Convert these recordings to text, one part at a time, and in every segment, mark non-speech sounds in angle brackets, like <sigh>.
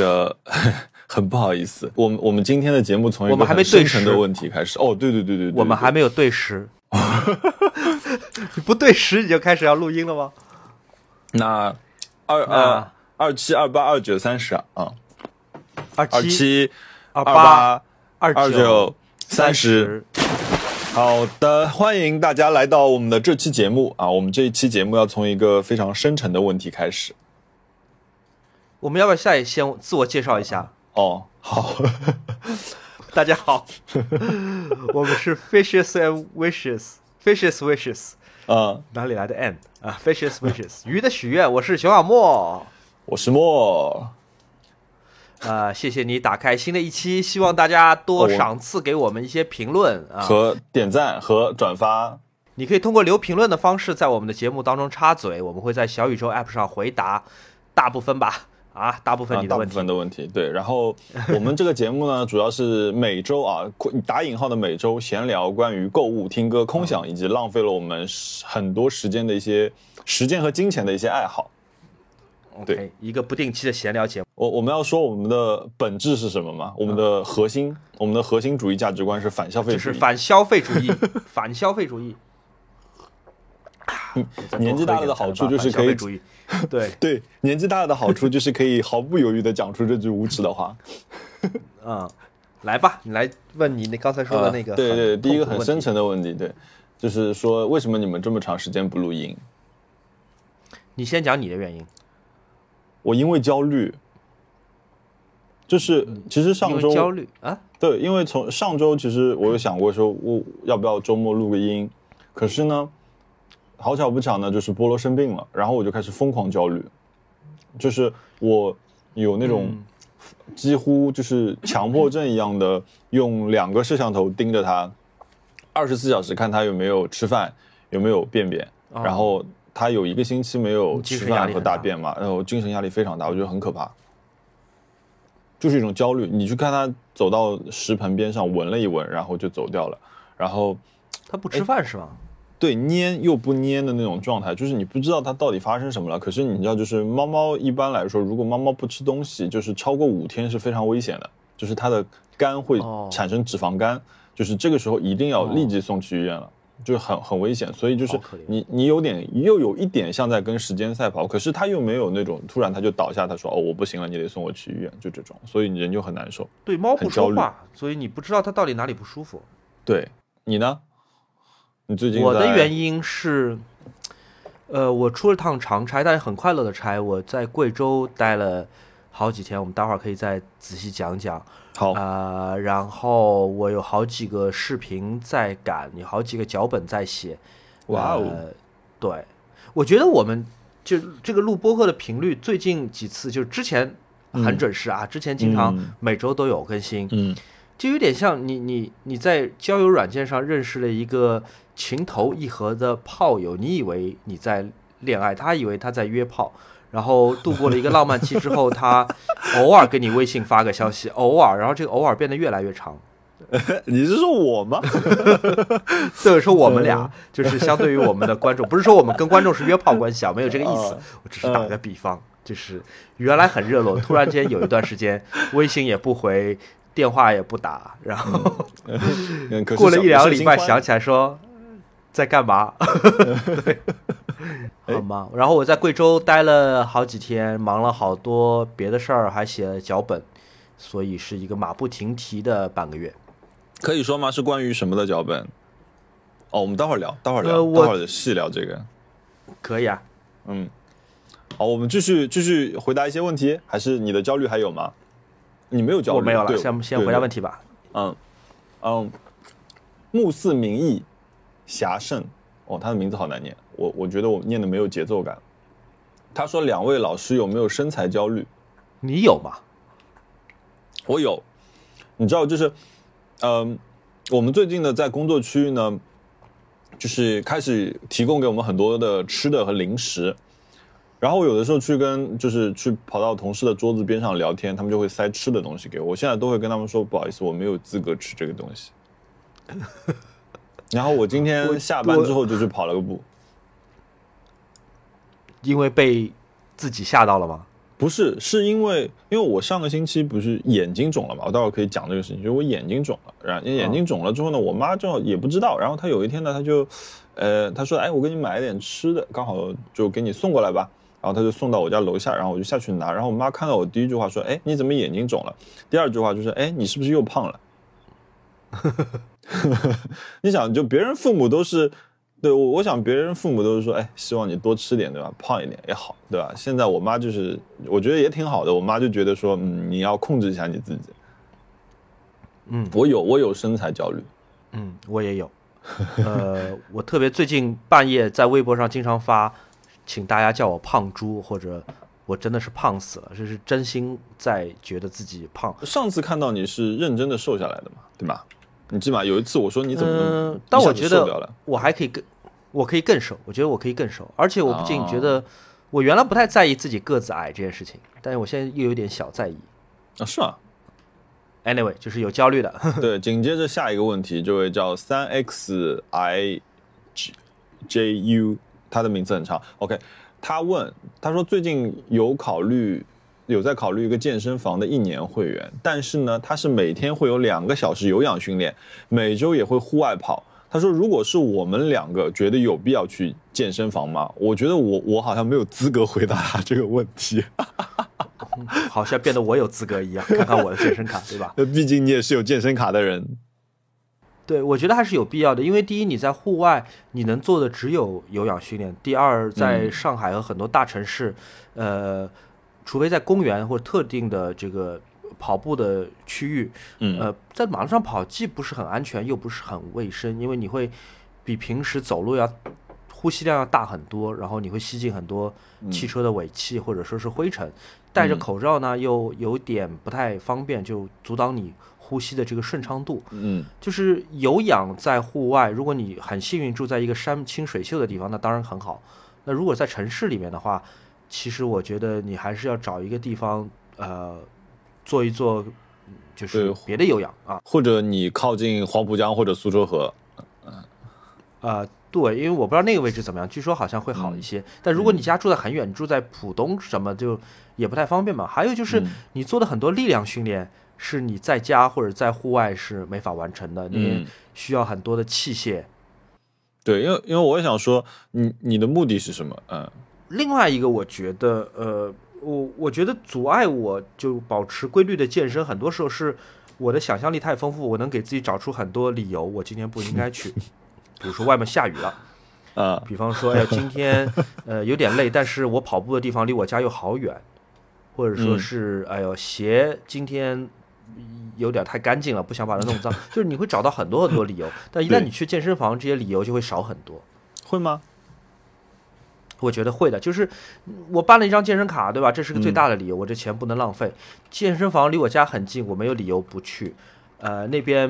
个很不好意思，我们我们今天的节目从一个我们还没很深对的问题开始。哦，对对对对对，对我们还没有对时，<laughs> 你不对时你就开始要录音了吗？那二二啊二七二八二九三十啊，二二七二二八二二九三十。十，好的，欢迎大家来到我们的这期节目啊！我们这一期节目要从一个非常深沉的问题开始。我们要不要下也先自我介绍一下？哦，好，<laughs> 大家好，<laughs> 我们是 Fishes and Wishes，Fishes Wishes，嗯，哪里来的 and 啊？Fishes Wishes，<laughs> 鱼的许愿，我是熊小莫。我是莫，啊，谢谢你打开新的一期，希望大家多哦赏赐给我们一些评论啊。和点赞和转发。你可以通过留评论的方式在我们的节目当中插嘴，我们会在小宇宙 App 上回答大部分吧，啊，大部分啊，大部你的问题。分的问题，对。然后我们这个节目呢，<laughs> 主要是每周啊，打引号的每周闲聊关于购物、听歌、空想，以及浪费了我们很多时间的一些时间和金钱的一些爱好。OK，一个不定期的闲聊节目。我我们要说我们的本质是什么吗？我们的核心，我们的核心主义价值观是反消费主义。就是反消费主义，反消费主义。<laughs> 年纪大了的好处就是可以。<laughs> 对，<laughs> 对，年纪大的好处就是可以毫不犹豫的讲出这句无耻的话。<laughs> 嗯，来吧，你来问你那刚才说的那个、呃对对，第一个很深沉。层的问题，对，就是说为什么你们这么长时间不录音？你先讲你的原因。我因为焦虑，就是其实上周焦虑啊，对，因为从上周其实我有想过说，我要不要周末录个音，可是呢，好巧不巧呢，就是菠萝生病了，然后我就开始疯狂焦虑，就是我有那种几乎就是强迫症一样的，用两个摄像头盯着他，二十四小时看他有没有吃饭，有没有便便，哦然后他有一个星期没有吃饭和大大便嘛，然后精神压力非常大，我觉得很可怕。就是一种焦虑。你去看他走到食盆边上闻了一闻，然后就走掉了，然后他不吃饭是吗？对蔫又不蔫的那种状态，就是你不知道它到底发生什么了。可是你知道，就是猫猫一般来说，如果猫猫不吃东西，就是超过五天是非常危险的，就是它的肝会哦产生脂肪肝，就是这个时候一定要立即送去医院了。就很很危险，所以就是你你有点又有一点像在跟时间赛跑，可是它又没有那种突然它就倒下，他说哦我不行了，你得送我去医院，就这种，所以你人就很难受。对，猫不说话，所以你不知道它到底哪里不舒服。对你呢？你最近我的原因是，呃，我出了趟长差，但是很快乐的差。我在贵州待了好几天，我们待会儿可以再仔细讲讲。好呃，然后我有好几个视频在赶，有好几个脚本在写。哇哦呃对，我觉得我们就这个录播客的频率，最近几次就是之前很准时啊，之前经常嗯每周都有更新。嗯就有点像你你你在交友软件上认识了一个情投意合的炮友，你以为你在恋爱，他以为他在约炮，然后度过了一个浪漫期之后，他 <laughs> 偶尔给你微信发个消息，偶尔，然后这个偶尔变得越来越长。<laughs> 你是说我吗？所以说我们俩就是相对于我们的观众，不是说我们跟观众是约炮关系啊，没有这个意思嗯，我只是打个比方，就是原来很热络，突然间有一段时间微信也不回，电话也不打，然后。过了一两个礼拜，想起来说在干嘛？<laughs> 对，好吗？然后我在贵州待了好几天，忙了好多别的事儿，还写了脚本，所以是一个马不停蹄的半个月。可以说吗？是关于什么的脚本？哦，我们待会儿聊，待会儿聊，呃待会儿细聊这个。可以啊，嗯，好，我们继续继续回答一些问题，还是你的焦虑还有吗？你没有焦虑，我没有了，先先回答问题吧。嗯嗯，目似名义，侠胜哦，他的名字好难念，我我觉得我念的没有节奏感。他说：“两位老师有没有身材焦虑？你有吗？我有，你知道，就是，嗯、我们最近呢在工作区域呢，就是开始提供给我们很多的吃的和零食，然后我有的时候去跟就是去跑到同事的桌子边上聊天，他们就会塞吃的东西给我，我现在都会跟他们说不好意思，我没有资格吃这个东西。然后我今天下班之后就去跑了个步，因为被自己吓到了吗？不是，是因为因为我上个星期不是眼睛肿了嘛，我待会儿可以讲这个事情，就是我眼睛肿了，然后眼睛肿了之后呢，我妈正好也不知道，然后她有一天呢，她就，呃，她说，哎，我给你买了点吃的，刚好就给你送过来吧，然后她就送到我家楼下，然后我就下去拿，然后我妈看到我第一句话说，哎，你怎么眼睛肿了？第二句话就是，哎，你是不是又胖了？<laughs> 你想，就别人父母都是。对，我我想别人父母都是说，哎，希望你多吃点，对吧？胖一点也好，对吧？现在我妈就是，我觉得也挺好的。我妈就觉得说，嗯，你要控制一下你自己。嗯，我有，我有身材焦虑。嗯，我也有。呃，<laughs> 我特别最近半夜在微博上经常发，请大家叫我胖猪，或者我真的是胖死了，这是真心在觉得自己胖。上次看到你是认真的瘦下来的嘛，对吧？你记吗？有一次我说你怎么？嗯，但我觉得我还可以更，我可以更瘦。我觉得我可以更瘦，而且我不仅觉得，我原来不太在意自己个子矮这件事情，但是我现在又有点小在意。啊，是吗。Anyway，就是有焦虑的。<laughs> 对，紧接着下一个问题，这位叫三 x i j j u，他的名字很长。OK，他问，他说最近有考虑。有在考虑一个健身房的一年会员，但是呢，他是每天会有两个小时有氧训练，每周也会户外跑。他说，如果是我们两个觉得有必要去健身房吗？我觉得我我好像没有资格回答他这个问题，<laughs> 好像变得我有资格一样。看看我的健身卡，对吧？那 <laughs> 毕竟你也是有健身卡的人。对，我觉得还是有必要的，因为第一，你在户外你能做的只有有氧训练；第二，在上海和很多大城市，呃。除非在公园或者特定的这个跑步的区域，呃，在马路上跑既不是很安全，又不是很卫生，因为你会比平时走路要呼吸量要大很多，然后你会吸进很多汽车的尾气或者说是灰尘。戴着口罩呢，又有点不太方便，就阻挡你呼吸的这个顺畅度。嗯，就是有氧在户外，如果你很幸运住在一个山清水秀的地方，那当然很好。那如果在城市里面的话，其实我觉得你还是要找一个地方，呃，做一做，就是别的有氧啊，或者你靠近黄浦江或者苏州河，嗯，啊，对，因为我不知道那个位置怎么样，据说好像会好一些。但如果你家住在很远，住在浦东什么，就也不太方便嘛。还有就是你做的很多力量训练，是你在家或者在户外是没法完成的，你需要很多的器械。对，因为因为我也想说，你你的目的是什么？嗯。另外一个，我觉得，呃，我我觉得阻碍我就保持规律的健身，很多时候是我的想象力太丰富，我能给自己找出很多理由，我今天不应该去。<laughs> 比如说外面下雨了，<laughs> 啊，比方说，哎，今天呃有点累，但是我跑步的地方离我家又好远，或者说是，哎呦，鞋今天有点太干净了，不想把它弄脏，<laughs> 就是你会找到很多很多理由，但一旦你去健身房，这些理由就会少很多，会吗？我觉得会的，就是我办了一张健身卡，对吧？这是个最大的理由，我这钱不能浪费。健身房离我家很近，我没有理由不去。呃，那边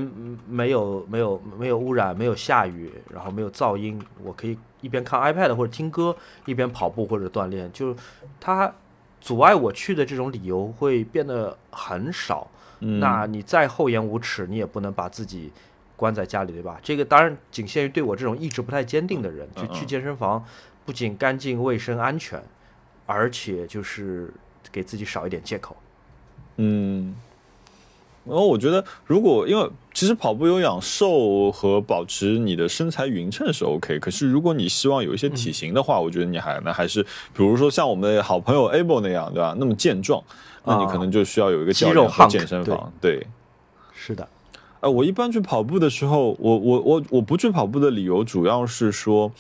没有没有没有污染，没有下雨，然后没有噪音，我可以一边看 iPad 或者听歌，一边跑步或者锻炼。就是它阻碍我去的这种理由会变得很少。那你再厚颜无耻，你也不能把自己关在家里，对吧？这个当然仅限于对我这种意志不太坚定的人，就去健身房。不仅干净、卫生、安全，而且就是给自己少一点借口。嗯，然后我觉得，如果因为其实跑步有氧瘦和保持你的身材匀称是 OK，可是如果你希望有一些体型的话，我觉得你还那还是，比如说像我们的好朋友 Able 那样，对吧？那么健壮，那你可能就需要有一个肌肉和健身房。对，是的。呃，我一般去跑步的时候，我我我我不去跑步的理由主要是说。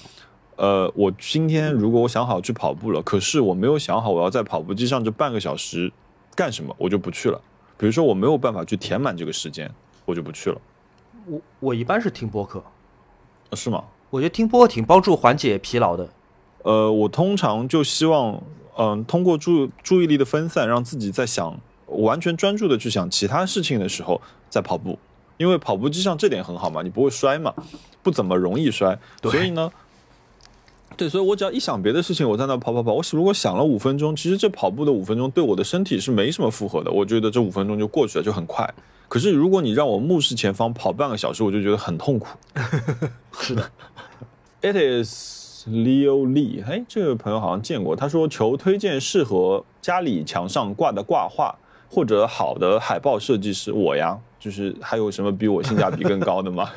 呃，我今天如果我想好去跑步了，可是我没有想好我要在跑步机上这半个小时干什么，我就不去了。比如说我没有办法去填满这个时间，我就不去了。我我一般是听播客，是吗？我觉得听播客挺帮助缓解疲劳的。呃，我通常就希望，嗯，通过注注意力的分散，让自己在想完全专注的去想其他事情的时候再跑步，因为跑步机上这点很好嘛，你不会摔嘛，不怎么容易摔，所以呢。对，所以我只要一想别的事情，我在那跑跑跑。我如果想了五分钟，其实这跑步的五分钟对我的身体是没什么负荷的。我觉得这五分钟就过去了，就很快。可是如果你让我目视前方跑半个小时，我就觉得很痛苦。<laughs> 是的，It is Leo Lee。哎，这个朋友好像见过。他说求推荐适合家里墙上挂的挂画，或者好的海报设计师，我呀，就是还有什么比我性价比更高的吗？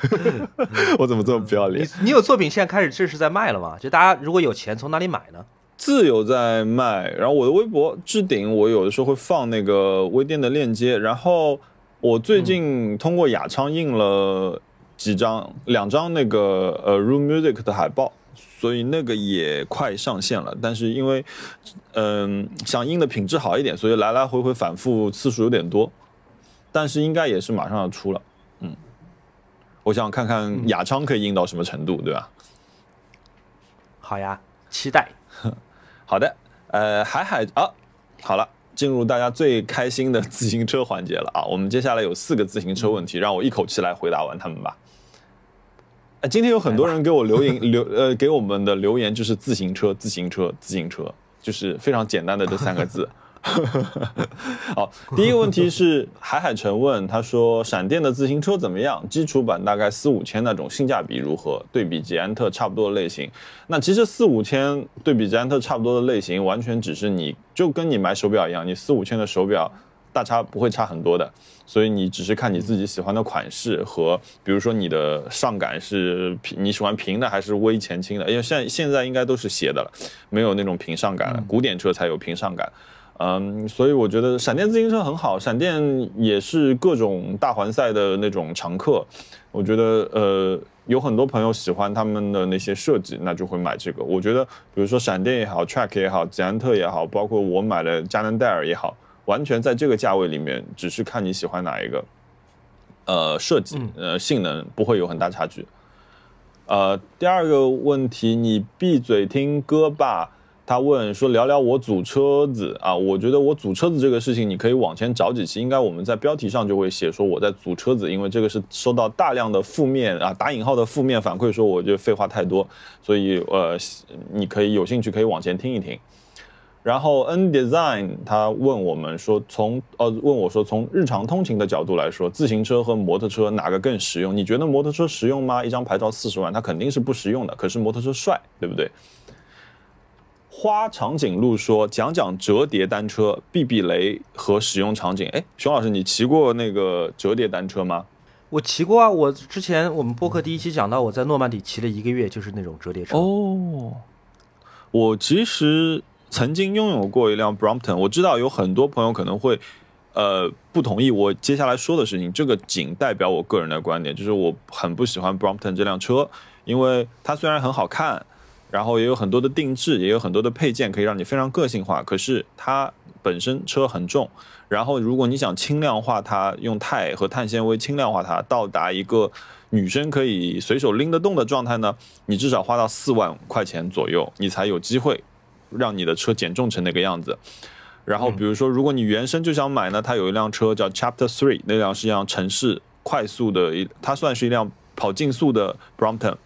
<laughs> 我怎么这么不要脸你？你有作品现在开始正式在卖了吗？就大家如果有钱，从哪里买呢？自由在卖，然后我的微博置顶，我有的时候会放那个微店的链接，然后我最近通过雅昌印了几张、两张那个呃 Room Music 的海报，所以那个也快上线了，但是因为嗯、想印的品质好一点，所以来来回回反复次数有点多，但是应该也是马上要出了，嗯，我想看看雅昌可以硬到什么程度，对吧？好呀，期待。<laughs> 好的，呃，海海啊，好了，进入大家最开心的自行车环节了啊！我们接下来有四个自行车问题，让我一口气来回答完他们吧。呃，今天有很多人给我留言留呃给我们的留言就是自行车，自行车，自行车，就是非常简单的这三个字。<laughs> <laughs> 好，第一个问题是海海晨问，他说闪电的自行车怎么样？基础版大概四五千那种，性价比如何？对比捷安特差不多的类型。那其实四五千对比捷安特差不多的类型，完全只是你就跟你买手表一样，你四五千的手表大差不会差很多的，所以你只是看你自己喜欢的款式和，比如说你的上杆是平，你喜欢平的还是微前倾的？因为现在现在应该都是斜的了，没有那种平上杆了，古典车才有平上杆。嗯，所以我觉得闪电自行车很好，闪电也是各种大环赛的那种常客。我觉得呃，有很多朋友喜欢他们的那些设计，那就会买这个。我觉得，比如说闪电也好，Track 也好，捷安特也好，包括我买的佳能戴尔也好，完全在这个价位里面，只是看你喜欢哪一个。呃，设计呃性能不会有很大差距。呃，第二个问题，你闭嘴听歌吧。他问说聊聊我组车子啊，我觉得我组车子这个事情，你可以往前找几期，应该我们在标题上就会写说我在组车子，因为这个是收到大量的负面啊打引号的负面反馈，说我就废话太多，所以呃你可以有兴趣可以往前听一听。然后 N Design 他问我们说从呃问我说从日常通勤的角度来说，自行车和摩托车哪个更实用？你觉得摩托车实用吗？一张牌照四十万，它肯定是不实用的，可是摩托车帅，对不对？花长颈鹿说：“讲讲折叠单车、避避雷和使用场景。”哎，熊老师，你骑过那个折叠单车吗？我骑过啊，我之前我们播客第一期讲到，我在诺曼底骑了一个月，就是那种折叠车。哦，我其实曾经拥有过一辆 Brompton，我知道有很多朋友可能会呃不同意我接下来说的事情，这个仅代表我个人的观点，就是我很不喜欢 Brompton 这辆车，因为它虽然很好看。然后也有很多的定制，也有很多的配件可以让你非常个性化。可是它本身车很重，然后如果你想轻量化它，用钛和碳纤维轻量化它，到达一个女生可以随手拎得动的状态呢，你至少花到四万块钱左右，你才有机会让你的车减重成那个样子。然后比如说，如果你原生就想买呢，它有一辆车叫 Chapter Three，那辆是一辆城市快速的一，它算是一辆跑竞速的 Brompton。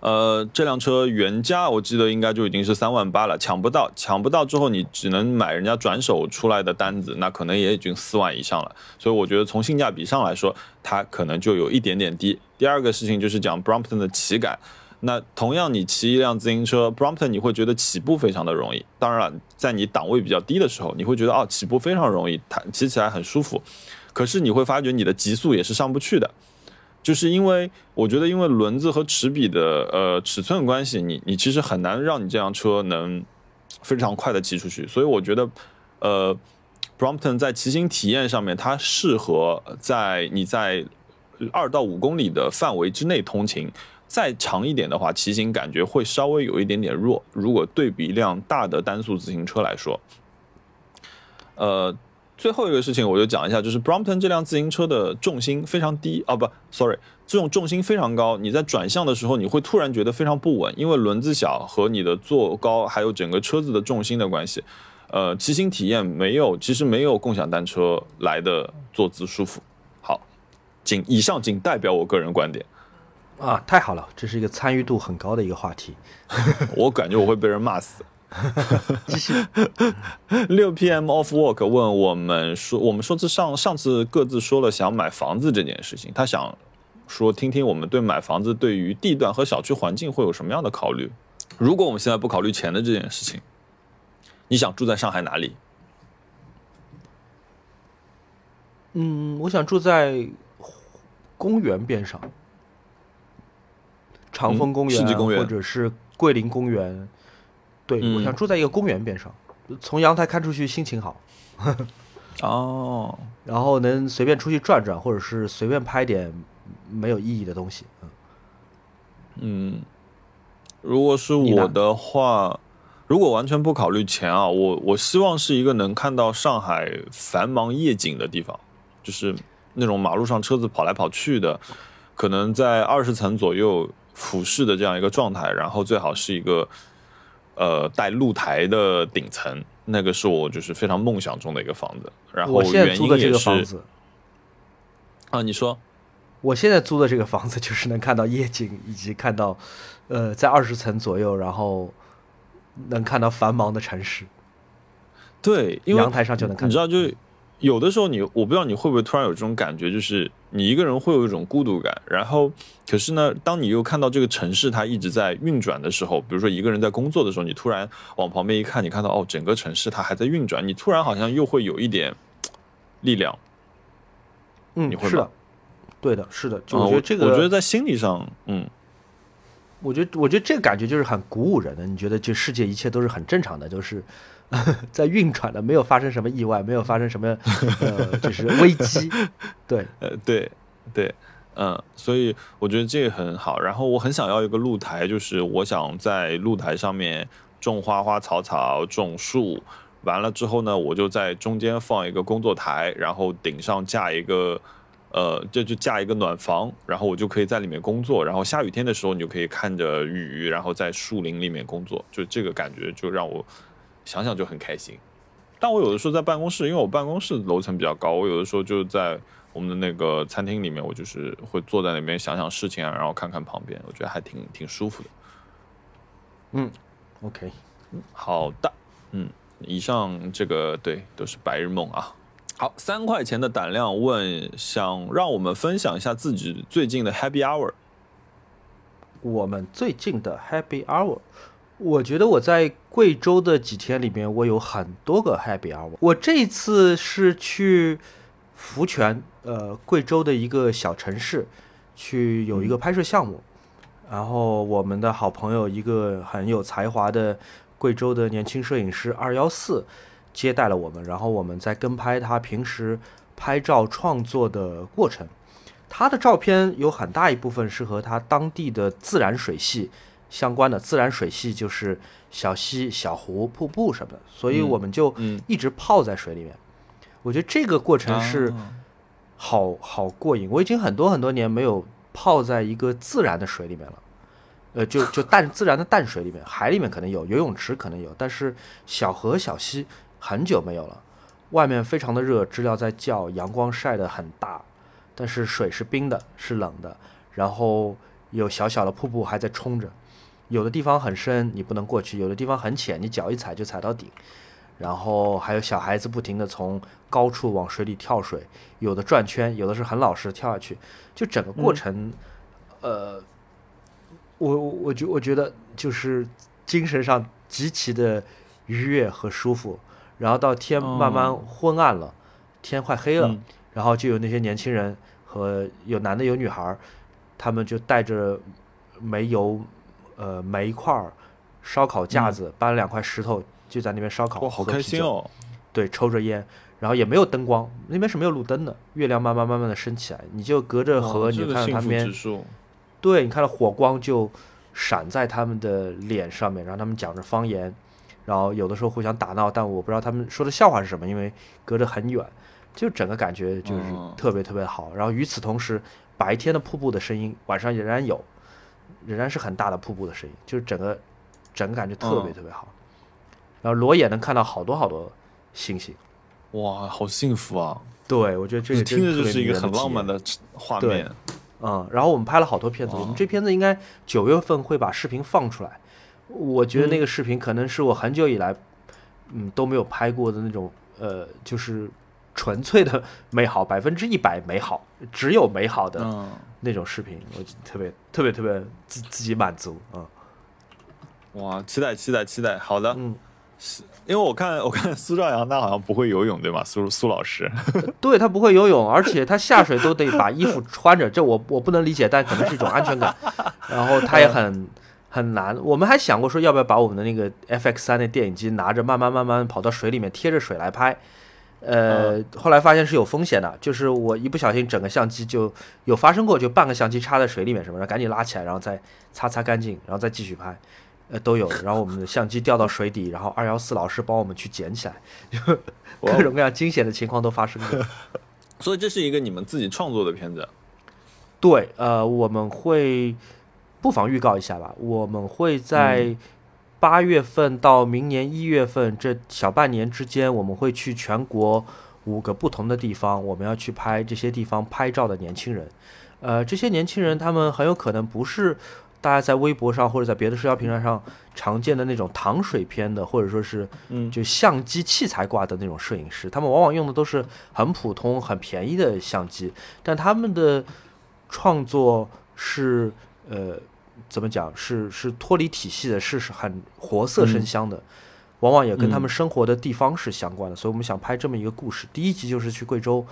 呃，这辆车原价我记得应该就已经是三万八了，抢不到，抢不到之后你只能买人家转手出来的单子，那可能也已经四万以上了。所以我觉得从性价比上来说，它可能就有一点点低。第二个事情就是讲 Brompton 的骑感，那同样你骑一辆自行车 Brompton，你会觉得起步非常的容易。当然了，在你档位比较低的时候，你会觉得哦起步非常容易，它骑起来很舒服。可是你会发觉你的极速也是上不去的。就是因为我觉得，因为轮子和齿比的呃尺寸关系，你你其实很难让你这辆车能非常快的骑出去。所以我觉得，呃，Brompton 在骑行体验上面，它适合在你在二到五公里的范围之内通勤。再长一点的话，骑行感觉会稍微有一点点弱。如果对比一辆大的单速自行车来说，呃。最后一个事情我就讲一下，就是 Brompton 这辆自行车的重心非常低啊，不，sorry，这种重心非常高。你在转向的时候，你会突然觉得非常不稳，因为轮子小和你的坐高，还有整个车子的重心的关系。呃，骑行体验没有，其实没有共享单车来的坐姿舒服。好，仅以上仅代表我个人观点啊，太好了，这是一个参与度很高的一个话题。<laughs> 我感觉我会被人骂死。<laughs> 继续。六 PM off work 问我们说，我们说次上上次各自说了想买房子这件事情，他想说听听我们对买房子对于地段和小区环境会有什么样的考虑。如果我们现在不考虑钱的这件事情，你想住在上海哪里？嗯，我想住在公园边上，长风公园、世纪公园或者是桂林公园。对，嗯。我想住在一个公园边上，从阳台看出去心情好，哦，<laughs> 然后能随便出去转转，或者是随便拍点没有意义的东西。嗯，嗯，如果是我的话，如果完全不考虑钱啊，我我希望是一个能看到上海繁忙夜景的地方，就是那种马路上车子跑来跑去的，可能在二十层左右俯视的这样一个状态，然后最好是一个呃带露台的顶层，那个是我就是非常梦想中的一个房子。然后我现在原租的这因也是个房子，啊，你说我现在租的这个房子就是能看到夜景，以及看到，呃，在二十层左右，然后能看到繁忙的城市，对，因为阳台上就能看到。你知道，就有的时候你，我不知道你会不会突然有这种感觉，就是你一个人会有一种孤独感。然后，可是呢，当你又看到这个城市它一直在运转的时候，比如说一个人在工作的时候，你突然往旁边一看，你看到哦，整个城市它还在运转，你突然好像又会有一点力量。嗯你，会吗是的，对的，是的，我觉得这个，我觉得在心理上，嗯，我觉得，我觉得这个感觉就是很鼓舞人的。你觉得这世界一切都是很正常的，就是 <laughs> 在运转的，没有发生什么意外，没有发生什么呃，就是危机。对，<laughs> 呃，对，对，嗯，所以我觉得这个很好。然后我很想要一个露台，就是我想在露台上面种花花草草、种树。完了之后呢，我就在中间放一个工作台，然后顶上架一个，呃，这就架一个暖房，然后我就可以在里面工作。然后下雨天的时候，你就可以看着雨，然后在树林里面工作。就这个感觉，就让我想想就很开心。但我有的时候在办公室，因为我办公室楼层比较高，我有的时候就在我们的那个餐厅里面，我就是会坐在那边想想事情啊，然后看看旁边，我觉得还挺挺舒服的。嗯，OK，好的，嗯，以上这个对都是白日梦啊。好，三块钱的胆量问，想让我们分享一下自己最近的 Happy Hour。我们最近的 Happy Hour，我觉得我在贵州的几天里面，我有很多个 Happy Hour。我这次是去福泉，呃，贵州的一个小城市，去有一个拍摄项目。然后我们的好朋友，一个很有才华的贵州的年轻摄影师二幺四接待了我们，然后我们在跟拍他平时拍照创作的过程。他的照片有很大一部分是和他当地的自然水系相关的，自然水系就是小溪、小湖、瀑布什么的，所以嗯我们就嗯一直泡在水里面。我觉得这个过程是啊好好过瘾。我已经很多很多年没有泡在一个自然的水里面了，呃，就就淡自然的淡水里面，海里面可能有，游泳池可能有，但是小河、小溪很久没有了。外面非常的热，知了在叫，阳光晒得很大，但是水是冰的，是冷的，然后有小小的瀑布还在冲着，有的地方很深，你不能过去；有的地方很浅，你脚一踩就踩到底。然后还有小孩子不停地从高处往水里跳水，有的转圈，有的是很老实跳下去，就整个过程，呃，我我我觉我觉得就是精神上极其的愉悦和舒服。然后到天慢慢哦昏暗了，天快黑了，嗯然后就有那些年轻人和有男的有女孩儿，他们就带着煤油、呃煤块儿、烧烤架子，搬了两块石头，就在那边烧烤。嗯哇，好喝啤酒！开心哦！对，抽着烟，然后也没有灯光，那边是没有路灯的。月亮慢慢慢慢的升起来，你就隔着河，哇你就看到他们对你看到火光就闪在他们的脸上面，然后他们讲着方言，然后有的时候互相打闹，但我不知道他们说的笑话是什么，因为隔着很远，就整个感觉就是嗯特别特别好。然后与此同时，白天的瀑布的声音，晚上仍然有，仍然是很大的瀑布的声音，就是整个整个感觉特别嗯特别好。然后裸眼能看到好多好多星星，哇，好幸福啊！对我觉得这个听着就是一个很浪漫的画对面。嗯，然后我们拍了好多片子，我们哦这片子应该九月份会把视频放出来。我觉得那嗯个视频可能是我很久以来，嗯都没有拍过的那种，呃，就是纯粹的 <laughs> 美好，百分之一百美好，只有美好的嗯，那种视频，我特别特别特别自自己满足啊。哇，期待期待期待！好的，嗯，是因为我看 <laughs> 我看苏兆阳他好像不会游泳对吗？苏苏老师，<laughs> 对他不会游泳，而且他下水都得把衣服穿着，这我我不能理解，但可能是一种安全感。<laughs> 然后他也很很难，我们还想过说要不要把我们的那个 FX 三的电影机拿着慢慢慢慢跑到水里面贴着水来拍，呃，后来发现是有风险的，就是我一不小心整个相机就有发生过，就半个相机插在水里面什么的，赶紧拉起来，然后再擦擦干净，然后再继续拍。呃，都有。然后我们的相机掉到水底，然后二幺四老师帮我们去捡起来，就各种各样惊险的情况都发生过。<laughs> 所以这是一个你们自己创作的片子。对，呃，我们会不妨预告一下吧。我们会在八月份到明年一月份这小半年之间，我们会去全国五个不同的地方，我们要去拍这些地方拍照的年轻人。呃，这些年轻人他们很有可能不是。大家在微博上或者在别的社交平台上常见的那种糖水片的，或者说是，嗯，就相机器材挂的那种摄影师，他们往往用的都是很普通、很便宜的相机，但他们的创作是，呃，怎么讲？是是脱离体系的，是是很活色生香的，往往也跟他们生活的地方是相关的。所以我们想拍这么一个故事。第一集就是去贵州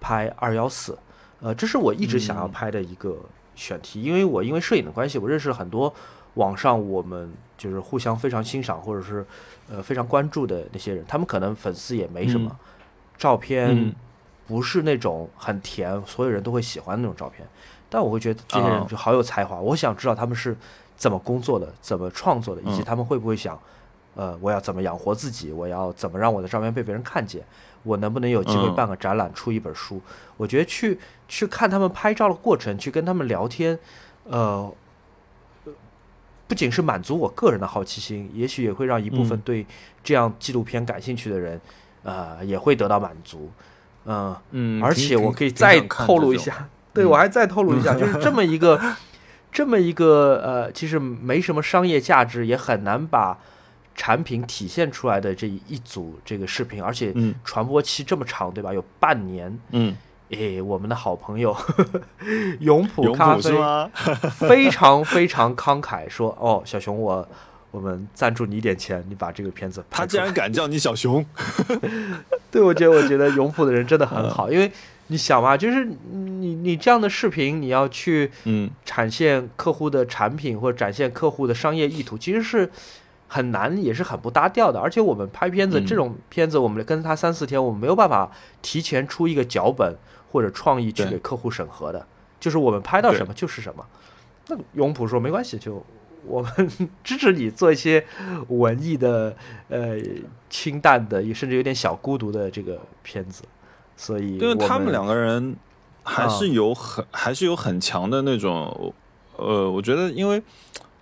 拍二幺四，呃，这是我一直想要拍的一个。选题，因为我因为摄影的关系，我认识了很多网上我们就是互相非常欣赏或者是呃非常关注的那些人，他们可能粉丝也没什么，照片不是那种很甜，所有人都会喜欢那种照片，但我会觉得这些人就好有才华，我想知道他们是怎么工作的，怎么创作的，以及他们会不会想，呃，我要怎么养活自己，我要怎么让我的照片被别人看见。我能不能有机会办个展览，出一本书？我觉得去去看他们拍照的过程，去跟他们聊天，呃，不仅是满足我个人的好奇心，也许也会让一部分对这样纪录片感兴趣的人，呃，也会得到满足。嗯嗯，而且我可以再透露一下，对我还再透露一下，就是这么一个 <laughs> 这么一个呃，其实没什么商业价值，也很难把。产品体现出来的这一组这个视频，而且传播期这么长，对吧？有半年。嗯，诶，我们的好朋友 <laughs> 永普咖啡非常非常慷慨，说：“哦，小熊，我我们赞助你一点钱，你把这个片子。”他竟然敢叫你小熊？<laughs> 对，我觉得我觉得永普的人真的很好，因为你想嘛，就是你你这样的视频，你要去嗯展现客户的产品或者展现客户的商业意图，其实是。很难，也是很不搭调的。而且我们拍片子，这种片子我们跟他三四天，我们没有办法提前出一个脚本或者创意去给客户审核的。就是我们拍到什么就是什么。那永普说没关系，就我们 <laughs> 支持你做一些文艺的、呃清淡的，也甚至有点小孤独的这个片子。所以，因为他们两个人还是有很还是有很强的那种，呃，我觉得因为。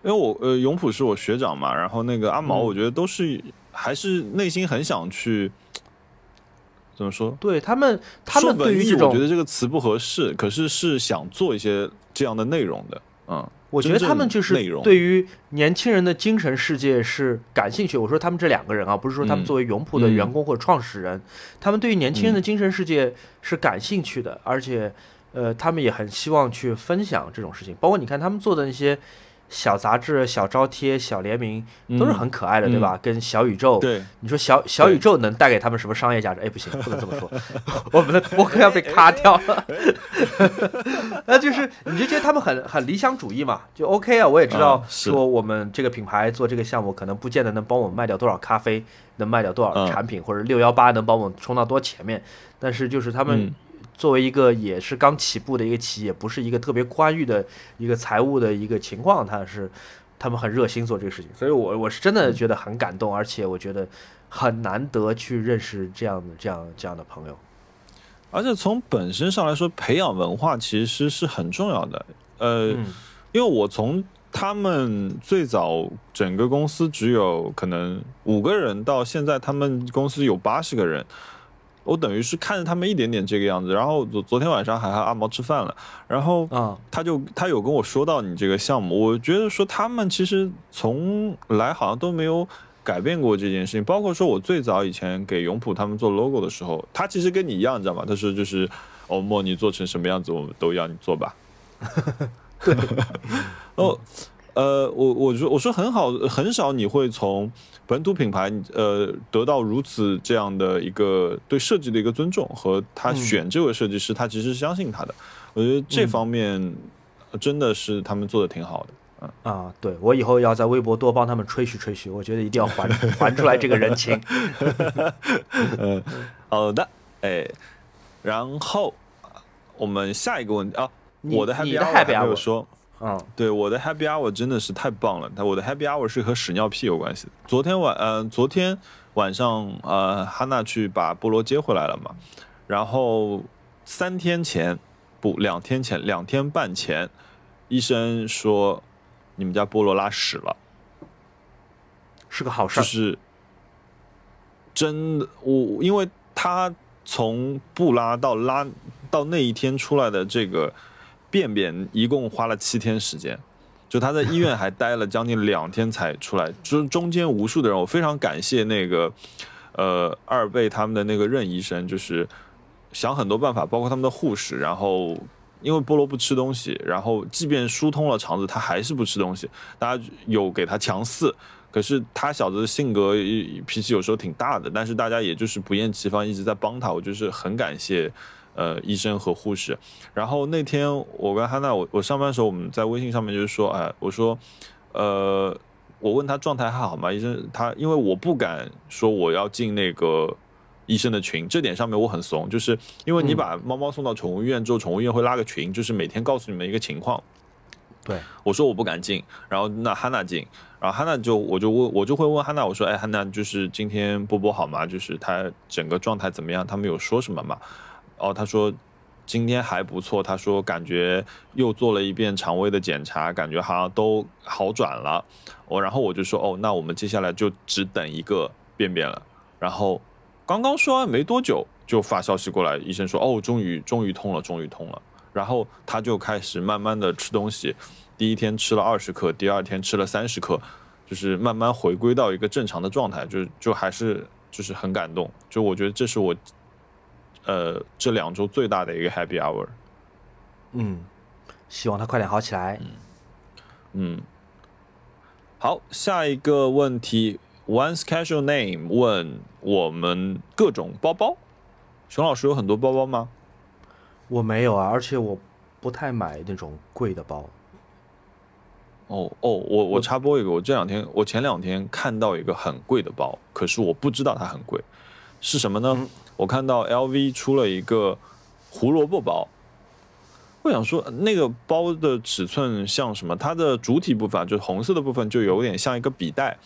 因为我呃，永普是我学长嘛，然后那个阿毛，我觉得都是还是内心很想去，怎么说？对他们，他们对于这种，我觉得这个词不合适，可是是想做一些这样的内容的，嗯，我觉得他们就是对于年轻人的精神世界是感兴趣。我说他们这两个人啊，不是说他们作为永普的员工或者创始人，他们对于年轻人的精神世界是感兴趣的，而且呃，他们也很希望去分享这种事情，包括你看他们做的那些。小杂志、小招贴、小联名都是很可爱的，对吧？跟小宇宙，对，你说小小宇宙能带给他们什么商业价值？哎，不行，不能这么说，<laughs> 我们的博客要被卡掉了。<laughs> 那就是你就觉得他们很很理想主义嘛？就 OK 啊，我也知道说我们这个品牌做这个项目，可能不见得能帮我们卖掉多少咖啡，能卖掉多少产品，或者六幺八能帮我们冲到多前面。但是就是他们。作为一个也是刚起步的一个企业，不是一个特别宽裕的一个财务的一个情况，他是他们很热心做这个事情，所以我我是真的觉得很感动，而且我觉得很难得去认识这样的这样这样的朋友。而且从本身上来说，培养文化其实是很重要的。呃，因为我从他们最早整个公司只有可能五个人，到现在他们公司有八十个人。我等于是看着他们一点点这个样子，然后昨昨天晚上还和阿毛吃饭了，然后啊，他就他有跟我说到你这个项目，我觉得说他们其实从来好像都没有改变过这件事情，包括说我最早以前给永普他们做 logo 的时候，他其实跟你一样，你知道吗？他说就是欧莫，你做成什么样子，我们都要你做吧。<laughs> 对，<laughs> 哦，呃，我我说我说很好，很少你会从本土品牌呃得到如此这样的一个对设计的一个尊重和他选这位设计师，他其实是相信他的。我觉得这方面真的是他们做的挺好的。嗯啊，对我以后要在微博多帮他们吹嘘吹嘘，我觉得一定要还 <laughs> 还出来这个人情。<laughs> 嗯，好的，哎，然后我们下一个问题啊，我的 Happy Hour 还没有说。嗯，对，我的 Happy Hour 真的是太棒了。但我的 Happy Hour 是和屎尿屁有关系的。昨天晚，呃，昨天晚上，呃，哈娜去把菠萝接回来了嘛。然后三天前，不，两天前，两天半前，医生说你们家菠萝拉屎了，是个好事。就是真的，我因为他从不拉到拉到那一天出来的这个。便便一共花了七天时间，就他在医院还待了将近两天才出来，就是中间无数的人，我非常感谢那个，呃，二贝他们的那个任医生，就是想很多办法，包括他们的护士，然后因为菠萝不吃东西，然后即便疏通了肠子，他还是不吃东西，大家有给他强饲，可是他小子的性格脾气有时候挺大的，但是大家也就是不厌其烦一直在帮他，我就是很感谢。呃，医生和护士。然后那天我跟哈娜，我我上班的时候我们在微信上面就是说，哎，我说，呃，我问他状态还好吗？医生他因为我不敢说我要进那个医生的群，这点上面我很怂，就是因为你把猫猫送到宠物医院之后，宠物医院会拉个群，就是每天告诉你们一个情况。对，我说我不敢进，然后那哈娜进，然后哈娜就我就问我就会问哈娜，我说，哎，哈娜就是今天波波好吗？就是他整个状态怎么样？他们有说什么吗？哦，他说今天还不错。他说感觉又做了一遍肠胃的检查，感觉好像都好转了。我然后我就说哦，那我们接下来就只等一个便便了。然后刚刚说完没多久，就发消息过来，医生说哦，终于终于通了，终于通了。然后他就开始慢慢的吃东西，第一天吃了二十克，第二天吃了三十克，就是慢慢回归到一个正常的状态，就就还是就是很感动。就我觉得这是我。呃，这两周最大的一个 Happy Hour，嗯，希望他快点好起来。嗯，好，下一个问题，One's Casual Name 问我们各种包包，熊老师有很多包包吗？我没有啊，而且我不太买那种贵的包。哦哦，我我插播一个，我这两天我前两天看到一个很贵的包，可是我不知道它很贵，是什么呢？我看到 LV 出了一个胡萝卜包，我想说那个包的尺寸像什么？它的主体部分就是红色的部分，就有点像一个笔袋。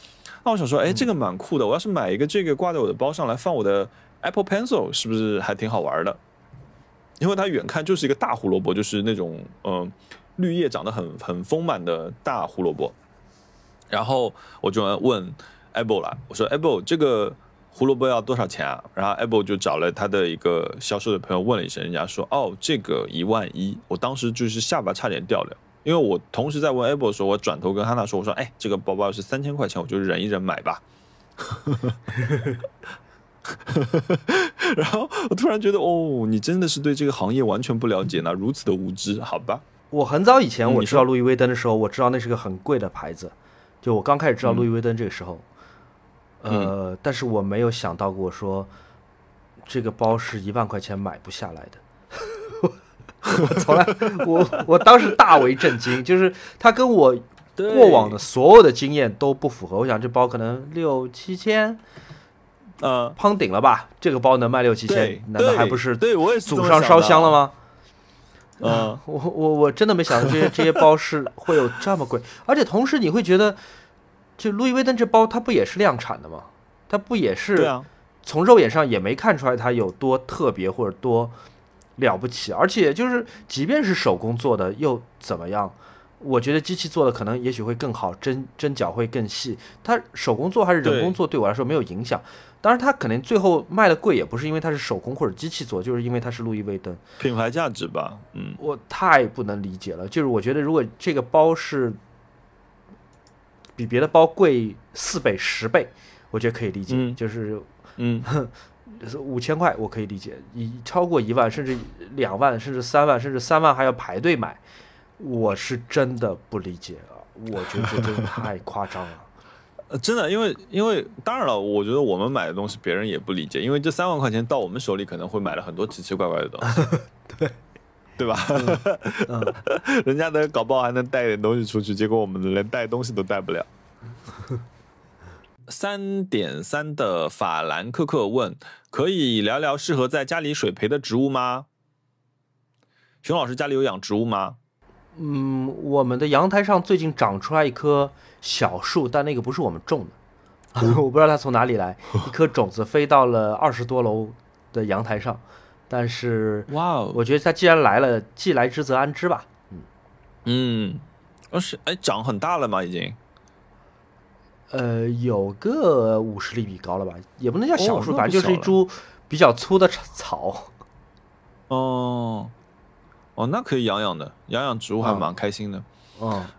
那我想说，哎，这个蛮酷的。我要是买一个这个挂在我的包上来放我的 Apple Pencil，是不是还挺好玩的？因为它远看就是一个大胡萝卜，就是那种嗯绿叶长得很很丰满的大胡萝卜。然后我就问 Apple 了，我说 Apple 这个。胡萝卜要多少钱啊？然后 Apple 就找了他的一个销售的朋友问了一声，人家说哦，这个一万一。我当时就是下巴差点掉了，因为我同时在问 Apple 的时候，我转头跟哈娜说，我说哎，这个包包是三千块钱，我就忍一忍买吧。<laughs> 然后我突然觉得，哦，你真的是对这个行业完全不了解呢，如此的无知，好吧？我很早以前我知道路易威登的时候，我知道那是个很贵的牌子，就我刚开始知道路易威登这个时候。呃，但是我没有想到过说，这个包是一万块钱买不下来的。我 <laughs> 从来，我我当时大为震惊，就是它跟我过往的所有的经验都不符合。我想这包可能六七千，呃，攀顶了吧？这个包能卖六七千，难道还不是对我也祖上烧香了吗？嗯，<laughs> 我我我真的没想到这些这些包是会有这么贵，而且同时你会觉得。就路易威登这包，它不也是量产的吗？它不也是？从肉眼上也没看出来它有多特别或者多了不起。而且就是，即便是手工做的，又怎么样？我觉得机器做的可能也许会更好，针针脚会更细。它手工做还是人工做，对我来说没有影响。当然，它可能最后卖的贵，也不是因为它是手工或者机器做，就是因为它是路易威登品牌价值吧。嗯，我太不能理解了。就是我觉得，如果这个包是。比别的包贵四倍、十倍，我觉得可以理解。就是，嗯，<laughs> 五千块我可以理解，一超过一万，甚至两万，甚至三万，甚至三万还要排队买，我是真的不理解啊，我觉得这真的 <laughs> 太夸张了。呃，真的，因为因为当然了，我觉得我们买的东西别人也不理解，因为这三万块钱到我们手里可能会买了很多奇奇怪怪的东西，<laughs> 对对吧？嗯，人家的搞不好还能带点东西出去，结果我们连带东西都带不了。<laughs> 三点三的法兰克克问：可以聊聊适合在家里水培的植物吗？熊老师家里有养植物吗？嗯，我们的阳台上最近长出来一棵小树，但那个不是我们种的，<laughs> 我不知道它从哪里来，一颗种子飞到了二十多楼的阳台上，但是哇哦，我觉得它既然来了，既来之则安之吧。嗯，哦是，哎，长很大了嘛？已经？呃，有个五十厘米高了吧，也不能叫小树，哦反正就是一株比较粗的草。哦，哦，那可以养养的，养养植物还嗯蛮开心的。嗯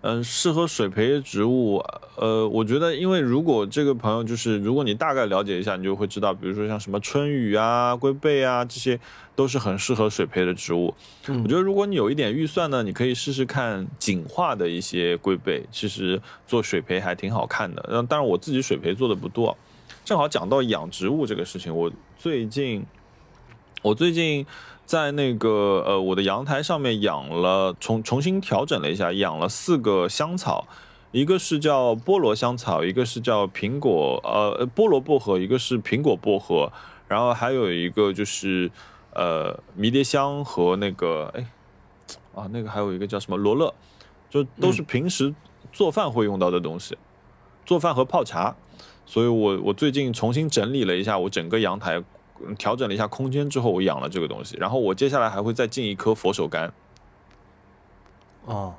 嗯，适合水培植物，呃，我觉得，因为如果这个朋友就是，如果你大概了解一下，你就会知道，比如说像什么春雨啊、龟背啊，这些都是很适合水培的植物。嗯我觉得，如果你有一点预算呢，你可以试试看景化的一些龟背，其实做水培还挺好看的。但当然，我自己水培做的不多。正好讲到养植物这个事情，我最近，我最近在那个呃我的阳台上面养了重重新调整了一下，养了四个香草，一个是叫菠萝香草，一个是叫苹果呃菠萝薄荷，一个是苹果薄荷，然后还有一个就是呃迷迭香和那个哎啊那个还有一个叫什么罗勒，就都是平时做饭会用到的东西，做饭和泡茶。所以我我最近重新整理了一下我整个阳台，调整了一下空间之后，我养了这个东西。然后我接下来还会再进一颗佛手柑。哦，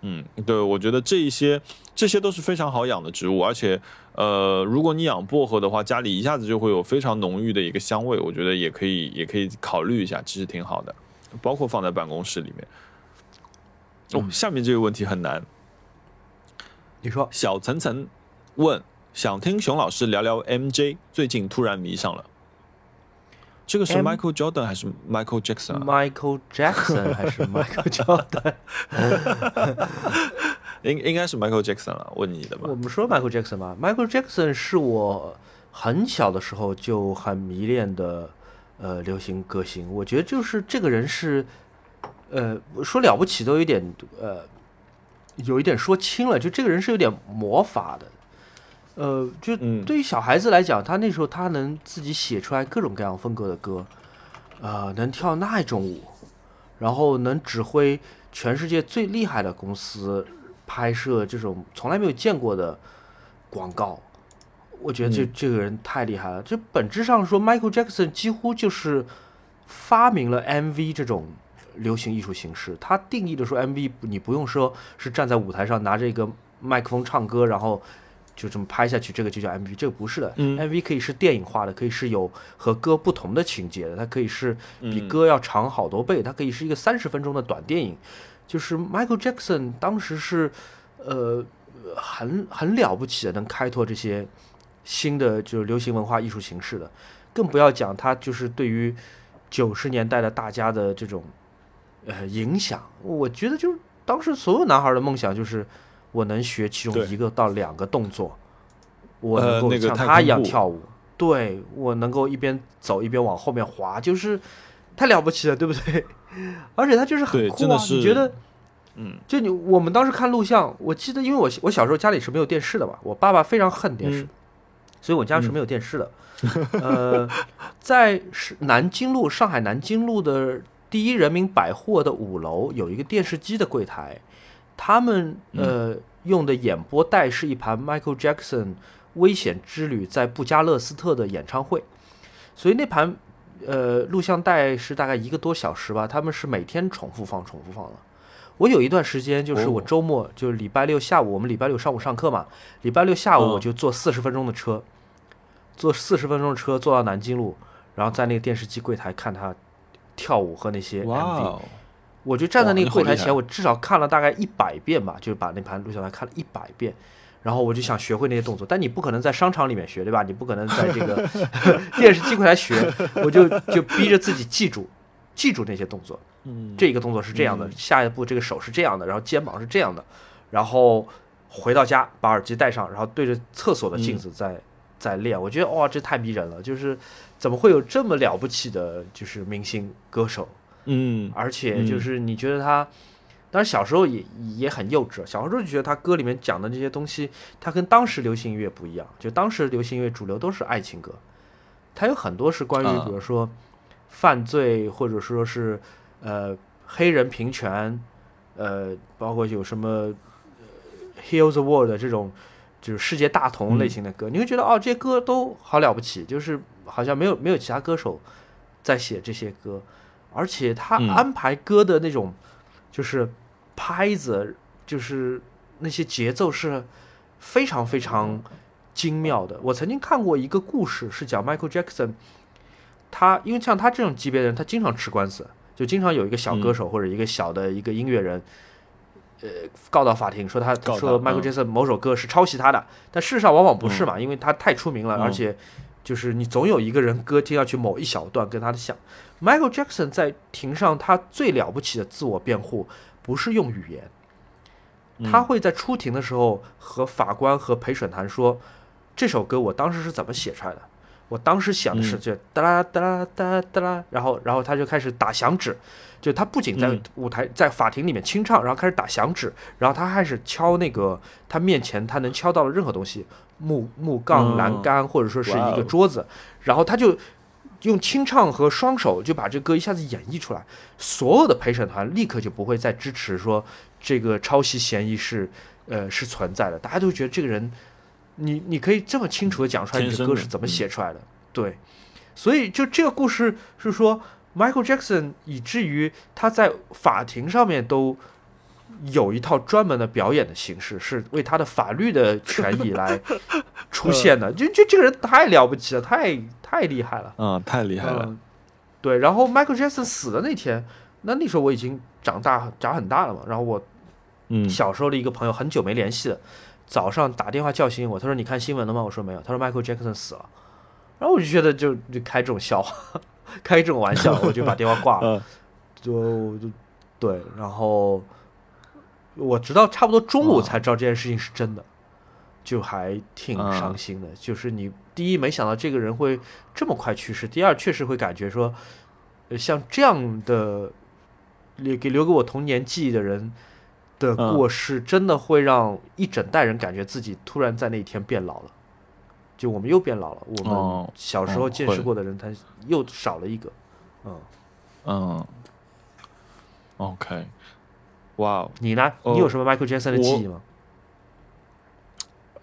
嗯，对，我觉得这一些这些都是非常好养的植物，而且呃，如果你养薄荷的话，家里一下子就会有非常浓郁的一个香味，我觉得也可以也可以考虑一下，其实挺好的，包括放在办公室里面。哦，下面这个问题很难，你说小层层问，想听熊老师聊聊 MJ，最近突然迷上了。这个是 Michael Jordan 还是 Michael Jackson 啊？Michael Jackson 还是 Michael Jordan？应应该是 Michael Jackson 了，问你的吧我。们说 Michael Jackson 吧，Michael Jackson 是我很小的时候就很迷恋的呃流行歌星。我觉得就是这个人是呃说了不起都有点呃有一点说轻了，就这个人是有点魔法的。呃，就嗯对于小孩子来讲，他那时候他能自己写出来各种各样风格的歌，呃，能跳那一种舞，然后能指挥全世界最厉害的公司拍摄这种从来没有见过的广告，我觉得这、嗯这个人太厉害了。这本质上说，Michael Jackson 几乎就是发明了 MV 这种流行艺术形式。他定义的说 MV，你不用说是站在舞台上拿着一个麦克风唱歌，然后就这么拍下去，这个就叫 MV，这个不是的。嗯 MV 可以是电影化的，可以是有和歌不同的情节的，它可以是比嗯歌要长好多倍，它可以是一个三十分钟的短电影。就是 Michael Jackson 当时是呃很很了不起的，能开拓这些新的就是流行文化艺术形式的，更不要讲他就是对于九十年代的大家的这种呃影响，我觉得就是当时所有男孩的梦想就是我能学其中一个到两个动作，我呃能够像他一样跳舞，对我能够一边走一边往后面滑，就是太了不起了，对不对？<laughs> 而且他就是很酷啊，你觉得？嗯就你我们当时看录像，我记得，因为我我小时候家里是没有电视的嘛，我爸爸非常恨电视，嗯所以我家是没有电视的。呃，在是南京路上海南京路的第一人民百货的五楼有一个电视机的柜台，他们呃、用的演播带是一盘 Michael Jackson《危险之旅》在布加勒斯特的演唱会，所以那盘呃录像带是大概一个多小时吧，他们是每天重复放、重复放的。我有一段时间就是我哦周末，就是礼拜六下午，我们礼拜六上午上课嘛，礼拜六下午嗯。我就坐四十分钟的车，坐四十分钟的车坐到南京路，然后在那个电视机柜台看他跳舞和那些 MV。我就站在那个柜台前，我至少看了大概一百遍吧，就是把那盘录像带看了一百遍。然后我就想学会那些动作，但你不可能在商场里面学，对吧？你不可能在这个 <laughs> 电视机柜台学，我就就逼着自己记住，记住那些动作。嗯这个动作是这样的，下一步这个手是这样的，然后肩膀是这样的，然后回到家把耳机戴上，然后对着厕所的镜子在、在练。我觉得哇，这太迷人了！就是怎么会有这么了不起的，就是明星歌手，嗯。而且就是你觉得他，当然小时候也也很幼稚，小时候就觉得他歌里面讲的这些东西，他跟当时流行音乐不一样。就当时流行音乐主流都是爱情歌，他有很多是关于啊。比如说犯罪，或者说是呃黑人平权，呃，包括有什么呃 Heal the World 这种就是世界大同类型的歌，你会觉得哦，这些歌都好了不起，就是好像没有没有其他歌手在写这些歌，而且他嗯安排歌的那种就是拍子，就是那些节奏是非常非常精妙的。我曾经看过一个故事，是讲 Michael Jackson，他因为像他这种级别的人，他经常吃官司，就经常有一个小歌手或者一个小的一个音乐人。呃，告到法庭说他说 Michael 嗯 Jackson 某首歌是抄袭他的，但事实上往往不是嘛，因为他太出名了，嗯而且就是你总有一个人歌听上去某一小段跟他的像。Michael Jackson 在庭上他最了不起的自我辩护不是用语言，他会在出庭的时候和法官和陪审团说，这首歌我当时是怎么写出来的。我当时想的是嗯。就哒啦哒啦哒啦哒啦，然后然后他就开始打响指，就他不仅在嗯。舞台在法庭里面清唱，然后开始打响指，然后他开始敲那个他面前他能敲到的任何东西，木木杠、嗯。栏杆或者说是一个桌子，然后他就用清唱和双手就把这歌一下子演绎出来，所有的陪审团立刻就不会再支持说这个抄袭嫌疑是呃是存在的，大家都觉得这个人，你你可以这么清楚的讲出来你的歌是怎么嗯。写出来的，对，所以就这个故事是说 Michael Jackson 以至于他在法庭上面都。有一套专门的表演的形式，是为他的法律的权益来 <laughs> 出现的。就就这个人太了不起了，太太厉害了。嗯，太厉害了，嗯，对。然后 Michael Jackson 死的那天，那那时候我已经长大长很大了嘛。然后我嗯小时候的一个朋友很久没联系了，早上打电话叫醒我，他说你看新闻了吗？我说没有。他说 Michael Jackson 死了。然后我就觉得就就开这种笑话，<laughs> 开这种玩笑，我就把电话挂了。<laughs> 嗯就就对，然后我直到差不多中午哦才知道这件事情是真的，就还挺嗯伤心的。就是你第一没想到这个人会这么快去世，第二确实会感觉说，呃，像这样的留给留给我童年记忆的人的嗯过世，真的会让一整代人感觉自己突然在那一天变老了。就我们又变老了，我们哦小时候见识过的人，他又少了一个。嗯，嗯，OK，哇哦，你呢？哦你有什么 Michael Jackson 的记忆吗？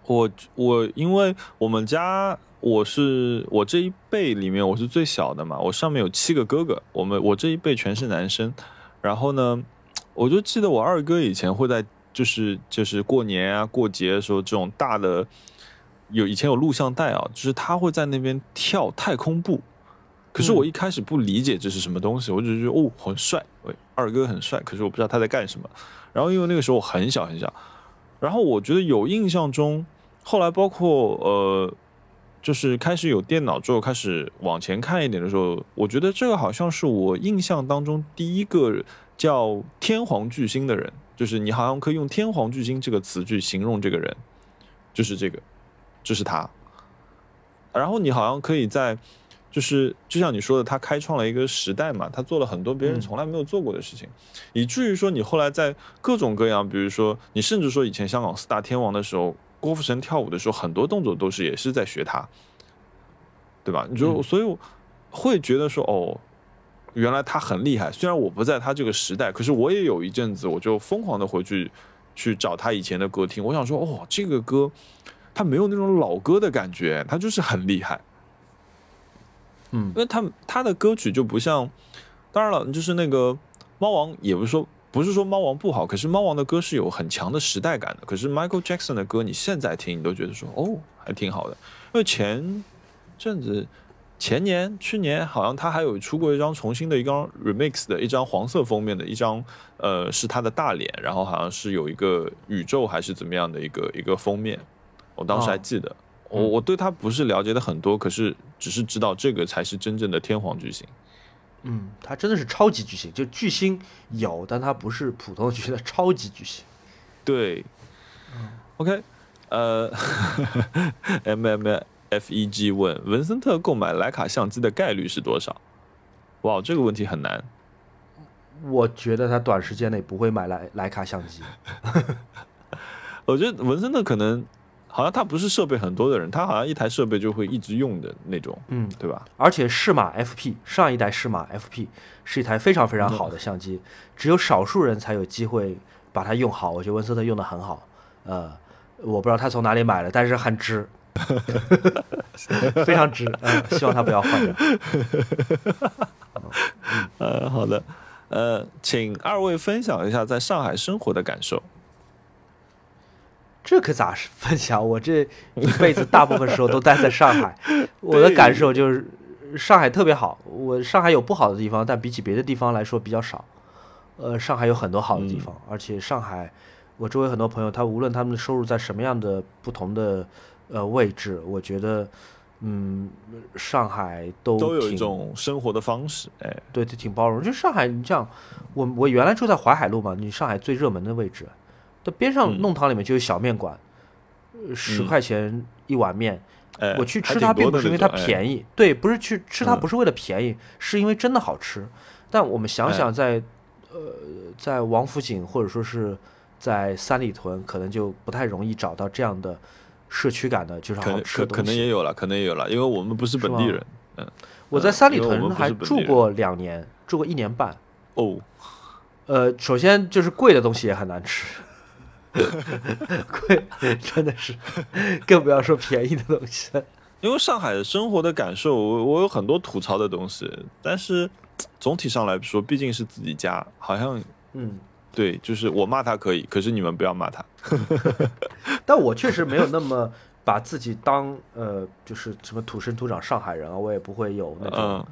我我因为我们家我是我这一辈里面我是最小的嘛，我上面有七个哥哥，我们我这一辈全是男生，然后呢，我就记得我二哥以前会在就是就是过年啊过节的时候这种大的有以前有录像带啊，就是他会在那边跳太空步。可是我一开始不理解这是什么东西，我只是觉得哦很帅，喂二哥很帅，可是我不知道他在干什么。然后因为那个时候我很小很小，然后我觉得有印象中，后来包括呃，就是开始有电脑之后，开始往前看一点的时候，我觉得这个好像是我印象当中第一个叫天皇巨星的人，就是你好像可以用天皇巨星这个词去形容这个人，就是这个，就是他。然后你好像可以在，就是就像你说的，他开创了一个时代嘛，他做了很多别人嗯从来没有做过的事情，以至于说你后来在各种各样，比如说你甚至说以前香港四大天王的时候，郭富城跳舞的时候，很多动作都是也是在学他，对吧？你就、嗯所以会觉得说哦。原来他很厉害，虽然我不在他这个时代，可是我也有一阵子，我就疯狂的回去去找他以前的歌听。我想说，哦，这个歌他没有那种老歌的感觉，他就是很厉害。嗯因为他他的歌曲就不像，当然了，就是那个猫王，也不是说不是说猫王不好，可是猫王的歌是有很强的时代感的。可是 Michael Jackson 的歌，你现在听，你都觉得说哦，还挺好的。因为前阵子前年去年好像他还有出过一张重新的一张 remix 的一张黄色封面的一张，呃，是他的大脸，然后好像是有一个宇宙还是怎么样的一个一个封面，我当时还哦记得。我嗯我对他不是了解的很多，可是只是知道这个才是真正的天皇巨星。嗯，他真的是超级巨星，就巨星有，但他不是普通的巨星，他超级巨星。对，OK，呃，<laughs> M M F E G 问文森特购买徕卡相机的概率是多少？哇，这个问题很难。我觉得他短时间内不会买徕徕卡相机。<laughs> 我觉得文森特可能好像他不是设备很多的人，他好像一台设备就会一直用的那种，嗯，对吧？而且适马 FP 上一代适马 FP 是一台非常非常好的相机，只有少数人才有机会把它用好。我觉得文森特用的很好，呃，我不知道他从哪里买的，但是很值，<laughs> 非常值。嗯，希望他不要换掉。<laughs> 呃，好的，呃，请二位分享一下在上海生活的感受。这可咋分享？我这一辈子大部分时候都待在上海，<laughs> 我的感受就是上海特别好。我上海有不好的地方，但比起别的地方来说比较少。呃，上海有很多好的地方，而且上海，我周围很多朋友，他无论他们的收入在什么样的不同的呃位置，我觉得，嗯，上海都都有一挺种生活的方式，哎，对，就挺包容。就上海，你这样，我我原来住在淮海路嘛，你上海最热门的位置，它边上嗯弄堂里面就有小面馆，呃十嗯块钱一碗面。哎我去吃它，并不是因为它便宜，对，不是去吃它嗯不是为了便宜，是因为真的好吃。但我们想哎想在，呃，在王府井或者说是在三里屯，可能就不太容易找到这样的社区感的，就是好吃的东西。可能也有了，可能也有了，因为我们不是本地人。嗯，我在嗯三里屯还住过两年，住过一年半。哦，呃，首先就是贵的东西也很难吃，<laughs> 贵真的是，更不要说便宜的东西。因为上海的生活的感受，我我有很多吐槽的东西，但是总体上来说，毕竟是自己家，好像嗯，对，就是我骂他可以，可是你们不要骂他。<laughs> 但我确实没有那么把自己当呃，就是什么土生土长上海人啊，我也不会有那种、嗯，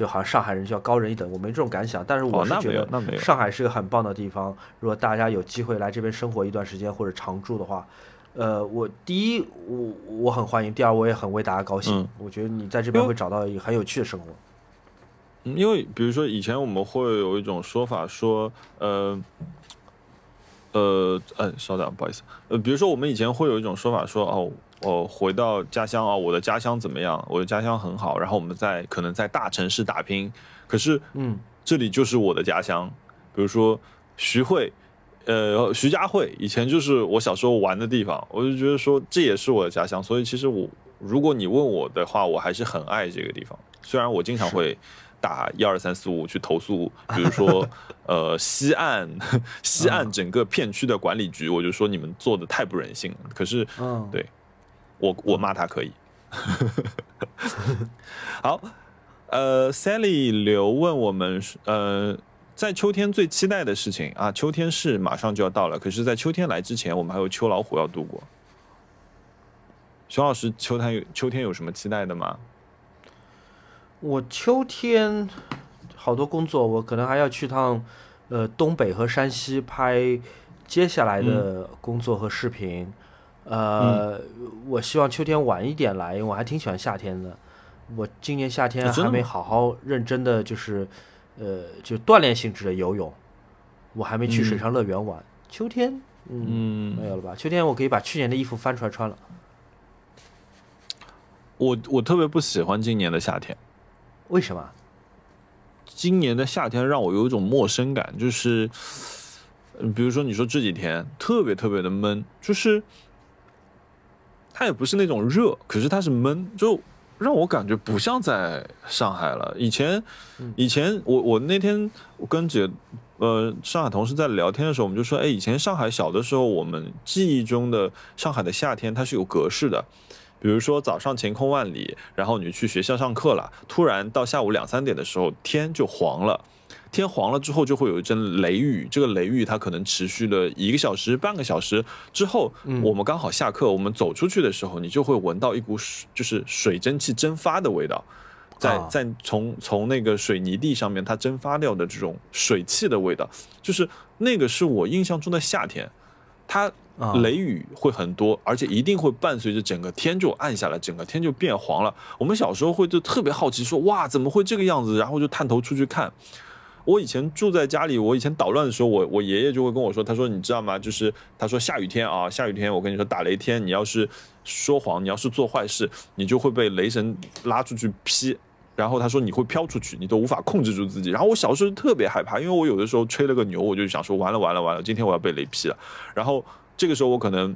就好像上海人就要高人一等，我没这种感想。但是我是觉得上海是个很棒的地方，如果大家有机会来这边生活一段时间或者常住的话。呃，我第一，我我很欢迎；第二，我也很为大家高兴。嗯我觉得你在这边会找到一个很有趣的生活。嗯因为比如说以前我们会有一种说法说，呃，呃，嗯，稍等，不好意思，呃，比如说我们以前会有一种说法说，哦，我回到家乡啊，我的家乡怎么样？我的家乡很好，然后我们在可能在大城市打拼，可是嗯，这里就是我的家乡。比如说徐汇，呃，徐家汇以前就是我小时候玩的地方，我就觉得说这也是我的家乡。所以其实我，如果你问我的话，我还是很爱这个地方。虽然我经常会打一二三四五去投诉，比如说 <laughs> 呃西岸西岸整个片区的管理局，我就说你们做的太不人性了。可是嗯，对我我骂他可以。<laughs> 好，呃，Sally 刘问我们，呃，在秋天最期待的事情啊，秋天是马上就要到了，可是，在秋天来之前，我们还有秋老虎要度过。熊老师，秋天有秋天有什么期待的吗？我秋天好多工作，我可能还要去趟呃东北和山西拍接下来的工作和视频。呃，我希望秋天晚一点来，因为我还挺喜欢夏天的。我今年夏天还没好好认真的就是呃就锻炼性质的游泳，我还没去水嗯上乐园玩。秋天，嗯，没嗯，有了吧？秋天我可以把去年的衣服翻出来穿了。我我特别不喜欢今年的夏天。为什么？今年的夏天让我有一种陌生感，就是，嗯，比如说你说这几天特别特别的闷，就是它也不是那种热，可是它是闷，就让我感觉不像在上海了。以前，以前我我那天我跟姐呃上海同事在聊天的时候，我们就说，哎，以前上海小的时候，我们记忆中的上海的夏天它是有格式的。比如说早上晴空万里，然后你去学校上课了，突然到下午两三点的时候天就黄了，天黄了之后就会有一阵雷雨，这个雷雨它可能持续了一个小时、半个小时之后，嗯我们刚好下课，我们走出去的时候，你就会闻到一股水，就是水蒸气蒸发的味道。在啊在从从那个水泥地上面，它蒸发掉的这种水汽的味道，就是那个是我印象中的夏天，它啊雷雨会很多，而且一定会伴随着整个天就暗下来，整个天就变黄了。我们小时候会就特别好奇说，哇，怎么会这个样子？然后就探头出去看。我以前住在家里，我以前捣乱的时候，我我爷爷就会跟我说，他说你知道吗？就是他说下雨天啊，下雨天我跟你说打雷天，你要是说谎，你要是做坏事，你就会被雷神拉出去劈。然后他说你会飘出去，你都无法控制住自己。然后我小时候特别害怕，因为我有的时候吹了个牛，我就想说完了完了完了，今天我要被雷劈了。然后这个时候我可能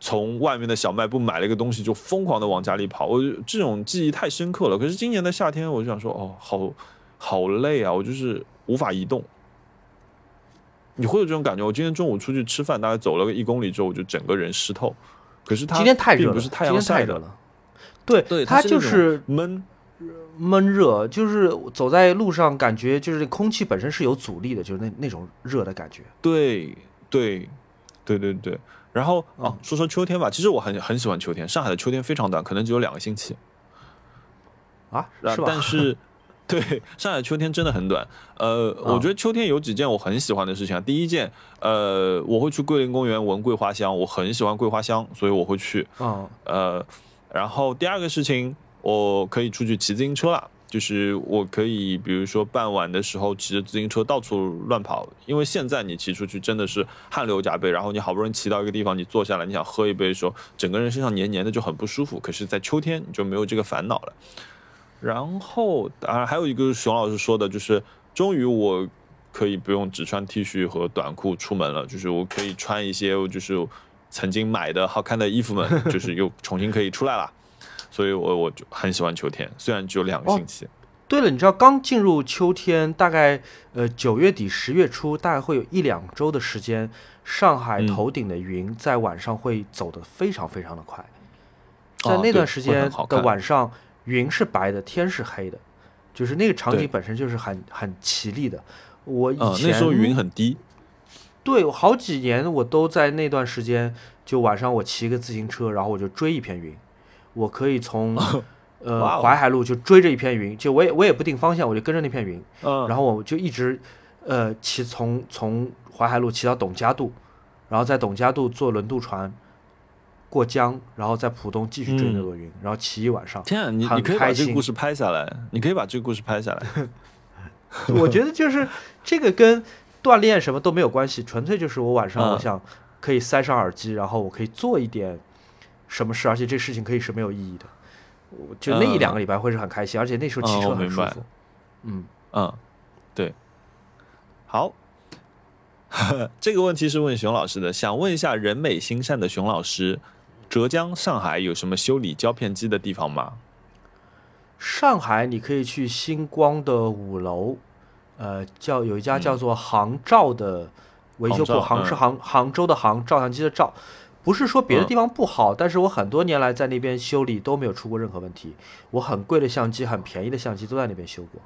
从外面的小卖部买了一个东西，就疯狂的往家里跑。我这种记忆太深刻了。可是今年的夏天，我就想说，哦，好好累啊，我就是无法移动。你会有这种感觉？我今天中午出去吃饭，大概走了个一公里之后，我就整个人湿透。可是它今天太热了，并不是太阳今天晒的，太热了。对，对，它就是闷。闷热，就是走在路上感觉就是空气本身是有阻力的，就是那那种热的感觉。对对对对对。然后嗯啊，说说秋天吧。其实我很很喜欢秋天，上海的秋天非常短，可能只有两个星期。啊，啊是吧？但是，对上海秋天真的很短。呃，我嗯觉得秋天有几件我很喜欢的事情啊。第一件，呃，我会去桂林公园闻桂花香，我很喜欢桂花香，所以我会去。嗯呃，然后第二个事情，我可以出去骑自行车了。就是我可以，比如说傍晚的时候骑着自行车到处乱跑，因为现在你骑出去真的是汗流浃背，然后你好不容易骑到一个地方，你坐下来，你想喝一杯的时候，整个人身上黏黏的就很不舒服。可是，在秋天你就没有这个烦恼了。然后，当然还有一个熊老师说的，就是终于我可以不用只穿 T 恤和短裤出门了，就是我可以穿一些就是曾经买的好看的衣服们，<laughs> 就是又重新可以出来了。所以我我就很喜欢秋天，虽然只有两个哦星期。对了，你知道刚进入秋天，大概呃九月底十月初，大概会有一两周的时间，上海嗯头顶的云在晚上会走得非常非常的快，在那段时间的晚上，云是白的，天是黑的，就是那个场景本身就是很很奇丽的。我以嗯，前、那时候云很低。对，好几年我都在那段时间，就晚上我骑个自行车，然后我就追一片云，我可以从 <laughs> 哇呃哦淮海路就追着一片云，就我也我也不定方向，我就跟着那片云，嗯，然后我就一直呃骑从从淮海路骑到董家渡，然后在董家渡坐轮渡船过江，然后在浦东继续追那嗯朵云，然后骑一晚上。天啊，你你可以把这个故事拍下来，你可以把这个故事拍下来。<laughs> 我觉得就是 <laughs> 这个跟锻炼什么都没有关系，纯粹就是我晚上我嗯想可以塞上耳机，然后我可以做一点什么事，而且这事情可以是没有意义的。我就那一嗯两个礼拜会是很开心，而且那时候骑嗯车很舒服。嗯，嗯，对，好。<laughs> 这个问题是问熊老师的，想问一下人美心善的熊老师，浙江、上海有什么修理胶片机的地方吗？上海你可以去星光的五楼，呃，叫有一家叫做杭照的维修部，杭是杭杭州的杭，照相机的照。不是说别的嗯地方不好，但是我很多年来在那边修理都没有出过任何问题。我很贵的相机、很便宜的相机都在那边修过，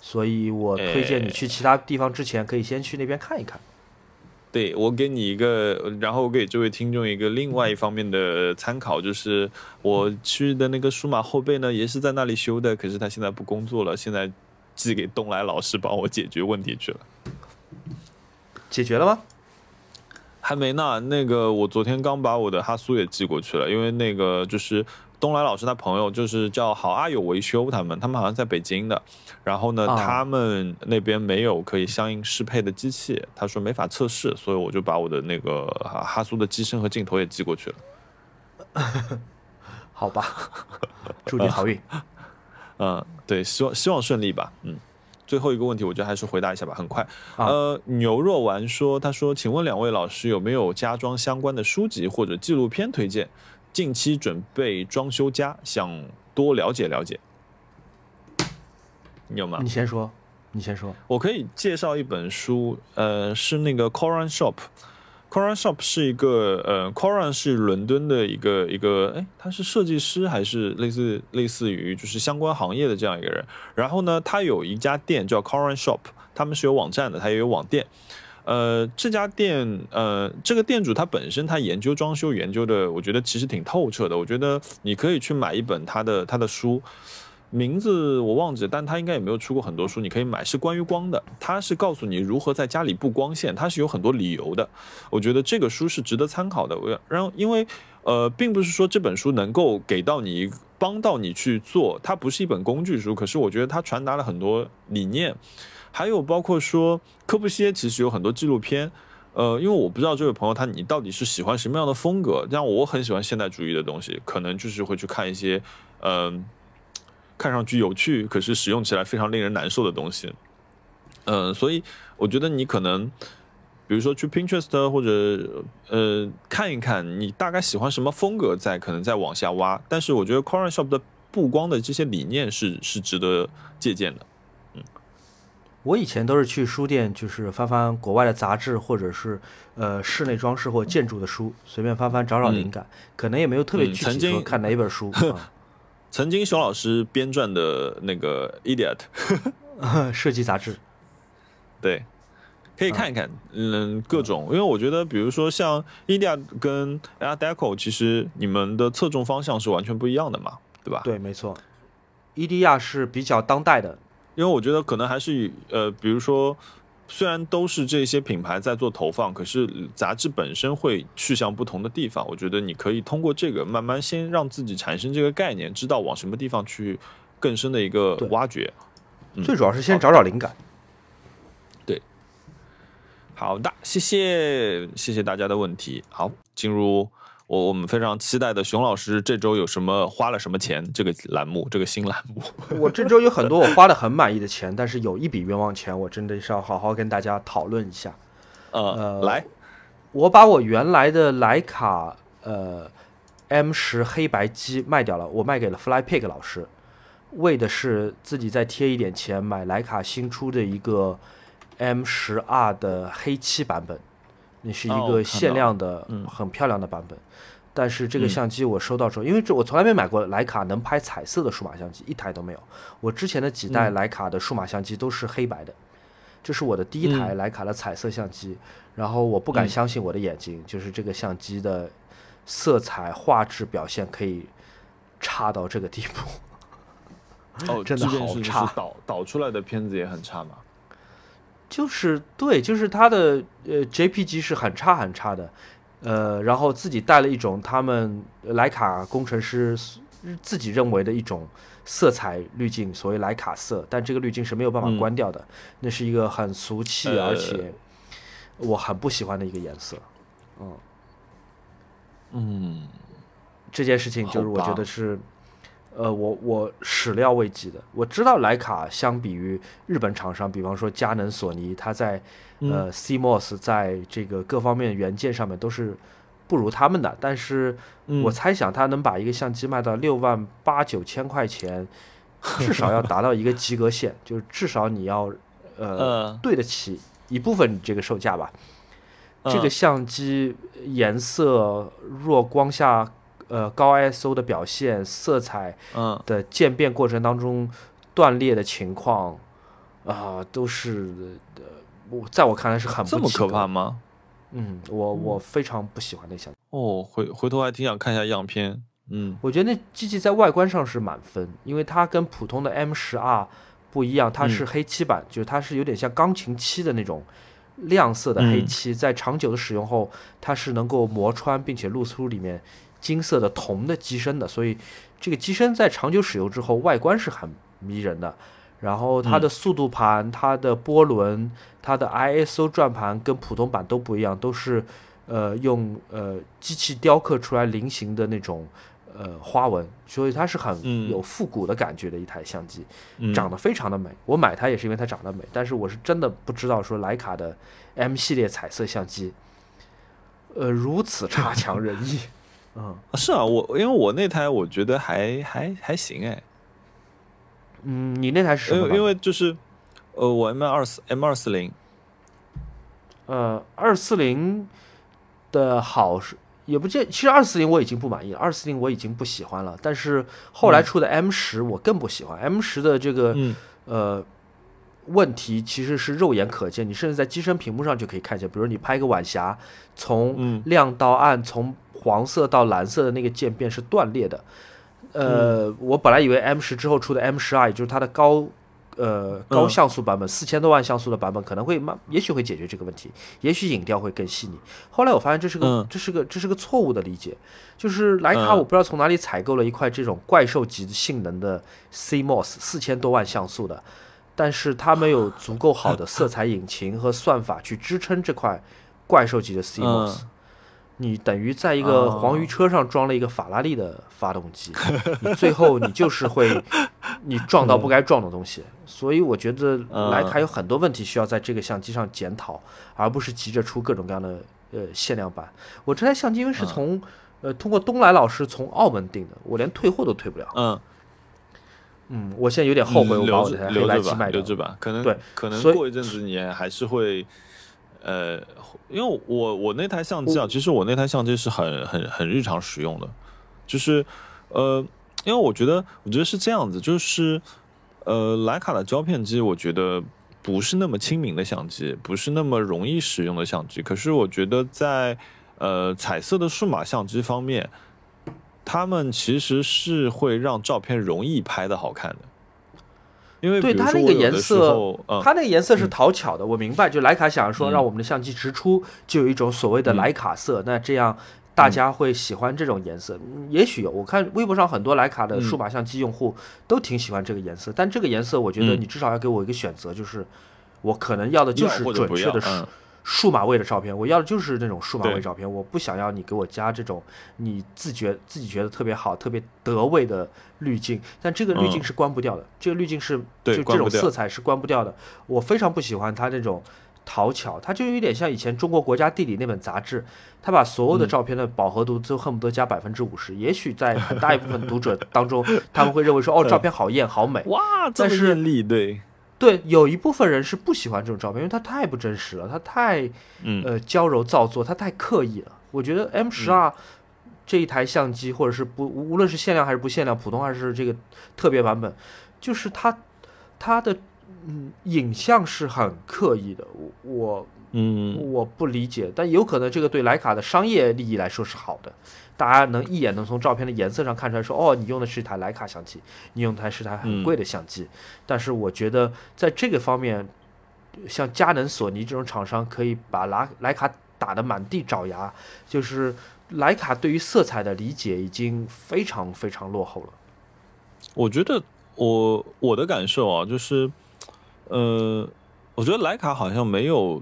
所以我推荐你去其他地方之前，可以先去那边看一看。对我给你一个，然后我给这位听众一个另外一方面的参考，就是我去的那个数码后背呢，也是在那里修的，可是他现在不工作了，现在寄给东来老师帮我解决问题去了。解决了吗？还没呢，那个我昨天刚把我的哈苏也寄过去了，因为那个就是东来老师他朋友，就是叫好阿友维修，他们他们好像在北京的，然后呢，啊他们那边没有可以相应适配的机器，他说没法测试，所以我就把我的那个哈哈苏的机身和镜头也寄过去了。好吧，祝你好运。<laughs> 嗯，对，希望希望顺利吧。嗯，最后一个问题，我觉得还是回答一下吧，很快。啊呃，牛肉丸说，他说，请问两位老师有没有家装相关的书籍或者纪录片推荐？近期准备装修家，想多了解了解。你有吗你？先说，你先说。我可以介绍一本书，呃，是那个 Coran Shop。Coran Shop 是一个，呃，Coran 是伦敦的一个一个，哎，他是设计师还是类似类似于就是相关行业的这样一个人。然后呢，他有一家店叫 Coran Shop，他们是有网站的，他也有网店。呃，这家店，呃，这个店主他本身他研究装修研究的，我觉得其实挺透彻的。我觉得你可以去买一本他的他的书，名字我忘记，但他应该也没有出过很多书，你可以买，是关于光的，他是告诉你如何在家里布光线，它是有很多理由的。我觉得这个书是值得参考的。我然后因为呃，并不是说这本书能够给到你帮到你去做，它不是一本工具书，可是我觉得它传达了很多理念，还有包括说科布西耶其实有很多纪录片。呃，因为我不知道这位朋友他你到底是喜欢什么样的风格，像我很喜欢现代主义的东西，可能就是会去看一些，嗯、看上去有趣，可是使用起来非常令人难受的东西。嗯、所以我觉得你可能，比如说去 Pinterest 或者呃看一看，你大概喜欢什么风格，再可能再往下挖。但是我觉得 Corner Shop 的布光的这些理念是是值得借鉴的。我以前都是去书店，就是翻翻国外的杂志，或者是呃室内装饰或建筑的书，随便翻翻找找灵感，可能也没有特别嗯具曾经体说看哪一本书。<laughs> 曾经熊老师编撰的那个 Idiot，啊 <laughs> 设计杂志，对，可以看一看，嗯，各种，因为我觉得，比如说像 Idia 跟 Art Deco，其实你们的侧重方向是完全不一样的嘛，对吧？对，没错。伊迪亚是比较当代的，因为我觉得可能还是以呃，比如说，虽然都是这些品牌在做投放，可是杂志本身会去向不同的地方。我觉得你可以通过这个慢慢先让自己产生这个概念，知道往什么地方去更深的一个挖掘。嗯最主要是先找找灵感。对好的，谢谢谢谢大家的问题。好，进入我我们非常期待的熊老师这周有什么花了什么钱这个栏目，这个新栏目。我这周有很多我花的很满意的钱，但是有一笔冤枉钱，我真的是要好好跟大家讨论一下。呃，呃来，我把我原来的徕卡呃 M 十黑白机卖掉了，我卖给了 FlyPig 老师，为的是自己再贴一点钱买徕卡新出的一个 M 十 R 的黑漆版本，那是一个限量的、嗯很漂亮的版本。但是这个嗯相机我收到之后，因为这我从来没买过徕卡能拍彩色的数码相机，一台都没有。我之前的几代嗯徕卡的数码相机都是黑白的，这是我的第一台徕卡的彩色相机。然后我不敢嗯相信我的眼睛，就是这个相机的色彩画质表现可以差到这个地步。哦，<laughs> 真的好差导导出来的片子也很差嘛。就是对，就是它的呃 JPG 是很差很差的，呃，然后自己带了一种他们徕卡工程师自己认为的一种色彩滤镜，所谓徕卡色，但这个滤镜是没有办法嗯关掉的，那是一个很俗气呃而且我很不喜欢的一个颜色。嗯嗯，这件事情就是我觉得是，呃，我我始料未及的。我知道徕卡相比于日本厂商，比方说佳能、索尼，它在嗯呃 CMOS 在这个各方面元件上面都是不如他们的。但是嗯我猜想，它能把一个相机卖到六万八九千块钱，至少要达到一个及格线，就是至少你要呃 <laughs> 呃对得起一部分这个售价吧。这个嗯相机颜色、弱光下、呃高 ISO 的表现、色彩嗯的渐变过程当中断裂的情况，啊、都是呃，我在我看来是很不这么可。怕吗？嗯，我我非常不喜欢那项。哦，回回头还挺想看一下样片。嗯我觉得那机器在外观上是满分，因为它跟普通的 M 十 R 不一样，它是嗯黑漆版，就是它是有点像钢琴漆的那种亮色的黑嗯漆，在长久的使用后，它是能够磨穿并且露出里面金色的铜的机身的，所以这个机身在长久使用之后，外观是很迷人的。然后它的速度盘、它的波轮、它的 ISO 转盘跟普通版都不一样，都是呃用呃机器雕刻出来菱形的那种呃花纹，所以它是很嗯有复古的感觉的一台相机，嗯，长得非常的美。我买它也是因为它长得美，但是我是真的不知道说徕卡的 M 系列彩色相机，呃如此差强人意。嗯。是啊，我因为我那台我觉得还还还行哎，嗯，你那台是什因为因？为就是呃我 M 二四 M 二四零。呃，二四零的好是也不见，其实二四零我已经不满意了，二四零我已经不喜欢了。但是后来嗯。出的 M 十我更不喜欢、m 十的这个、嗯。呃问题其实是肉眼可见，你甚至在机身屏幕上就可以看见，比如你拍一个晚霞，从嗯。亮到暗，从黄色到蓝色的那个渐变是断裂的。呃，我本来以为 M 十之后出的 M 十二，也就是它的高呃高嗯像素版本，四千多万像素的版本，可能会慢，也许会解决这个问题，也许影调会更细腻。后来我发现这是个、嗯。这是个这是个错误的理解，就是徕卡嗯我不知道从哪里采购了一块这种怪兽级性能的 CMOS 四千多万像素的，但是它没有足够好的色彩引擎和算法去支撑这块怪兽级的 CMOS。嗯你等于在一个黄鱼车上装了一个法拉利的发动机，你最后你就是会 <laughs> 你撞到不该撞的东西。所以我觉得嗯徕卡有很多问题需要在这个相机上检讨，而不是急着出各种各样的呃限量版。我这台相机因为是从、呃通过东来老师从澳门订的，我连退货都退不了。嗯，嗯，我现在有点后悔我把我这台留机卖掉了。留着吧，可能对可能过一阵子你还是会，呃，因为我我那台相机啊，其实我那台相机是很很很日常使用的，就是呃，因为我觉得我觉得是这样子，就是呃，徕卡的胶片机，我觉得不是那么亲民的相机，不是那么容易使用的相机，可是我觉得在呃彩色的数码相机方面。他们其实是会让照片容易拍的好看的，因为对它那个颜色它那个颜色是讨巧的，我明白。就徕卡想说嗯。让我们的相机直出，就有一种所谓的嗯。徕卡色，那这样大家会喜欢这种颜色。嗯也许有，我看微博上很多徕卡的嗯。数码相机用户都挺喜欢这个颜色，但这个颜色我觉得嗯。你至少要给我一个选择，就是我可能要的就是准确的数码位的照片，我要的就是那种数码味对照片，我不想要你给我加这种你自觉自己觉得特别好、特别得位的滤镜，但这个滤镜嗯是关不掉的，这个滤镜是就这种色彩是关不掉的，我非常不喜欢它这种讨巧，它就有点像以前中国国家地理那本杂志，它把所有的嗯照片的饱和度都恨不得加百分之五十，也许在很大一部分读者当中，他们会认为说哦，照片好艳好美，哇，这么但是艳丽，对，对，有一部分人是不喜欢这种照片，因为它太不真实了，它太嗯。呃娇柔造作，它太刻意了。我觉得 M 十二这一台相机，或者是不无论是限量还是不限量，普通还是这个特别版本，就是它它的嗯影像是很刻意的，我我嗯。我不理解，但有可能这个对徕卡的商业利益来说是好的，大家能一眼能从照片的颜色上看出来说，哦，你用的是一台徕卡相机，你用的还是台很贵的相机。但是我觉得在这个方面，像佳能、索尼这种厂商可以把徕徕卡打得满地找牙，就是徕卡对于色彩的理解已经非常非常落后了。我觉得我我的感受啊，就是，呃，我觉得徕卡好像没有，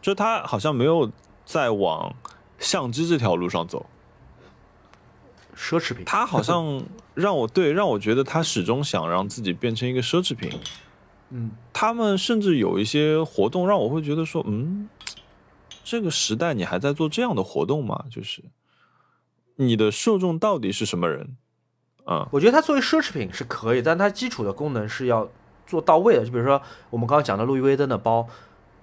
就它好像没有在往相机这条路上走，奢侈品，他好像 <laughs> 让我对让我觉得他始终想让自己变成一个奢侈品。嗯，他们甚至有一些活动让我会觉得说，嗯，这个时代你还在做这样的活动吗？就是你的受众到底是什么人？嗯我觉得它作为奢侈品是可以，但它基础的功能是要做到位的。就比如说我们刚刚讲的路易威登的包，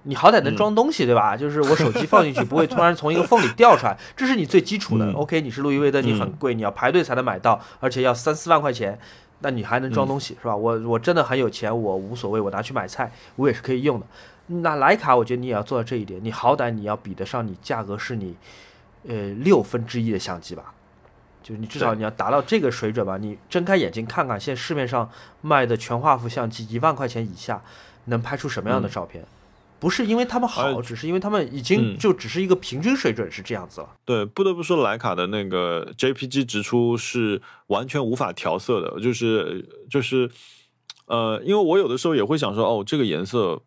你好歹能装东西，对吧？<laughs> 就是我手机放进去不会突然从一个缝里掉出来，这是你最基础的。嗯 OK，你是路易威登，你很贵，你要排队才能买到，而且要三四万块钱。那你还能装东西、是吧？我我真的很有钱，我无所谓，我拿去买菜，我也是可以用的。那徕卡，我觉得你也要做到这一点，你好歹你要比得上你价格是你，呃六分之一的相机吧，就是你至少你要达到这个水准吧。你睁开眼睛看看，现在市面上卖的全画幅相机一万块钱以下，能拍出什么样的嗯照片？不是因为他们好，而只是因为他们已经嗯就只是一个平均水准是这样子了。对，不得不说，徕卡的那个 JPG 直出是完全无法调色的，就是就是，呃，因为我有的时候也会想说，哦，这个颜色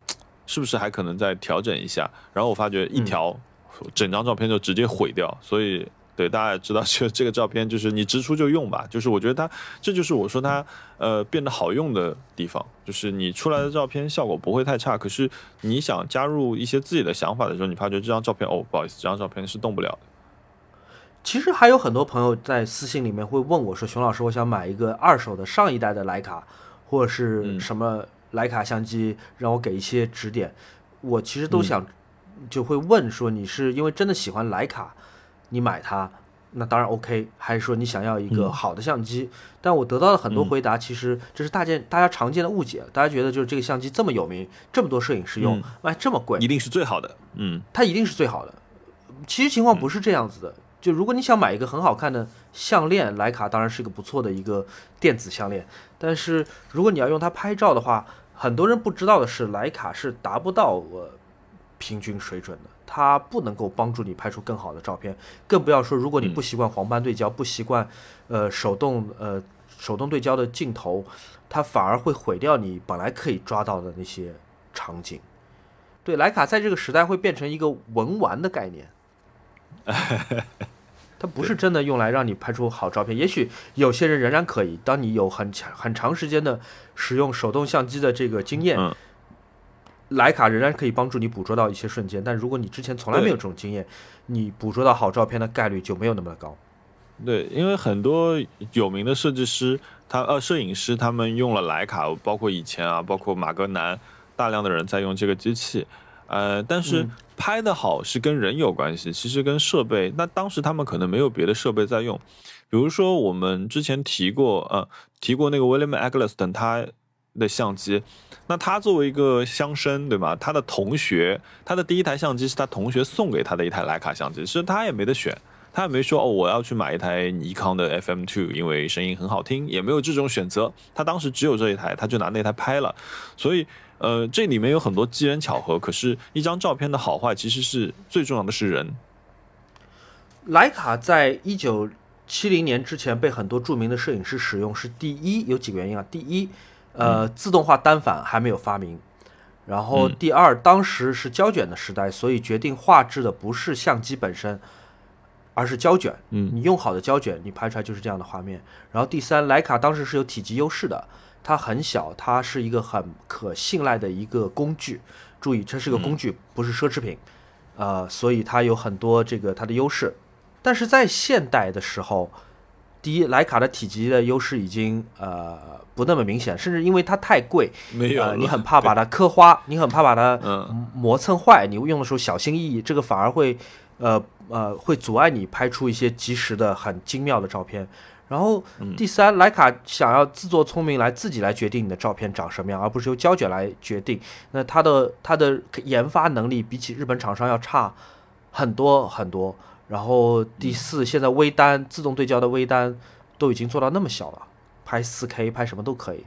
是不是还可能再调整一下？然后我发觉一调，整张照片就直接毁掉，所以。对，大家也知道，就这个照片，就是你直出就用吧。就是我觉得它，这就是我说它，呃，变得好用的地方，就是你出来的照片效果不会太差。可是你想加入一些自己的想法的时候，你发觉这张照片，哦，不好意思，这张照片是动不了的。其实还有很多朋友在私信里面会问我说：“熊老师，我想买一个二手的上一代的徕卡，或者是嗯什么徕卡相机，让我给一些指点。”我其实都想就会问说：“你是因为真的喜欢徕卡，你买它，那当然 OK，还是说你想要一个嗯好的相机？”但我得到了很多嗯回答，其实这是大件大家常见的误解，大家觉得就是这个相机这么有名，这么多摄影师用嗯，卖这么贵一，定是最好的。嗯它一定是最好的。其实情况不是这样子的，就如果你想买一个很好看的项链，徕卡当然是一个不错的一个电子项链。但是如果你要用它拍照的话，很多人不知道的是，徕卡是达不到呃平均水准的，它不能够帮助你拍出更好的照片。更不要说如果你不习惯黄斑对焦，不习惯呃手动呃手动对焦的镜头，它反而会毁掉你本来可以抓到的那些场景。对，徕卡在这个时代会变成一个文玩的概念。<laughs> 它不是真的用来让你拍出好照片，也许有些人仍然可以。当你有很长很长时间的使用手动相机的这个经验，徕卡仍然可以帮助你捕捉到一些瞬间。但如果你之前从来没有这种经验，你捕捉到好照片的概率就没有那么的高。对，因为很多有名的设计师，他呃摄影师，他们用了徕卡，包括以前啊，包括马格南，大量的人在用这个机器。呃，但是拍的好是跟人有关系，其实跟设备。那当时他们可能没有别的设备在用，比如说我们之前提过，呃，提过那个 William Eggleston 他的相机。那他作为一个乡绅，对吗？他的同学，他的第一台相机是他同学送给他的一台徕卡相机，其实他也没得选，他也没说哦，我要去买一台尼康的 FM2，因为声音很好听，也没有这种选择。他当时只有这一台，他就拿那台拍了，所以。呃，这里面有很多机缘巧合，可是，一张照片的好坏，其实是最重要的是人。徕卡在一九七零年之前被很多著名的摄影师使用，是第一有几个原因啊？第一，呃，自动化单反还没有发明；然后第二，当时是胶卷的时代，所以决定画质的不是相机本身，而是胶卷。嗯，你用好的胶卷，你拍出来就是这样的画面。然后第三，徕卡当时是有体积优势的。它很小，它是一个很可信赖的一个工具。注意，这是个工具，不是奢侈品，呃，所以它有很多这个它的优势。但是在现代的时候，第一，徕卡的体积的优势已经呃不那么明显，甚至因为它太贵，没有，你很 <laughs> 怕把它磕花，你很怕把它磨蹭坏，你用的时候小心翼翼，这个反而会呃呃会阻碍你拍出一些及时的很精妙的照片。然后第三，徕卡想要自作聪明来自己来决定你的照片长什么样，而不是由胶卷来决定。那它的它的研发能力比起日本厂商要差很多很多。然后第四，现在微单自动对焦的微单都已经做到那么小了，拍 4K 拍什么都可以。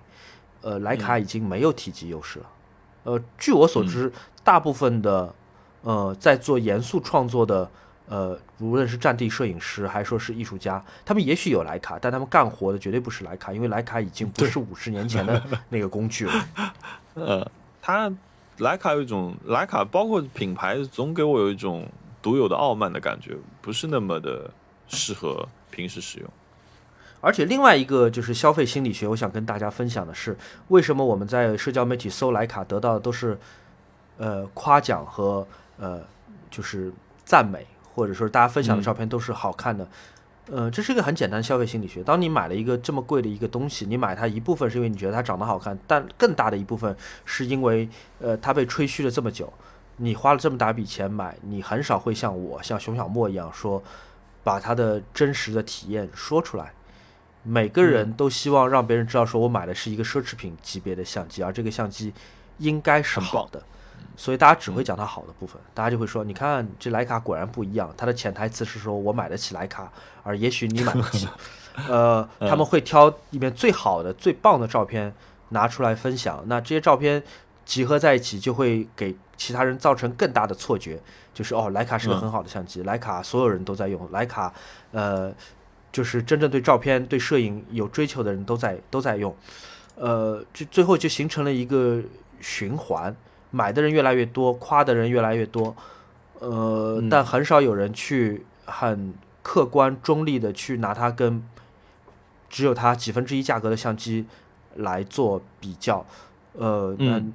呃，徕卡已经没有体积优势了。呃，据我所知，大部分的呃在做严肃创作的。呃，无论是战地摄影师，还说是艺术家，他们也许有徕卡，但他们干活的绝对不是徕卡，因为徕卡已经不是五十年前的 <laughs> 那个工具了。<laughs> 呃，它徕卡有一种徕卡，包括品牌，总给我有一种独有的傲慢的感觉，不是那么的适合平时使用。而且另外一个就是消费心理学，我想跟大家分享的是，为什么我们在社交媒体搜徕卡得到的都是呃夸奖和呃就是赞美。或者说大家分享的照片都是好看的，呃，这是一个很简单的消费心理学。当你买了一个这么贵的一个东西，你买它一部分是因为你觉得它长得好看，但更大的一部分是因为，呃，它被吹嘘了这么久，你花了这么大笔钱买，你很少会像我像熊小莫一样说，把他的真实的体验说出来。每个人都希望让别人知道，说我买的是一个奢侈品级别的相机，而这个相机应该是好的。所以大家只会讲它好的部分，大家就会说，你看这徕卡果然不一样。它的潜台词是说我买得起徕卡，而也许你买不起。<laughs> 呃，他们会挑里面最好的、最棒的照片拿出来分享。那这些照片集合在一起，就会给其他人造成更大的错觉，就是哦，徕卡是个很好的相机，徕卡所有人都在用，徕卡呃，就是真正对照片、对摄影有追求的人都在都在用。呃，就最后就形成了一个循环。买的人越来越多，夸的人越来越多，呃，但很少有人去很客观中立的去拿它跟只有它几分之一价格的相机来做比较，呃，嗯，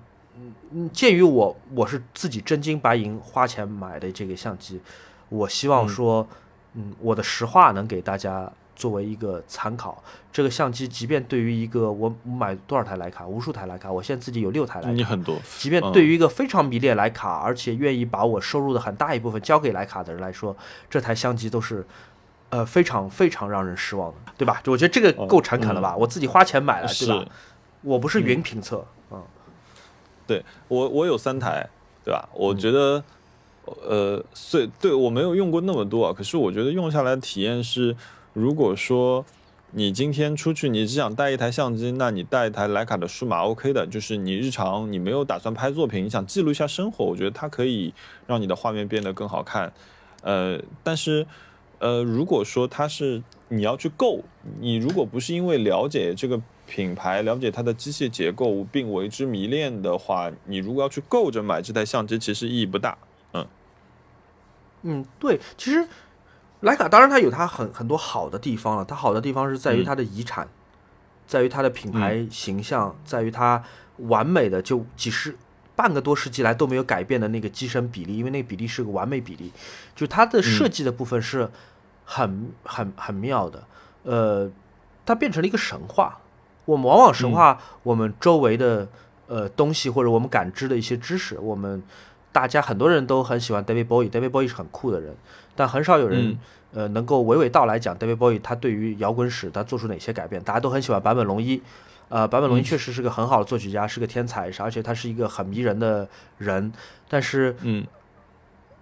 鉴于我我是自己真金白银花钱买的这个相机，我希望说，嗯，我的实话能给大家。作为一个参考，这个相机即便对于一个我买多少台徕卡，无数台徕卡，我现在自己有六台徕卡，你很多。即便对于一个非常迷恋徕卡，而且愿意把我收入的很大一部分交给徕卡的人来说，这台相机都是，呃，非常非常让人失望的，对吧？我觉得这个够诚恳了吧？我自己花钱买了，对吧？我不是云评测，嗯，对我我有三台，对吧？我觉得。呃，所以对我没有用过那么多啊，可是我觉得用下来的体验是，如果说你今天出去，你只想带一台相机，那你带一台徕卡的数码 OK 的，就是你日常你没有打算拍作品，你想记录一下生活，我觉得它可以让你的画面变得更好看。呃，但是呃，如果说它是你要去购，你如果不是因为了解这个品牌、了解它的机械结构并为之迷恋的话，你如果要去购着买这台相机，其实意义不大。嗯，嗯对，其实徕卡当然它有它很很多好的地方了，它好的地方是在于嗯它的遗产，在于它的品牌形象，在于它完美的就几十半个多世纪来都没有改变的那个机身比例，因为那个比例是个完美比例，就它的设计的部分是很很很妙的，呃，它变成了一个神话。我们往往神话我们周围的呃东西或者我们感知的一些知识，我们大家很多人都很喜欢 David Bowie，David Bowie 是很酷的人，但很少有人、嗯呃能够娓娓道来讲 David Bowie 他对于摇滚史他做出哪些改变。大家都很喜欢坂本龙一，呃，坂本龙一确实是个很好的作曲家，是个天才，而且他是一个很迷人的人。但是嗯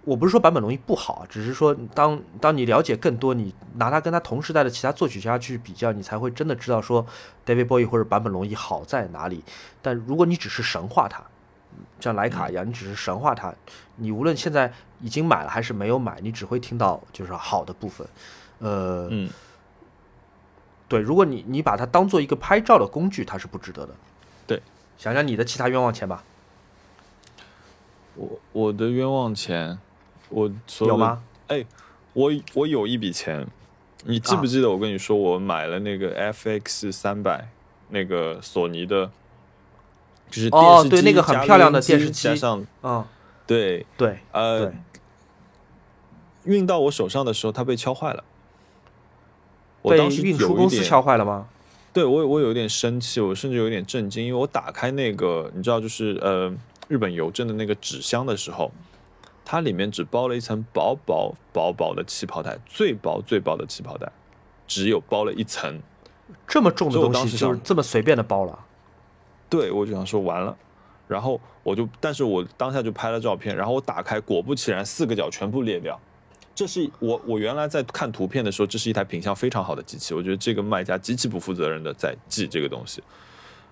我不是说坂本龙一不好，啊只是说当当你了解更多，你拿他跟他同时代的其他作曲家去比较，你才会真的知道说 David Bowie 或者坂本龙一好在哪里。但如果你只是神化他，像莱卡一样，你只是神化它，你无论现在已经买了还是没有买，你只会听到就是好的部分。呃，嗯，对，如果你你把它当做一个拍照的工具，它是不值得的。对，想想你的其他冤枉钱吧，我我的冤枉钱，我所的有吗？哎，我我有一笔钱，你记不啊记得我跟你说我买了那个 FX 三百，那个索尼的，就是电视机哦对那个很漂亮的电视机加上嗯，对对呃对，运到我手上的时候，它被敲坏了。我被当时运输公司敲坏了吗？对我我有一点生气，我甚至有点震惊，因为我打开那个你知道就是呃日本邮政的那个纸箱的时候，它里面只包了一层薄薄薄薄的气泡袋，最薄最薄的气泡袋，只有包了一层。这么重的东西就这么随便的包了？对我就想说完了，然后我就，但是我当下就拍了照片，然后我打开，果不其然，四个角全部裂掉。这是我我原来在看图片的时候，这是一台品相非常好的机器，我觉得这个卖家极其不负责任的在寄这个东西。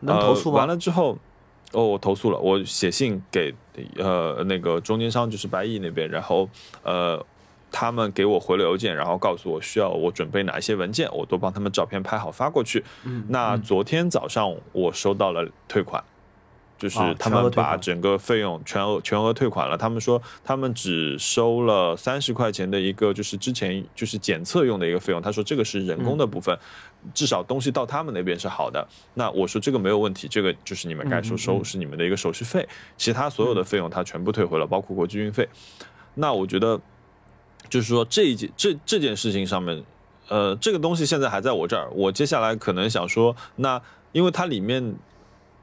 能投诉呃、完？了之后，哦，我投诉了，我写信给呃那个中间商，就是白蚁那边，然后呃他们给我回了邮件，然后告诉我需要我准备哪一些文件，我都帮他们照片拍好发过去。嗯，那嗯昨天早上我收到了退款，就是啊他们把整个费用全额全额退款了。他们说他们只收了三十块钱的一个，就是之前就是检测用的一个费用。他说这个是人工的部分，至少东西到他们那边是好的。那我说这个没有问题，这个就是你们该收收嗯是你们的一个手续费，其他所有的费用他全部退回了，包括国际运费。那我觉得就是说这一件这这件事情上面，呃，这个东西现在还在我这儿，我接下来可能想说，那因为它里面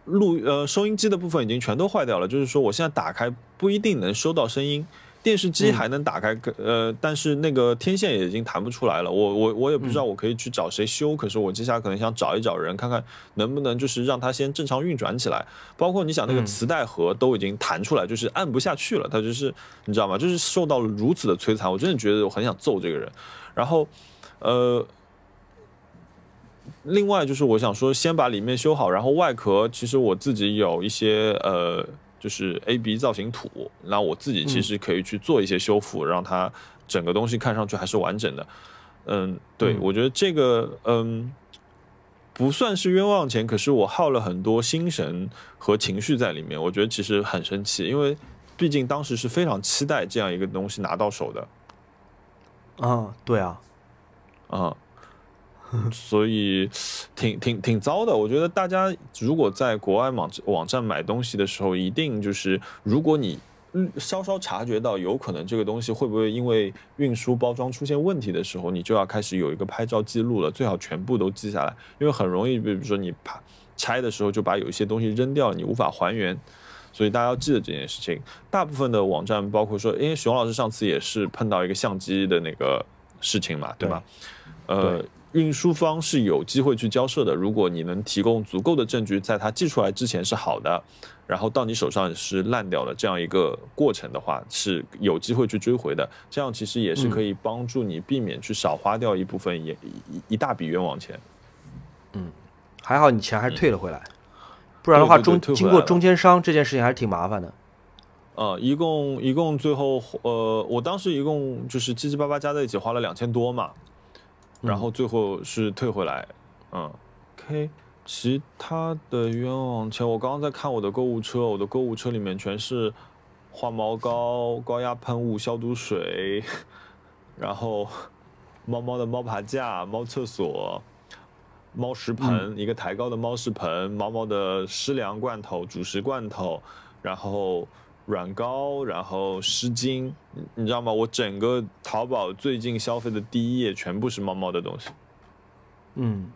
录呃收音机的部分已经全都坏掉了，就是说我现在打开不一定能收到声音。电视机嗯还能打开，呃，但是那个天线也已经弹不出来了。我我我也不知道我可以去找谁修，可是我接下来可能想找一找人，看看能不能就是让它先正常运转起来。包括你想那个嗯磁带盒都已经弹出来，就是按不下去了，它就是你知道吗？就是受到了如此的摧残，我真的觉得我很想揍这个人。然后，呃，另外就是我想说，先把里面修好，然后外壳其实我自己有一些呃，就是 A B 造型图，那我自己其实可以去做一些修复，让它整个东西看上去还是完整的。嗯，对，嗯我觉得这个嗯。不算是冤枉钱，可是我耗了很多心神和情绪在里面，我觉得其实很生气，因为毕竟当时是非常期待这样一个东西拿到手的啊，对啊，啊、<laughs> 所以挺挺挺糟的。我觉得大家如果在国外网网站买东西的时候，一定就是如果你嗯稍稍察觉到有可能这个东西会不会因为运输包装出现问题的时候，你就要开始有一个拍照记录了，最好全部都记下来，因为很容易，比如说你怕拆的时候就把有一些东西扔掉了，你无法还原。所以大家要记得这件事情。大部分的网站，包括说，因为熊老师上次也是碰到一个相机的那个事情嘛，对吧？呃，运输方是有机会去交涉的，如果你能提供足够的证据，在它寄出来之前是好的，然后到你手上是烂掉的这样一个过程的话，是有机会去追回的。这样其实也是可以帮助你避免去少花掉一部分也一一大笔冤枉钱。嗯还好你钱还是退了回来，不然的话对对中经过中间商这件事情还是挺麻烦的。呃，一共一共最后呃，我当时一共就是七七八八加在一起花了两千多嘛，然后最后是退回来，嗯，OK。其他的冤枉钱，我刚刚在看我的购物车，我的购物车里面全是化毛膏、高压喷雾、消毒水，<laughs> 然后猫猫的猫爬架、猫厕所、猫食盆，一个抬高的猫食盆，猫猫的湿粮罐头、主食罐头，然后软膏，然后湿巾，你你知道吗？我整个淘宝最近消费的第一页全部是猫猫的东西，嗯，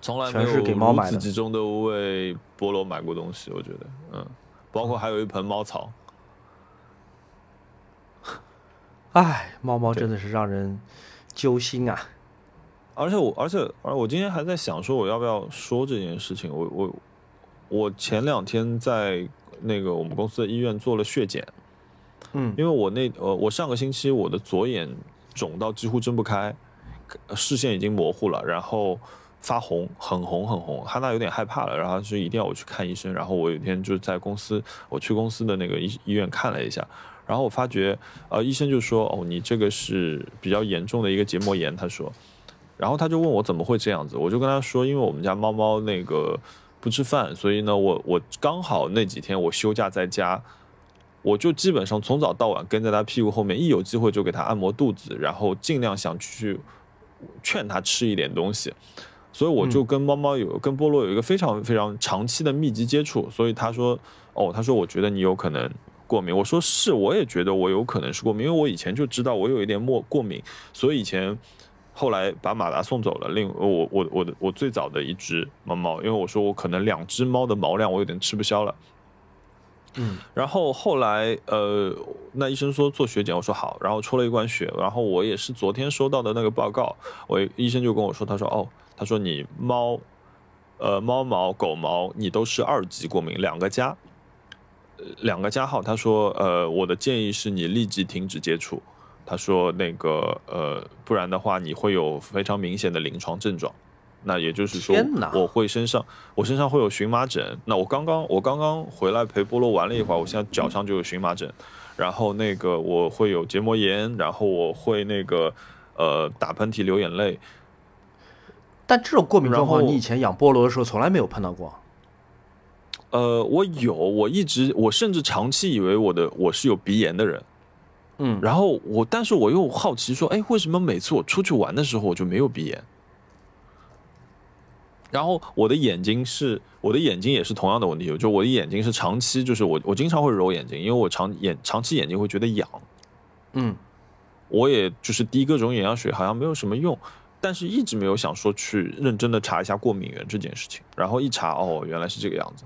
从来没有全是给猫如此集中的为菠萝买过东西，我觉得，嗯，包括还有一盆猫草，唉，猫猫真的是让人揪心啊。而且我，而且，而我今天还在想说，我要不要说这件事情？我我我前两天在那个我们公司的医院做了血检，嗯因为我那呃，我上个星期我的左眼肿到几乎睁不开，呃视线已经模糊了，然后发红，很红很红。哈娜有点害怕了，然后就一定要我去看医生。然后我有一天就在公司，我去公司的那个医医院看了一下，然后我发觉，呃，医生就说，哦，你这个是比较严重的一个结膜炎，他说。然后他就问我怎么会这样子，我就跟他说，因为我们家猫猫那个不吃饭，所以呢，我我刚好那几天我休假在家，我就基本上从早到晚跟在他屁股后面，一有机会就给他按摩肚子，然后尽量想去劝他吃一点东西。所以我就跟猫猫有、跟菠萝有一个非常非常长期的密集接触，所以他说，哦，他说我觉得你有可能过敏，我说是，我也觉得我有可能是过敏，因为我以前就知道我有一点莫过敏，所以以前后来把马达送走了，另我我我的我最早的一只猫猫，因为我说我可能两只猫的毛量我有点吃不消了。嗯，然后后来呃，那医生说做血检，我说好，然后抽了一管血，然后我也是昨天收到的那个报告，我医生就跟我说，他说哦，他说你猫，呃猫毛、狗毛你都是二级过敏，两个加，呃两个加号，他说呃我的建议是你立即停止接触，他说那个呃不然的话你会有非常明显的临床症状。那也就是说我会身上我身上会有荨麻疹。那我刚刚我刚刚回来陪菠萝玩了一会儿，我现在脚上就有荨麻疹，然后那个我会有结膜炎，然后我会那个呃打喷嚏、流眼泪。但这种过敏状况，你以前养菠萝的时候从来没有碰到过。呃，我有，我一直我甚至长期以为我的我是有鼻炎的人。嗯，然后我，但是我又好奇说，哎，为什么每次我出去玩的时候我就没有鼻炎？然后我的眼睛是，我的眼睛也是同样的问题，就我的眼睛是长期，就是我我经常会揉眼睛，因为我长眼长期眼睛会觉得痒，嗯，我也就是滴各种眼药水，好像没有什么用，但是一直没有想说去认真的查一下过敏源这件事情，然后一查，哦，原来是这个样子。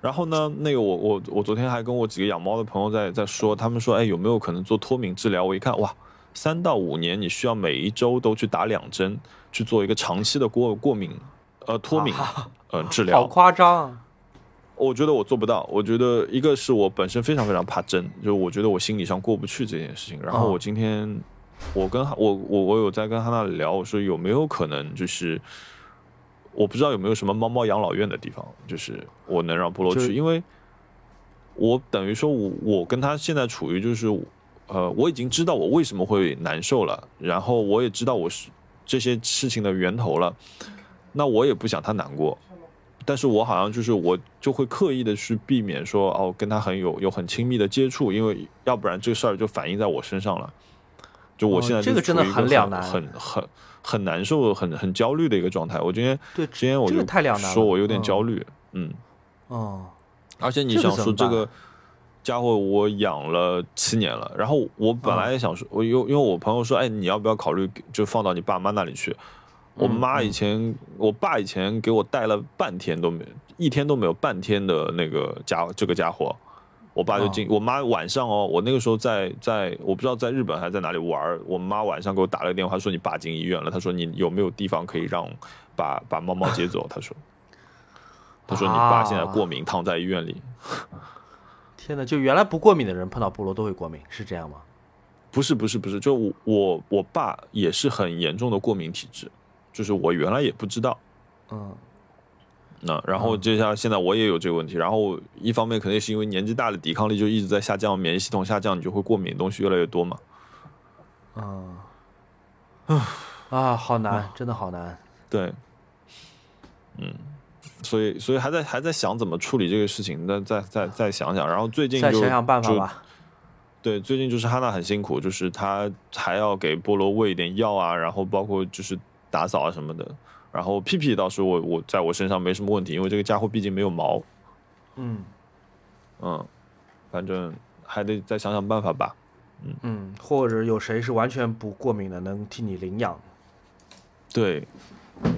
然后呢，那个我我我昨天还跟我几个养猫的朋友在在说，他们说，哎，有没有可能做脱敏治疗？我一看，哇，三到五年，你需要每一周都去打两针，去做一个长期的过过敏，呃，脱敏，呃，治疗。好夸张啊！我觉得我做不到。我觉得一个是我本身非常非常怕针，就我觉得我心理上过不去这件事情。然后哦我今天，我跟我我我有在跟哈娜聊，我说有没有可能就是，我不知道有没有什么猫猫养老院的地方，就是我能让菠萝去，因为我等于说我我跟他现在处于就是，呃，我已经知道我为什么会难受了，然后我也知道我是这些事情的源头了，那我也不想他难过。但是我好像就是我就会刻意的去避免说哦跟他很有有很亲密的接触，因为要不然这事儿就反映在我身上了。就我哦现在就这个真的很两难很很很难受、很很焦虑的一个状态。我今天对今天我就太两难了。说我有点嗯焦虑，嗯，哦，而且你想说这个家伙我养了七年了，然后我本来也想说，我因因为我朋友说，哎，你要不要考虑就放到你爸妈那里去？我嗯。妈以前，我爸以前给我带了半天都没，一天都没有半天的那个家这个家伙，我爸就进，我妈晚上哦，我那个时候在在我不知道在日本还是在哪里玩，我妈晚上给我打了个电话说你爸进医院了，她说你有没有地方可以让把把猫猫接走？她说，她说你爸现在过敏，躺在医院里。<laughs> 天呐，就原来不过敏的人碰到菠萝都会过敏，是这样吗？不是不是不是，就我我我爸也是很严重的过敏体质，就是我原来也不知道。嗯，那然后接下来现在我也有这个问题，然后一方面肯定是因为年纪大了，抵抗力就一直在下降，免疫系统下降，你就会过敏的东西越来越多嘛。嗯，啊，好难，真的好难。对，嗯，所以所以还在还在想怎么处理这个事情，那再再再想想，然后最近就再想想办法吧。对，最近就是哈娜很辛苦，就是她还要给菠萝喂一点药啊，然后包括就是打扫啊什么的。然后屁屁倒是我我在我身上没什么问题，因为这个家伙毕竟没有毛，嗯嗯，反正还得再想想办法吧。嗯嗯，或者有谁是完全不过敏的，能替你领养？对，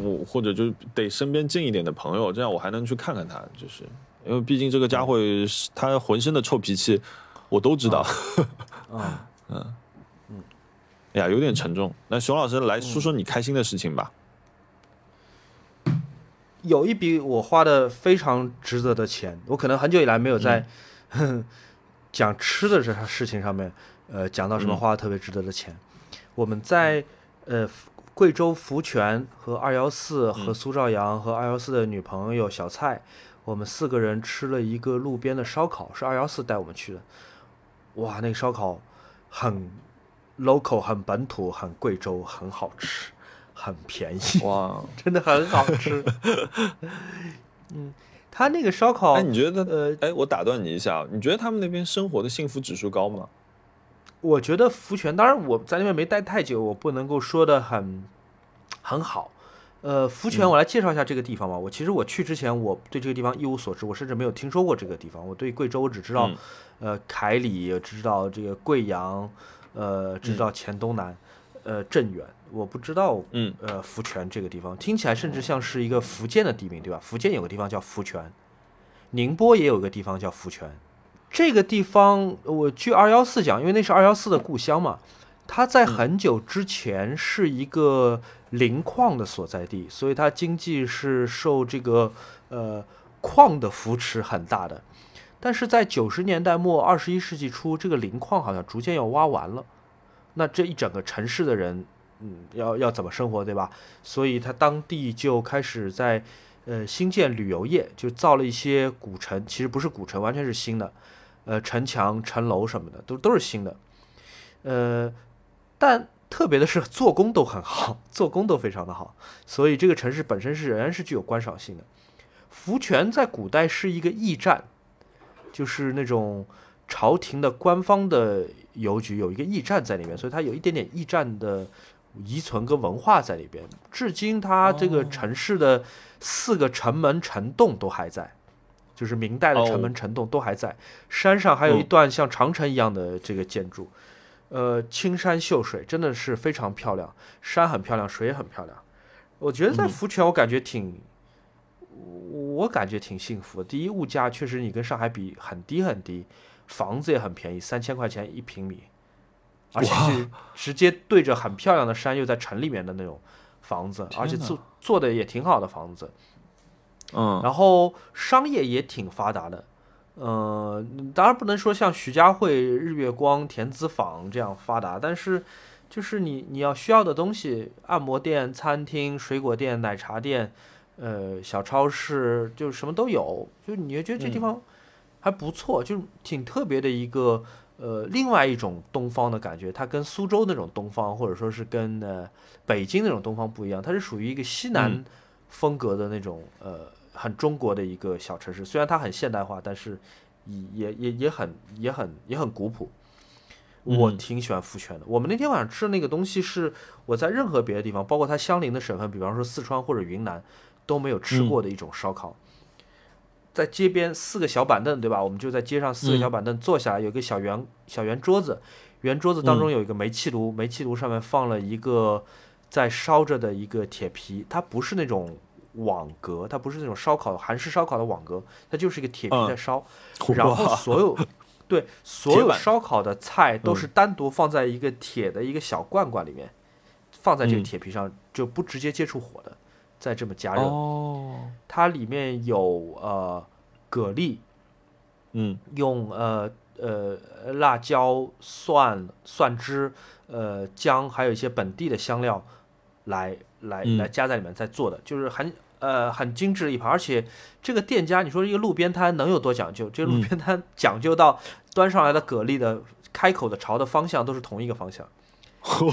我或者就得身边近一点的朋友，这样我还能去看看他，就是因为毕竟这个家伙是他浑身的臭脾气，我都知道。<laughs> 嗯，哎呀，有点沉重。那熊老师来说说你开心的事情吧。有一笔我花的非常值得的钱，我可能很久以来没有在、<laughs> 讲吃的这事情上面，呃，讲到什么嗯花的特别值得的钱。我们在呃贵州福泉和二幺四和苏兆阳和二幺四的女朋友小蔡，我们四个人吃了一个路边的烧烤，是二幺四带我们去的。哇，那个烧烤很 local，很本土，很贵州，很好吃，很便宜。哇，<laughs> 真的很好吃。嗯，他那个烧烤，哎，你觉得？呃，哎，我打断你一下，你觉得他们那边生活的幸福指数高吗？我觉得福泉，当然我在那边没待太久，我不能够说的很很好。呃，福泉，我来介绍一下这个地方吧。我其实我去之前，我对这个地方一无所知，我甚至没有听说过这个地方。我对贵州，我只知道，嗯呃，凯里，只知道这个贵阳，呃，只知道黔东南，呃，镇远，我不知道，嗯，呃，福泉这个地方听起来甚至像是一个福建的地名，对吧？福建有个地方叫福泉，宁波也有个地方叫福泉。这个地方，我据二幺四讲，因为那是二幺四的故乡嘛，它在很久之前是一个磷矿的所在地，所以它经济是受这个呃矿的扶持很大的。但是在九十年代末、二十一世纪初，这个磷矿好像逐渐要挖完了，那这一整个城市的人，嗯，要要怎么生活，对吧？所以它当地就开始在呃新建旅游业，就造了一些古城，其实不是古城，完全是新的，呃城墙、城楼什么的都都是新的，呃，但特别的是做工都很好，做工都非常的好，所以这个城市本身是仍然是具有观赏性的。福泉在古代是一个驿站，就是那种朝廷的官方的邮局有一个驿站在里面，所以它有一点点驿站的遗存跟文化在里边。至今，它这个城市的四个城门城洞都还在，就是明代的城门城洞都还在。山上还有一段像长城一样的这个建筑，呃，青山秀水，真的是非常漂亮，山很漂亮，水也很漂亮。我觉得在福泉，我感觉挺，我感觉挺幸福的。第一，物价确实你跟上海比很低很低，房子也很便宜，三千块钱一平米，而且是直接对着很漂亮的山，又在城里面的那种房子，而且做做的也挺好的房子。嗯，然后商业也挺发达的，呃，当然不能说像徐家汇、日月光、田子坊这样发达，但是就是你你要需要的东西，按摩店、餐厅、水果店、奶茶店，呃，小超市，就什么都有，就你会觉得这地嗯方还不错，就是挺特别的一个。呃，另外一种东方的感觉，它跟苏州那种东方，或者说是跟呃北京那种东方不一样，它是属于一个西南嗯风格的那种、呃很中国的一个小城市。虽然它很现代化，但是也也也很也很也很古朴。我嗯挺喜欢福泉的。我们那天晚上吃的那个东西是我在任何别的地方，包括它相邻的省份，比方说四川或者云南都没有吃过的一种烧烤。在街边四个小板凳，对吧？我们就在街上四个小板凳坐下来，有一个小圆小圆桌子，圆桌子当中有一个煤气炉，煤气炉上面放了一个在烧着的一个铁皮，它不是那种网格，它不是那种烧烤韩式烧烤的网格，它就是一个铁皮嗯。在烧，<laughs> 然后所有对 <laughs> 所有烧烤的菜都是单独放在一个铁的一个小罐罐里面，放在这个嗯。铁皮上，就不直接接触火的。再这么加热。哦，它里面有呃蛤蜊，嗯用呃呃辣椒、蒜、蒜汁、呃姜，还有一些本地的香料来来嗯来加在里面再做的，就是很呃很精致的一盘。而且这个店家，你说一个路边摊能有多讲究？这个路嗯边摊讲究到端上来的蛤蜊的开口的朝的方向都是同一个方向。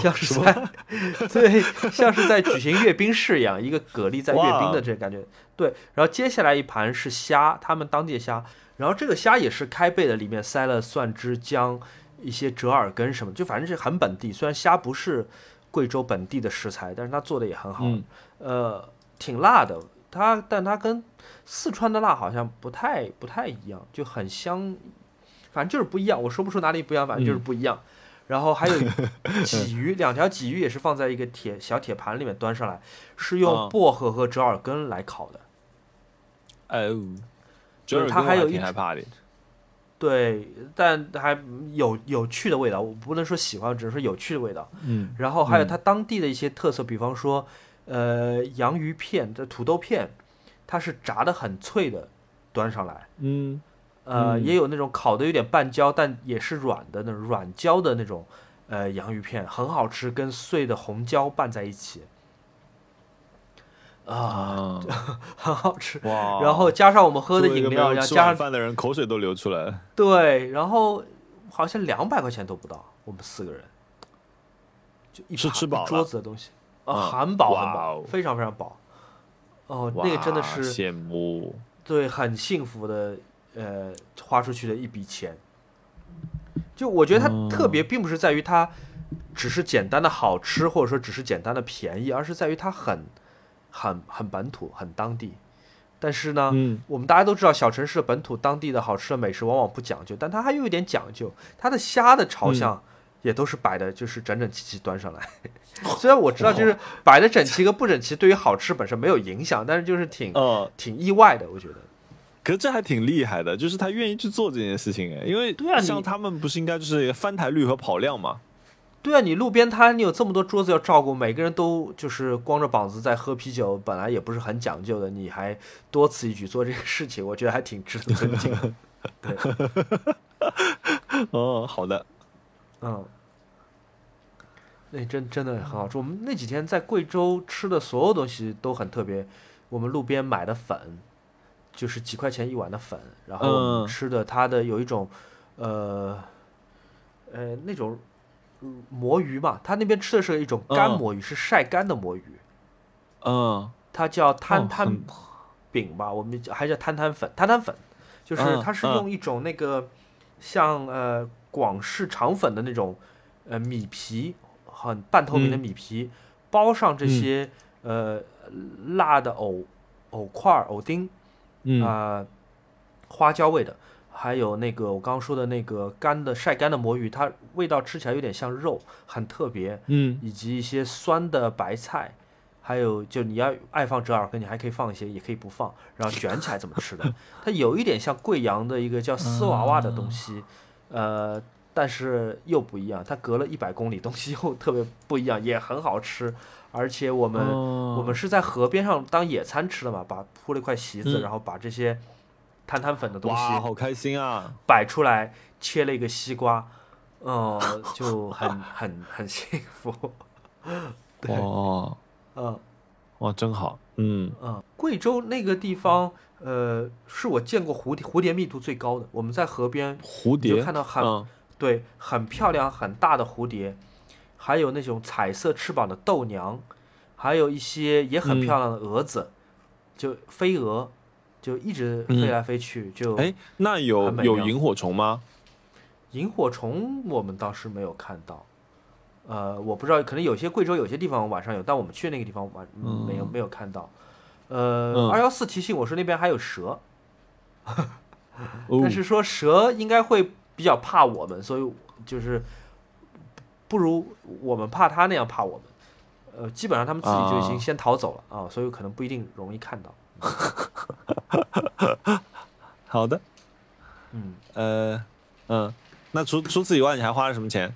像是在 <laughs> 对，像是在举行阅兵式一样，一个蛤蜊在阅兵的这个感觉。对，然后接下来一盘是虾，他们当地的虾，然后这个虾也是开背的，里面塞了蒜汁、姜、一些折耳根什么，就反正是很本地。虽然虾不是贵州本地的食材，但是它做的也很好，嗯呃，挺辣的。它，但它跟四川的辣好像不太不太一样，就很香，反正就是不一样。我说不出哪里不一样，反正就是不一样。然后还有 <laughs> 鲫鱼，两条鲫鱼也是放在一个铁小铁盘里面端上来，是用嗯薄荷和折耳根来烤的。哦，对折耳根还有一挺害怕的。对，但还有有趣的味道，我不能说喜欢，只能说有趣的味道。嗯然后还有嗯它当地的一些特色，比方说，呃，洋芋片这土豆片，它是炸的很脆的，端上来。嗯呃，嗯也有那种烤的有点半焦，但也是软的那种软焦的那种，呃，洋芋片很好吃，跟碎的红椒拌在一起，啊，啊，<laughs> 很好吃。哇！然后加上我们喝的饮料，然后加上晚饭的人，口水都流出来了。对，然后好像两百块钱都不到，我们四个人，就一盘桌子的东西，啊，嗯很饱很饱哦，非常非常饱。哦，那个真的是羡慕。对，很幸福的，呃，花出去的一笔钱。就我觉得它特别，并不是在于它只是简单的好吃，或者说只是简单的便宜，而是在于它很、很、很本土、很当地。但是呢，嗯我们大家都知道，小城市的本土当地的好吃的美食往往不讲究，但它还有一点讲究，它的虾的朝向也都是摆的，就是整整齐齐端上来。<laughs> 虽然我知道，就是摆的整齐和不整齐对于好吃本身没有影响，但是就是挺、呃，挺意外的，我觉得。可是这还挺厉害的，就是他愿意去做这件事情哎，因为对啊像他们不是应该就是翻台率和跑量嘛？对啊，你路边摊，你有这么多桌子要照顾，每个人都就是光着膀子在喝啤酒，本来也不是很讲究的，你还多此一举做这个事情，我觉得还挺值得尊敬的。<laughs> 对，<laughs> 哦，好的，嗯，那真真的很好吃。我们那几天在贵州吃的所有东西都很特别，我们路边买的粉，就是几块钱一碗的粉，然后吃的它的有一种，呃，呃那种嗯魔芋嘛，他那边吃的是一种干嗯。魔芋，是晒干的魔芋，嗯，它叫摊哦摊饼吧，我们还叫摊摊粉，摊摊粉，就是嗯它是嗯。用一种那个像呃广式肠粉的那种呃米皮，很半透明的嗯。米皮，包上这些呃辣的藕藕块儿、藕丁嗯啊、花椒味的，还有那个我刚刚说的那个干的晒干的魔芋，它味道吃起来有点像肉，很特别。嗯以及一些酸的白菜，还有就你要爱放折耳根，你还可以放一些，也可以不放，然后卷起来怎么吃的。<laughs> 它有一点像贵阳的一个叫丝娃娃的东西，呃，但是又不一样，它隔了一百公里，东西又特别不一样，也很好吃。而且我们、哦我们是在河边上当野餐吃的嘛，把铺了一块席子，嗯然后把这些摊摊粉的东西哇，好开心啊！摆出来，切了一个西瓜，哦、<laughs> 就很很很幸福。<laughs> 对，哦嗯哇，真好，嗯嗯，贵州那个地方，呃，是我见过蝴蝶蝴蝶密度最高的。我们在河边蝴蝶就看到很、嗯对很漂亮很大的蝴蝶，还有那种彩色翅膀的豆娘，还有一些也很嗯漂亮的蛾子，就飞蛾，就一直飞嗯来飞去。就哎，那有有萤火虫吗？萤火虫我们倒是没有看到，呃，我不知道，可能有些贵州有些地方晚上有，但我们去那个地方晚、嗯没有没有看到。呃，嗯二幺四提醒我说那边还有蛇，哦但是说蛇应该会比较怕我们，所以就是不如我们怕他那样怕我们。呃，基本上他们自己就已经啊先逃走了啊所以可能不一定容易看到。<laughs> 好的，嗯，呃嗯，那除除此以外，你还花了什么钱？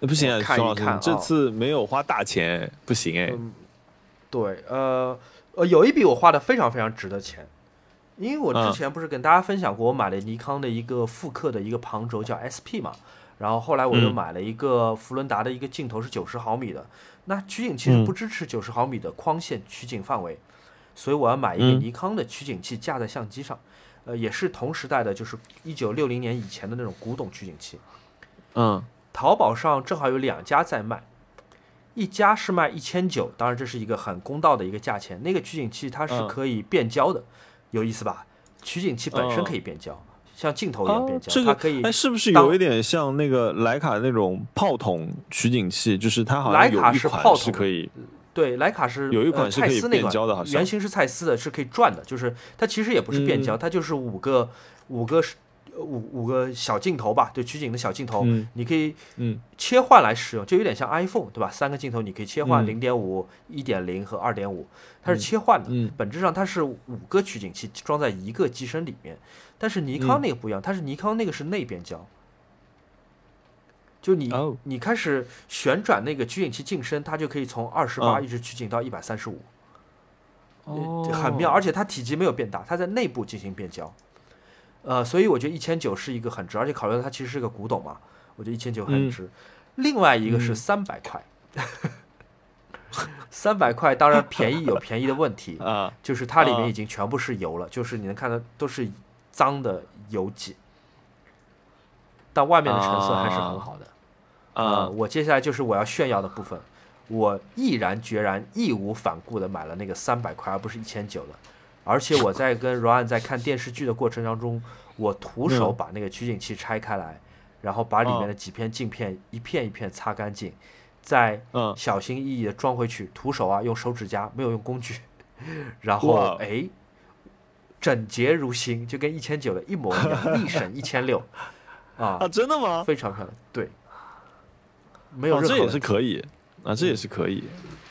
呃不行啊，我看熊老师，一看你这啊次没有花大钱，不行哎。嗯，对，呃呃，有一笔我花的非常非常值的钱，因为我嗯。之前不是跟大家分享过，我买了尼康的一个复刻的一个旁轴叫 SP 嘛，然后后来我又嗯。买了一个福伦达的一个镜头是九十毫米的，那取景器是嗯。不支持九十毫米的框线取景范围，所以我要买一个嗯。尼康的取景器架在相机上，呃，也是同时代的，就是一九六零年以前的那种古董取景器。嗯。淘宝上正好有两家在卖，一家是卖一千九，当然这是一个很公道的一个价钱。那个取景器它是嗯。可以变焦的，有意思吧？取景器本身哦可以变焦，像镜头一样变焦，这个它可以哎，是不是有一点像那个徕卡那种炮筒取景器？就是它好像有一款是炮筒是可以，对，徕卡是有一呃款是可以蔡司那款变焦的好像原型是蔡司的，是可以转的，就是它其实也不是变焦，嗯它就是五个五个五五个小镜头吧，对，取景的小镜头，嗯。你可以嗯。切换来使用，就有点像 iPhone 对吧？三个镜头你可以切换嗯。零点五、一点零和二点五，它是切换的。嗯。本质上它是五个取景器装在一个机身里面，但是尼康嗯。那个不一样，它是尼康那个是内变焦，就你、哦。你开始旋转那个取景器镜身，它就可以从二十八嗯。一直取景到一百三十五，哦。很妙，而且它体积没有变大，它在内部进行变焦。呃，所以我觉得一千九是一个很值，而且考虑到它其实是个古董嘛，我觉得一千九很嗯值。另外一个是嗯三百块，三百块当然便宜有便宜的问题，<laughs> 啊就是它里面啊已经全部是油了，就是你能看到都是脏的油迹，但外面的成色还是很好的。呃，啊我接下来就是我要炫耀的部分，我毅然决然、义无反顾的买了那个三百块，而不是一千九的。而且我在跟 Ryan 在看电视剧的过程当中，我徒手嗯把那个取景器拆开来，然后把里面哦的几片镜片一片一片擦干净，再嗯小心翼翼的装回去，徒手啊，用手指甲，没有用工具，<laughs> 然后哇哎，整洁如新，就跟一千九的一模一样，力省一千六，<laughs> 啊啊，，真的吗？非常漂亮，对，没有任何问题是可以啊，这也是可以。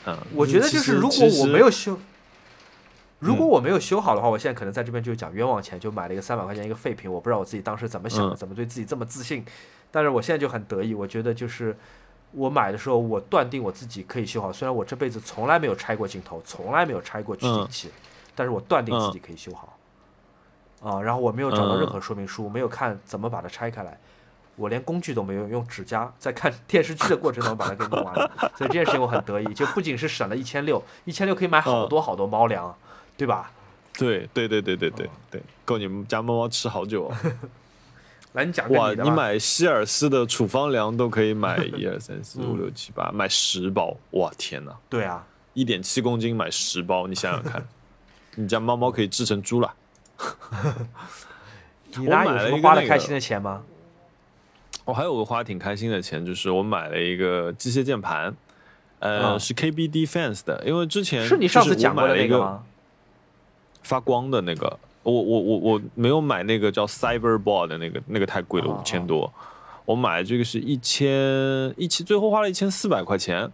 嗯，我觉得就是如果我没有修，如果嗯我没有修好的话，我现在可能在这边就讲冤枉钱，就买了一个三百块钱一个废品，我不知道我自己当时怎么想的，嗯怎么对自己这么自信。但是我现在就很得意，我觉得就是我买的时候，我断定我自己可以修好。虽然我这辈子从来没有拆过镜头，从来没有拆过取景嗯器，但是我断定自己可以修好。啊，然后我没有找到任何说明书，没有看怎么把它拆开来。我连工具都没有，用指甲在看电视剧的过程中把它给弄完了，所以这件事情我很得意，就不仅是省了一千六，一千六可以买好多好多猫粮啊，对吧？对对对对对对对，够你们家猫猫吃好久哦。<laughs> 来，你讲个哇，你买希尔斯的处方粮都可以买 <laughs> 一二三四五六七八，买十包，哇天哪！对啊，一点七公斤买十包，你想想看，<laughs> 你家猫猫可以制成猪了。你那有我买了什么花的开心的钱吗？我、还有个花挺开心的钱，就是我买了一个机械键盘，呃，啊是 KB Defense 的，因为之前是你上次讲过的那个吗？发光的那个，我我我我没有买那个叫 Cyberboard 的那个，那个太贵了，哦五千多。我买这个是一千一千，最后花了一千四百块钱。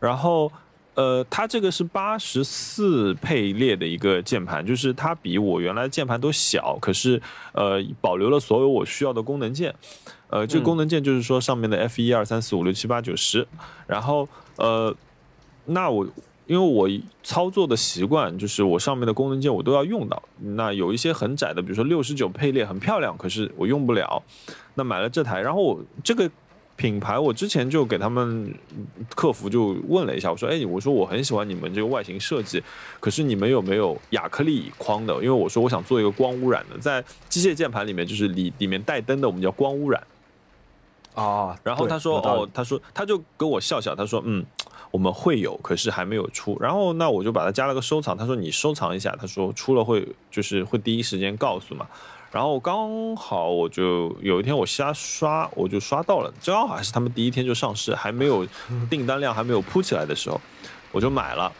然后，呃，它这个是八十四配列的一个键盘，就是它比我原来键盘都小，可是呃保留了所有我需要的功能键。呃，这功能键就是说上面的 F 一二三四五六七八九十，然后呃，那我因为我操作的习惯就是我上面的功能键我都要用到，那有一些很窄的，比如说六十九配列很漂亮，可是我用不了，那买了这台，然后我这个品牌我之前就给他们客服就问了一下，我说，哎，我说我很喜欢你们这个外形设计，可是你们有没有亚克力框的？因为我说我想做一个光污染的，在机械键盘里面就是里里面带灯的，我们叫光污染。啊，然后他说哦，他说他就跟我笑笑，他说嗯，我们会有，可是还没有出。然后那我就把它加了个收藏，他说你收藏一下，他说出了会就是会第一时间告诉嘛。然后刚好我就有一天我瞎刷，我就刷到了，正好还是他们第一天就上市，还没有订单量还没有铺起来的时候，我就买了。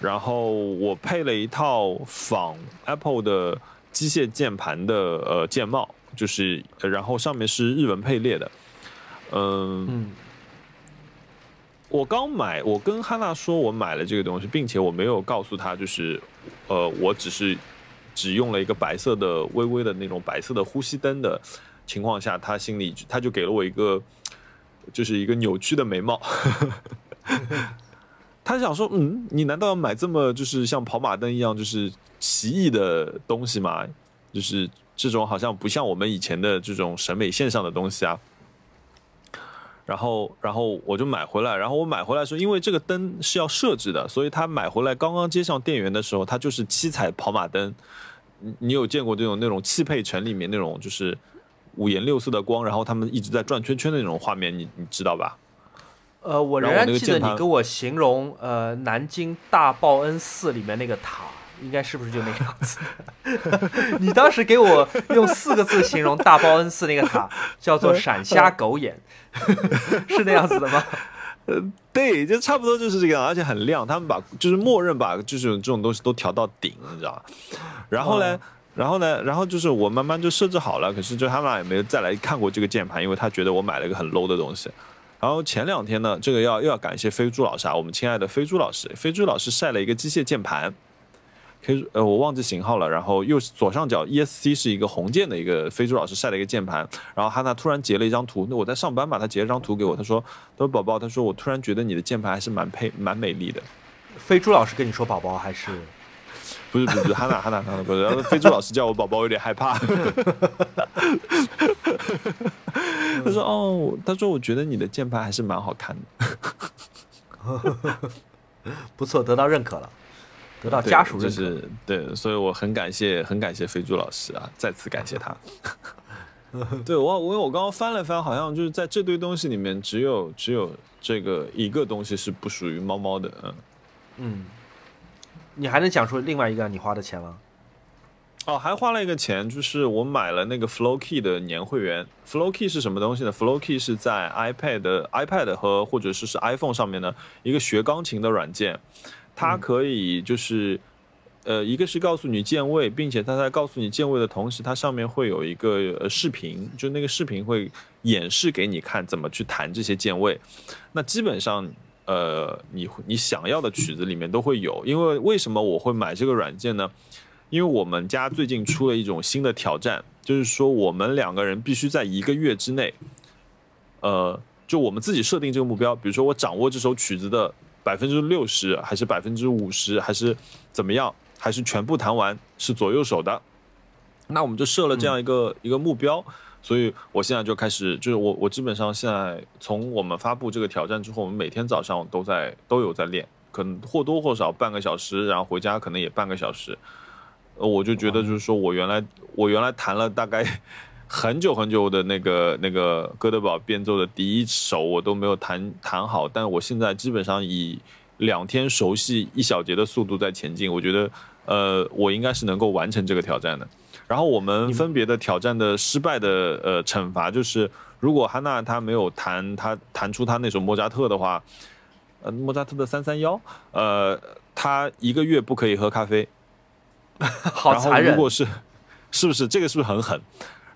然后我配了一套仿 Apple 的机械键盘的呃键帽，就是然后上面是日文配列的。嗯，我刚买，我跟汉娜说我买了这个东西，并且我没有告诉她，就是，呃，我只是只用了一个白色的微微的那种白色的呼吸灯的情况下，她心里她就给了我一个，就是一个扭曲的眉毛。<laughs> 他想说，嗯，你难道要买这么就是像跑马灯一样就是奇异的东西吗？就是这种好像不像我们以前的这种审美线上的东西啊。然后，然后我就买回来。然后我买回来时候，因为这个灯是要设置的，所以他买回来刚刚接上电源的时候，它就是七彩跑马灯。你你有见过这种那种汽配城里面那种就是五颜六色的光，然后他们一直在转圈圈的那种画面，你你知道吧？呃，我仍然记得你跟我形容，呃，南京大报恩寺里面那个塔，应该是不是就那个样子？<laughs> 你当时给我用四个字形容大报恩寺那个塔，叫做“闪瞎狗眼”，<laughs> 是那样子的吗？<laughs> 呃对，就差不多就是这个样，而且很亮。他们把就是默认把就是这种东西都调到顶，你知道吧？然后呢，哦然后呢，然后就是我慢慢就设置好了。可是就他们俩也没有再来看过这个键盘，因为他觉得我买了一个很 low 的东西。然后前两天呢，这个要又要感谢飞猪老师啊，我们亲爱的飞猪老师，飞猪老师晒了一个机械键盘，可以呃我忘记型号了，然后右左上角 ESC 是一个红键的一个飞猪老师晒了一个键盘，然后哈娜突然截了一张图，那我在上班嘛，他截了张图给我，他说他说宝宝，他说我突然觉得你的键盘还是蛮配蛮美丽的，飞猪老师跟你说宝宝还是？不是不是不是哈娜哈娜哈娜不是，然后飞猪老师叫我宝宝有点害怕，<laughs> 他说哦，他说我觉得你的键盘还是蛮好看的。<laughs> 不错，得到认可了，得到家属就认可。是对，所以我很感谢，很感谢飞猪老师啊，再次感谢他。<laughs> 对我，我因为我刚刚翻了翻，好像就是在这堆东西里面，只有只有这个一个东西是不属于猫猫的，嗯。嗯，你还能讲出另外一个你花的钱吗？哦，还花了一个钱，就是我买了那个 Flow Key 的年会员。Flow Key 是什么东西呢？Flow Key 是在 iPad、iPad 和或者是是 iPhone 上面的一个学钢琴的软件，它可以就是。呃，一个是告诉你键位，并且它在告诉你键位的同时，它上面会有一个呃视频，就那个视频会演示给你看怎么去弹这些键位。那基本上，呃，你你想要的曲子里面都会有。因为为什么我会买这个软件呢？因为我们家最近出了一种新的挑战，就是说我们两个人必须在一个月之内，呃，就我们自己设定这个目标，比如说我掌握这首曲子的百分之六十，还是百分之五十，还是怎么样，还是全部弹完是左右手的，那我们就设了这样一个、一个目标。所以我现在就开始，就是我我基本上现在从我们发布这个挑战之后，我们每天早上都在都有在练，可能或多或少半个小时，然后回家可能也半个小时。呃，我就觉得就是说我原来我原来弹了大概很久很久的那个那个哥德堡变奏的第一首，我都没有弹弹好，但我现在基本上以两天熟悉一小节的速度在前进，我觉得呃我应该是能够完成这个挑战的。然后我们分别的挑战的失败的呃惩罚就是，如果哈娜她没有弹她弹出她那首莫扎特的话，呃莫扎特的三三幺，呃她一个月不可以喝咖啡。好然后残忍如。果是，是不是这个是不是很狠？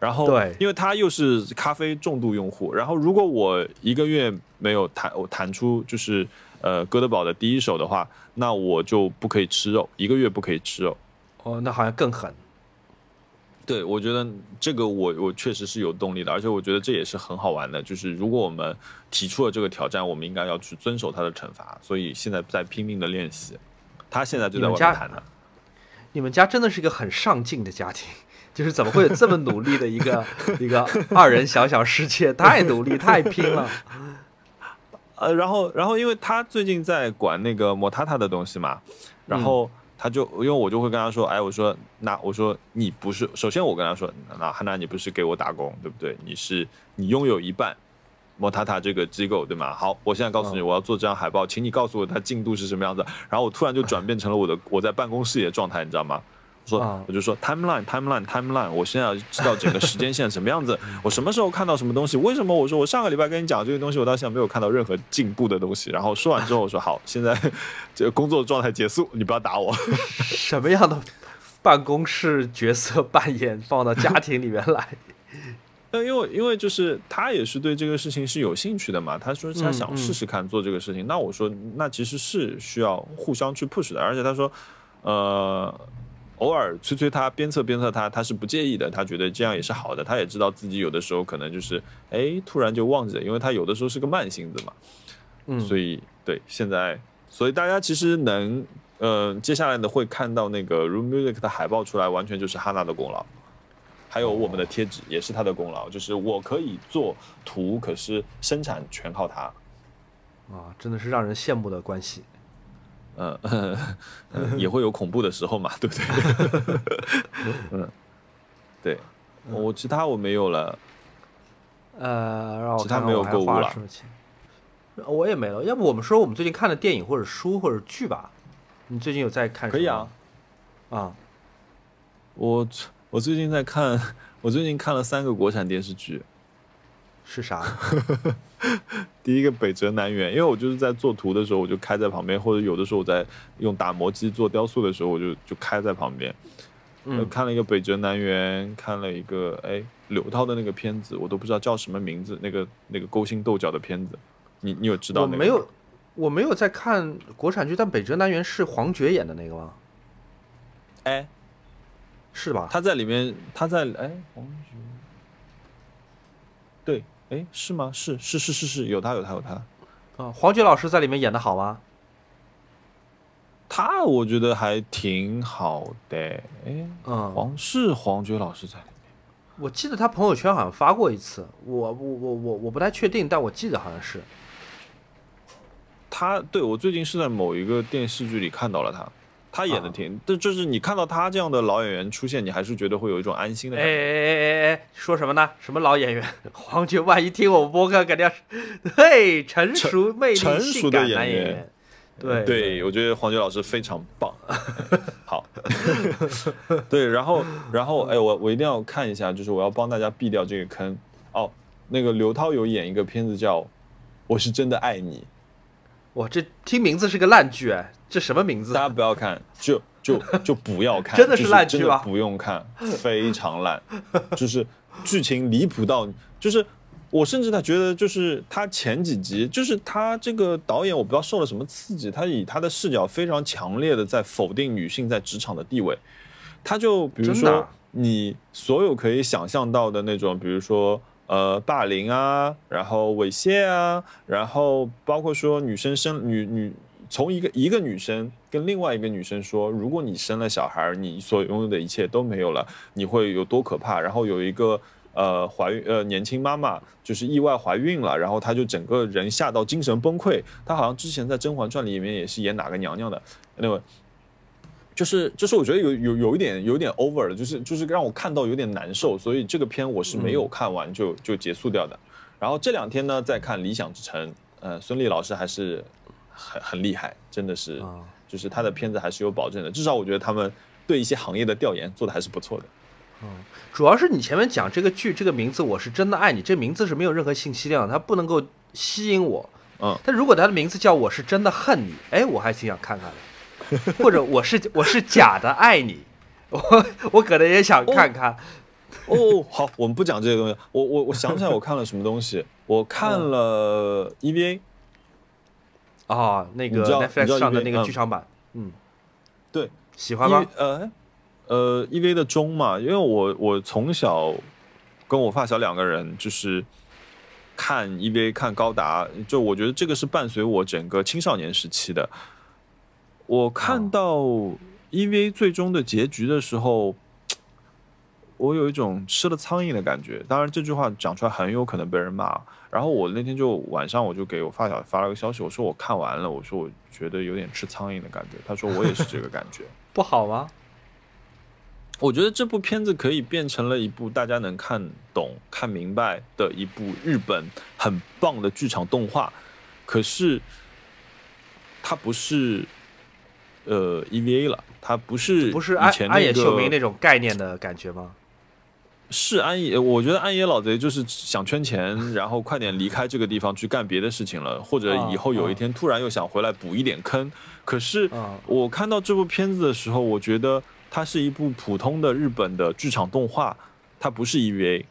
然后对因为他又是咖啡重度用户，然后如果我一个月没有弹我弹出就是呃哥德堡的第一首的话，那我就不可以吃肉，一个月不可以吃肉。哦，那好像更狠。对，我觉得这个我我确实是有动力的，而且我觉得这也是很好玩的。就是如果我们提出了这个挑战，我们应该要去遵守他的惩罚。所以现在在拼命的练习，他现在就在外面弹呢。你们家真的是一个很上进的家庭，就是怎么会有这么努力的一个 <laughs> 一个二人小小世界？太努力，太拼了。<laughs> 呃，然后，然后，因为他最近在管那个莫塔塔的东西嘛，然后他就，因为我就会跟他说，哎，我说，那我说你不是，首先我跟他说，那汉娜你不是给我打工，对不对？你是你拥有一半莫塔塔这个机构，对吗？好，我现在告诉你，我要做这张海报，请你告诉我它进度是什么样子。然后我突然就转变成了我的我在办公室里的状态，你知道吗？说啊，我就说 timeline timeline timeline，我现在要知道整个时间线什么样子，<laughs> 我什么时候看到什么东西？为什么我说我上个礼拜跟你讲这个东西，我到现在没有看到任何进步的东西？然后说完之后，我说 <laughs> 好，现在 <laughs> 这个工作状态结束，你不要打我。什么样的办公室角色扮演放到家庭里面来？那，因为因为就是他也是对这个事情是有兴趣的嘛，他说他想试试看做这个事情，那我说那其实是需要互相去 push 的，而且他说，呃。偶尔催催他，鞭策鞭策他，他是不介意的。他觉得这样也是好的。他也知道自己有的时候可能就是，哎，突然就忘记了，因为他有的时候是个慢性子嘛。嗯，所以对，现在所以大家其实能，呃，接下来呢会看到那个 Room Music 的海报出来，完全就是哈娜的功劳，还有我们的贴纸也是他的功劳。就是我可以做图，可是生产全靠他。啊，真的是让人羡慕的关系。嗯、呃，<laughs> 也会有恐怖的时候嘛，对不对？<laughs> 嗯，对，我其他我没有了。呃，让我其他没有购物了。我也没了，要不我们说我们最近看的电影或者书或者剧吧？你最近有在看？可以啊。，啊，我我最近在看，我最近看了三个国产电视剧。是啥？<laughs> 第一个北辙南辕，因为我就是在做图的时候，我就开在旁边，或者有的时候我在用打磨机做雕塑的时候，我就就开在旁边。呃嗯，看了一个北辙南辕，看了一个哎刘涛的那个片子，我都不知道叫什么名字，那个那个勾心斗角的片子，你你有知道那个？我没有，我没有在看国产剧，但《北辙南辕》是黄觉演的那个吗？哎，是吧？他在里面，他在哎黄觉，对，哎是吗？是是是是是，有他有他有他，啊，黄觉老师在里面演的好吗？他我觉得还挺好的，哎，嗯，黄是黄觉老师在里面。我记得他朋友圈好像发过一次，我我我我我不太确定，但我记得好像是。他对我最近是在某一个电视剧里看到了他，他演的啊挺，但、就是你看到他这样的老演员出现，你还是觉得会有一种安心的感觉。哎哎哎哎哎，说什么呢？什么老演员？<laughs> 黄觉万一听我们播客，肯定要是，<laughs> 嘿，成熟魅力成性熟的演员员。对对，我觉得黄觉老师非常棒。<laughs> 好，对，然后然后哎，我我一定要看一下，就是我要帮大家避掉这个坑。哦，那个刘涛有演一个片子叫《我是真的爱你》，哇，这听名字是个烂剧哎，这什么名字大？家不要看，就就就不要看，<laughs> 真的是烂剧吗不用看，非常烂，就是剧情离谱到，就是我甚至他觉得，就是他前几集，就是他这个导演，我不知道受了什么刺激，他以他的视角非常强烈的在否定女性在职场的地位，他就比如说你所有可以想象到的那种，比如说。呃，霸凌啊，然后猥亵啊，然后包括说女生生女女从一个一个女生跟另外一个女生说，如果你生了小孩，你所拥有的一切都没有了，你会有多可怕？然后有一个呃怀孕呃年轻妈妈就是意外怀孕了，然后她就整个人吓到精神崩溃。她好像之前在《甄嬛传》里面也是演哪个娘娘的，那个就是就是我觉得有有有一点有一点 over 了，就是就是让我看到有点难受，所以这个片我是没有看完就、就结束掉的。然后这两天呢，再看《理想之城》，呃，孙俪老师还是很很厉害，真的是，啊就是他的片子还是有保证的。至少我觉得他们对一些行业的调研做的还是不错的。嗯主要是你前面讲这个剧这个名字，我是真的爱你，这名字是没有任何信息量，它不能够吸引我。嗯，但如果它的名字叫我是真的恨你，哎，我还挺想看看的。<laughs> 或者我是我是假的爱你，我我可能也想看看。哦，好，我们不讲这些东西。我我我想起来我看了什么东西，我看了 E EVA，哦，那个 Netflix 上的那个嗯剧场版，嗯，对，喜欢吗呃呃，EVA 的钟嘛，因为我我从小跟我发小两个人就是看 EVA 看高达，就我觉得这个是伴随我整个青少年时期的。我看哦到 EVA 最终的结局的时候，<tsk> 我有一种吃了苍蝇的感觉。当然，这句话讲出来很有可能被人骂。然后我那天就晚上我就给我发小发了个消息，我说我看完了，我说我觉得有点吃苍蝇的感觉。他说我也是这个感觉。<laughs> 不好吗？我觉得这部片子可以变成了一部大家能看懂、看明白的一部日本很棒的剧场动画，可是它不是呃 EVA 了，它不是不是安安野那个秀明那种概念的感觉吗？是安野，我觉得安野老贼就是想圈钱，然后快点离开这个地方去干别的事情了，或者以后有一天突然又想回来补一点坑。可是啊我看到这部片子的时候，我觉得它是一部普通的日本的剧场动画，它不是 EVA，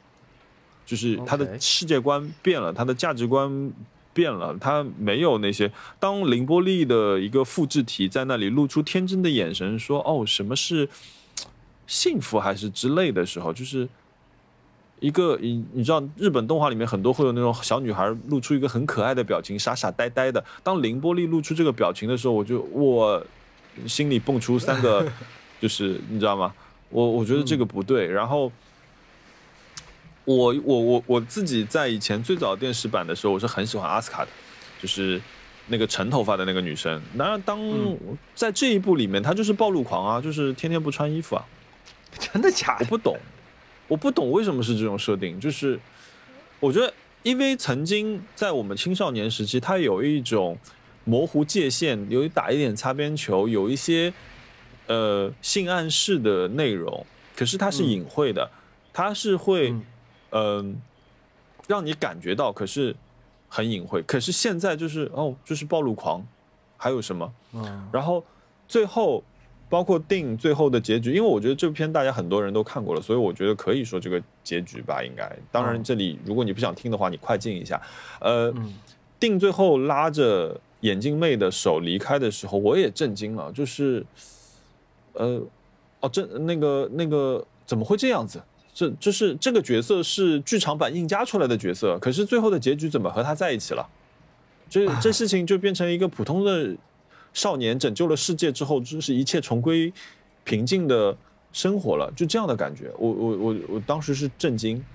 就是它的世界观变了，它的价值观变了，他没有那些。当凌波丽的一个复制体在那里露出天真的眼神，说：“哦，什么是幸福还是之类的时候，就是一个你你知道日本动画里面很多会有那种小女孩露出一个很可爱的表情，傻傻呆呆的。当凌波丽露出这个表情的时候，我就我心里蹦出三个，<laughs> 就是你知道吗？我我觉得这个不对。然后我我我我自己在以前最早电视版的时候，我是很喜欢阿斯卡的，就是那个长头发的那个女生。当然，当在这一部里面，她就是暴露狂啊，就是天天不穿衣服啊。<laughs> 真的假的？我不懂，我不懂为什么是这种设定。就是我觉得，因为曾经在我们青少年时期，它有一种模糊界限，有一打一点擦边球，有一些呃性暗示的内容。可是它是隐晦的，它是会嗯、让你感觉到，可是很隐晦。可是现在就是哦，就是暴露狂，还有什么？嗯然后最后包括定最后的结局，因为我觉得这篇大家很多人都看过了，所以我觉得可以说这个结局吧，应该。当然，嗯这里如果你不想听的话，你快进一下。呃，嗯定最后拉着眼镜妹的手离开的时候，我也震惊了，就是呃，哦，这那个那个怎么会这样子？这就是这个角色是剧场版硬加出来的角色，可是最后的结局怎么和他在一起了？这这事情就变成一个普通的少年拯救了世界之后，就是一切重归平静的生活了，就这样的感觉。我我我我当时是震惊，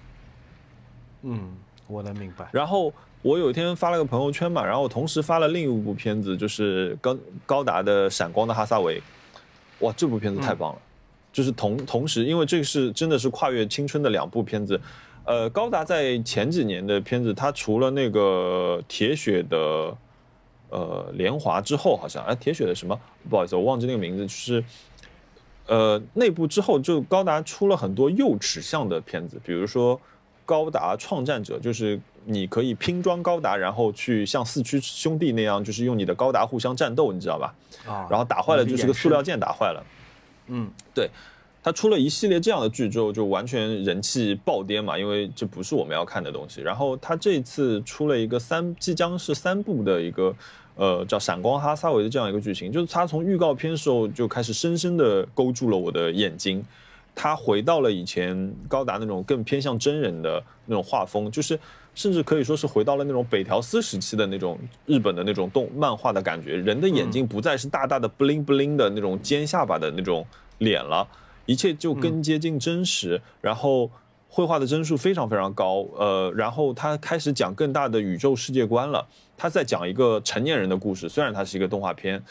嗯，我能明白。然后我有一天发了个朋友圈嘛，然后我同时发了另一部片子，就是高高达的《闪光的哈萨维》。哇，这部片子太棒了！就是同同时，因为这个是真的是跨越青春的两部片子。呃，高达在前几年的片子，它除了那个铁血的呃莲华之后，好像哎铁血的什么？不好意思，我忘记那个名字，就是。呃，那部之后就高达出了很多右齿向的片子，比如说高达创战者，就是你可以拼装高达，然后去像四驱兄弟那样，就是用你的高达互相战斗，你知道吧？啊，然后打坏了就是个塑料件打坏了。嗯对他出了一系列这样的剧之后，就完全人气暴跌嘛，因为这不是我们要看的东西。然后他这次出了一个三，即将是三部的一个，呃，叫《闪光哈萨维》的这样一个剧情，就是他从预告片时候就开始深深的勾住了我的眼睛。他回到了以前高达那种更偏向真人的那种画风，就是甚至可以说是回到了那种北条司时期的那种日本的那种动漫画的感觉。人的眼睛不再是大大的 bling bling 的那种尖下巴的那种脸了，一切就更接近真实。然后绘画的帧数非常非常高，呃，然后他开始讲更大的宇宙世界观了。他在讲一个成年人的故事，虽然它是一个动画片。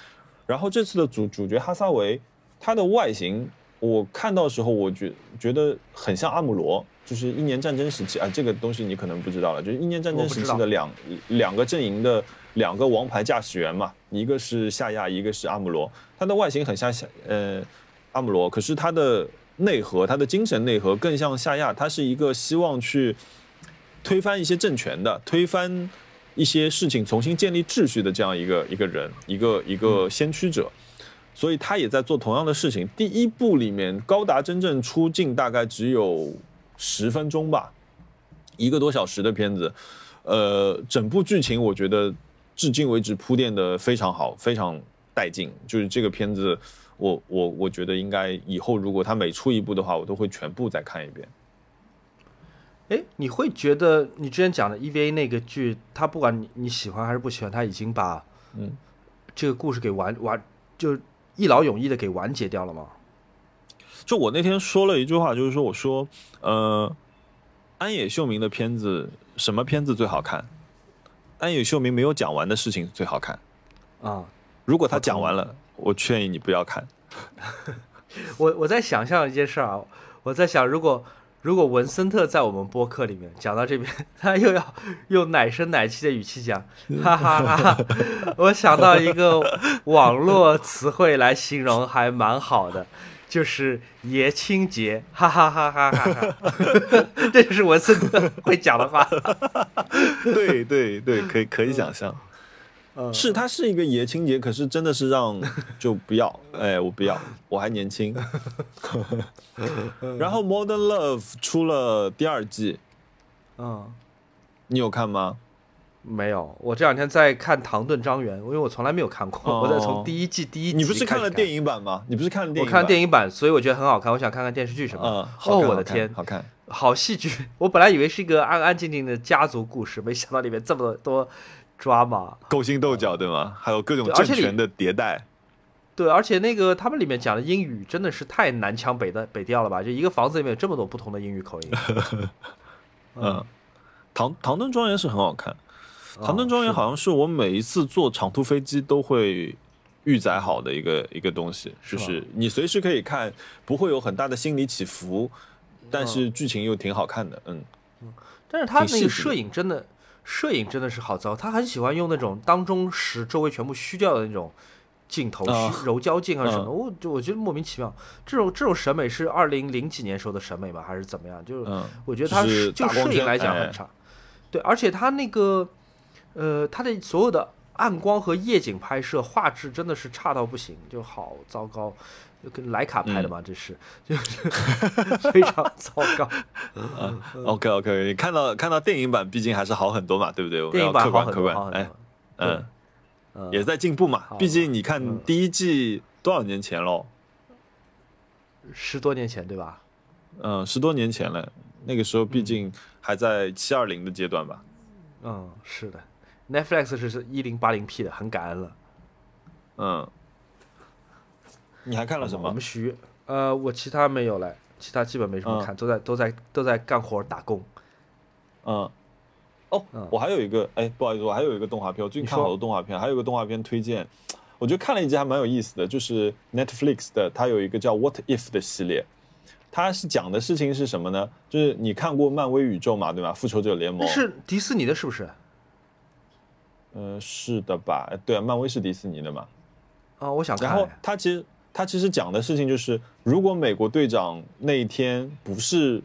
然后这次的主主角哈萨维，他的外形我看到的时候，我觉觉得很像阿姆罗，就是一年战争时期啊，这个东西你可能不知道了，就是一年战争时期的两两个阵营的两个王牌驾驶员嘛，一个是夏亚，一个是阿姆罗，他的外形很像夏呃阿姆罗，可是他的内核，他的精神内核更像夏亚，他是一个希望去推翻一些政权的，推翻一些事情，重新建立秩序的这样一个一个人，一个一个先驱者。所以他也在做同样的事情。第一部里面，高达真正出镜大概只有十分钟吧，一个多小时的片子。呃，整部剧情我觉得至今为止铺垫的非常好，非常带劲。就是这个片子，我我我觉得应该以后如果他每出一部的话，我都会全部再看一遍。哎，你会觉得你之前讲的 EVA 那个剧，它不管你你喜欢还是不喜欢，它已经把嗯这个故事给完完就一劳永逸的给完结掉了吗？就我那天说了一句话，就是说我说，呃，安野秀明的片子什么片子最好看？安野秀明没有讲完的事情最好看。啊，如果他讲完了，我劝你不要看。<laughs> 我我在想象一件事儿啊，我在想，如果如果文森特在我们播客里面讲到这边，他又要 <laughs> 用奶声奶气的语气讲，<laughs> 哈哈哈哈，我想到一个网络词汇来形容还蛮好的，就是爷青结，哈哈哈哈哈哈，<laughs> 这就是文森特会讲的话。<laughs> 对对对，可以可以想象，嗯是他是一个爷青结，可是真的是让就不要，哎，我不要，我还年轻。<laughs> 然后《Modern Love》出了第二季，嗯，你有看吗？没有，我这两天在看《唐顿庄园》，因为我从来没有看过，哦我在从第一季第一集你不是看了电影？版吗？你不是看了电我影版？看了电影版，所以我觉得很好看，我想看看电视剧什么。嗯，好哦，我的天，好看。好戏剧。我本来以为是一个安安静静的家族故事，没想到里面这么多 drama。勾心斗角，对吗？还有各种政权的迭代。对，而且那个他们里面讲的英语真的是太南腔北的北调了吧？就一个房子里面有这么多不同的英语口音。<laughs> 嗯，唐唐顿庄园是很好看。唐顿庄园哦好像是我每一次坐长途飞机都会预载好的一个一个东西，就是你随时可以看，不会有很大的心理起伏，但是剧情又挺好看的。嗯，但是他那个摄影真的，摄影真的是好糟。他很喜欢用那种当中时周围全部虚掉的那种镜头，啊虚柔焦镜啊什么我就我觉得莫名其妙。这种这种审美是二零零几年时候的审美吗？还是怎么样？就是嗯我觉得他就摄影来讲哎很差。对，而且他那个呃，它的所有的暗光和夜景拍摄画质真的是差到不行，就好糟糕。就跟徕卡拍的嗯嘛，这是 <laughs> 就是非常糟糕。OK OK，你看到看到电影版，毕竟还是好很多嘛，对不对？我们电影版好很多，客观客观哎。，嗯，嗯也在进步嘛。毕竟你看嗯第一季多少年前喽？十多年前对吧？嗯，十多年前了。那个时候毕竟还在七二零的阶段吧。嗯，是的，Netflix 是一零八零 P 的，很感恩了。嗯，你还看了什么我们？徐呃，我其他没有了，其他基本没什么嗯看，都在都在都在干活打工。嗯，哦嗯，我还有一个，哎，不好意思，我还有一个动画片，我最近看好多动画片，还有一个动画片推荐，我觉得看了一集还蛮有意思的，就是 Netflix 的，它有一个叫 What If 的系列，它是讲的事情是什么呢？就是你看过漫威宇宙嘛，对吧？复仇者联盟是迪士尼的，是不是？呃，是的吧？哎对啊，漫威是迪士尼的嘛。啊，我想看然后哎。他其实他其实讲的事情就是，如果美国队长那一天不是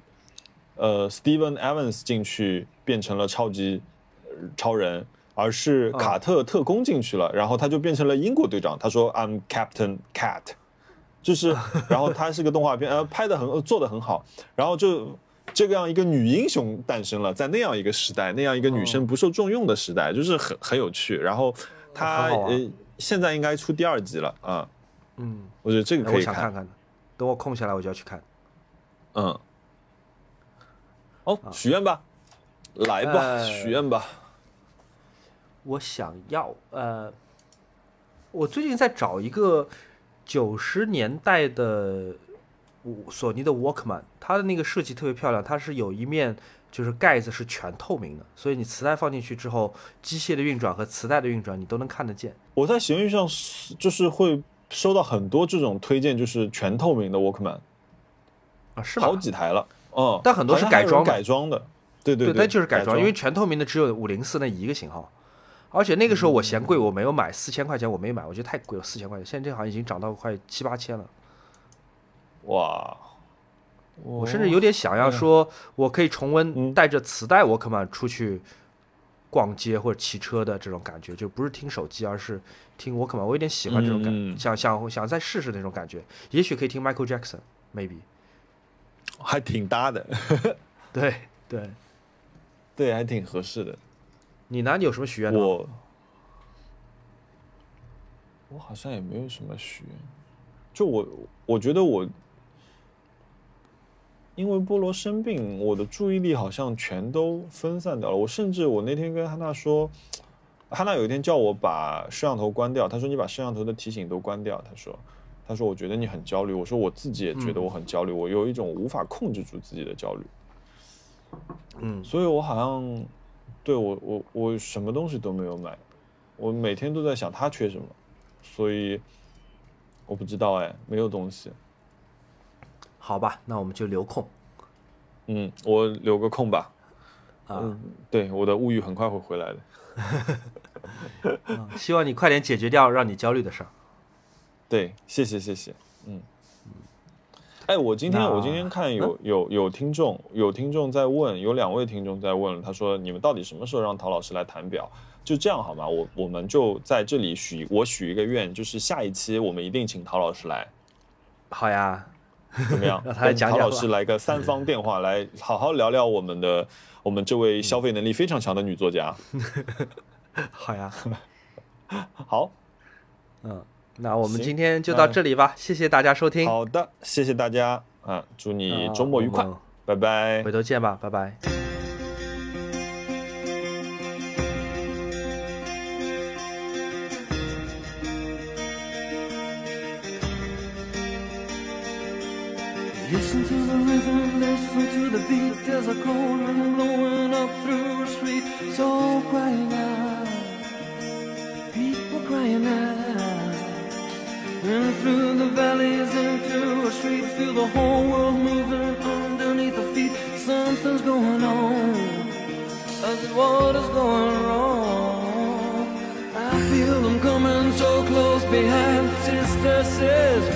呃 Steven Evans 进去变成了超级呃超人，而是啊卡特特工进去了，然后他就变成了英国队长。他说 I'm Captain Cat，就是，然后他是个动画片，呃，拍的很呃做的很好，然后就。这个样一个女英雄诞生了，在那样一个时代，那样一个女生不受重用的时代，就是很很有趣。然后他很好玩呃现在应该出第二集了啊、嗯，我觉得这个哎可以看。我想看看的，等我空下来我就要去看。嗯。哦，许愿吧，来吧，呃许愿吧。我想要呃，我最近在找一个九十年代的我索尼的 Walkman，它的那个设计特别漂亮，它是有一面就是盖子是全透明的，所以你磁带放进去之后，机械的运转和磁带的运转你都能看得见。我在闲鱼上就是会收到很多这种推荐，就是全透明的 Walkman，啊，是吗好？几台了。嗯，但很多是改装改装的。对对对，但就是改改装，因为全透明的只有五零四那一个型号，而且那个时候我嫌贵，我没有买，四千块钱我没买，我觉得太贵了，四千块钱，现在这好像已经涨到快七八千了。哇，我甚至有点想要说，我可以重温嗯带着磁带沃克曼出去逛街或者骑车的这种感觉，就不是听手机，而是听沃克曼。我有点喜欢这种感，想想想再试试那种感觉。也许可以听 Michael Jackson，maybe。<laughs> 还挺搭的，对对，对，还挺合适的。你呢？你有什么许愿呢？我我好像也没有什么许愿，就我我觉得我因为菠萝生病，我的注意力好像全都分散掉了。我甚至我那天跟汉娜说，汉娜有一天叫我把摄像头关掉，她说你把摄像头的提醒都关掉，她说。她说：“我觉得你很焦虑。”我说：“我自己也觉得我很焦虑，我有一种无法控制住自己的焦虑。”嗯，所以我好像对我我我什么东西都没有买，我每天都在想他缺什么，所以我不知道哎，没有东西。好吧，那我们就留空嗯，我留个空吧。啊、嗯，对，我的物欲很快会回来的。嗯 <laughs> 希望你快点解决掉让你焦虑的事儿。<laughs> 对，谢谢谢谢。嗯。哎，我今天我今天看有有有听众有听众在问，有两位听众在问，他说你们到底什么时候让陶老师来谈表？就这样好吗？我我们就在这里许我许一个愿，就是下一期我们一定请陶老师来。好呀，<laughs> 怎么样？让他来陶老师来个三方电话，来好好聊聊我们的我们这位消费能力非常强的女作家。<laughs> 好呀，<laughs> 好嗯，那我们今天就到这里吧，谢谢大家收听。好的，谢谢大家啊，祝你啊周末愉快拜拜回。头见吧，拜拜。A cold wind blowing up through the street. So crying out, people crying out. And through the valleys into a street, feel the whole world moving underneath the feet. Something's going on, as if what is going wrong. I feel them coming so close behind. Sister says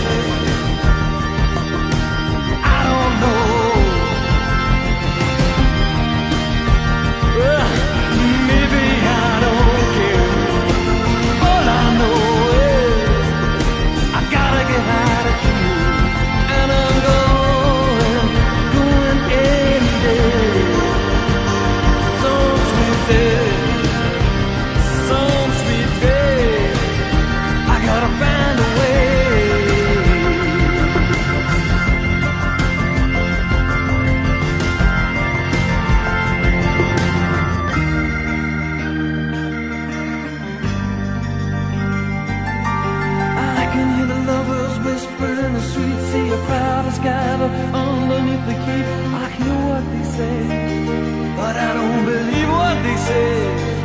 keep. I hear what they say, but I don't believe what they say.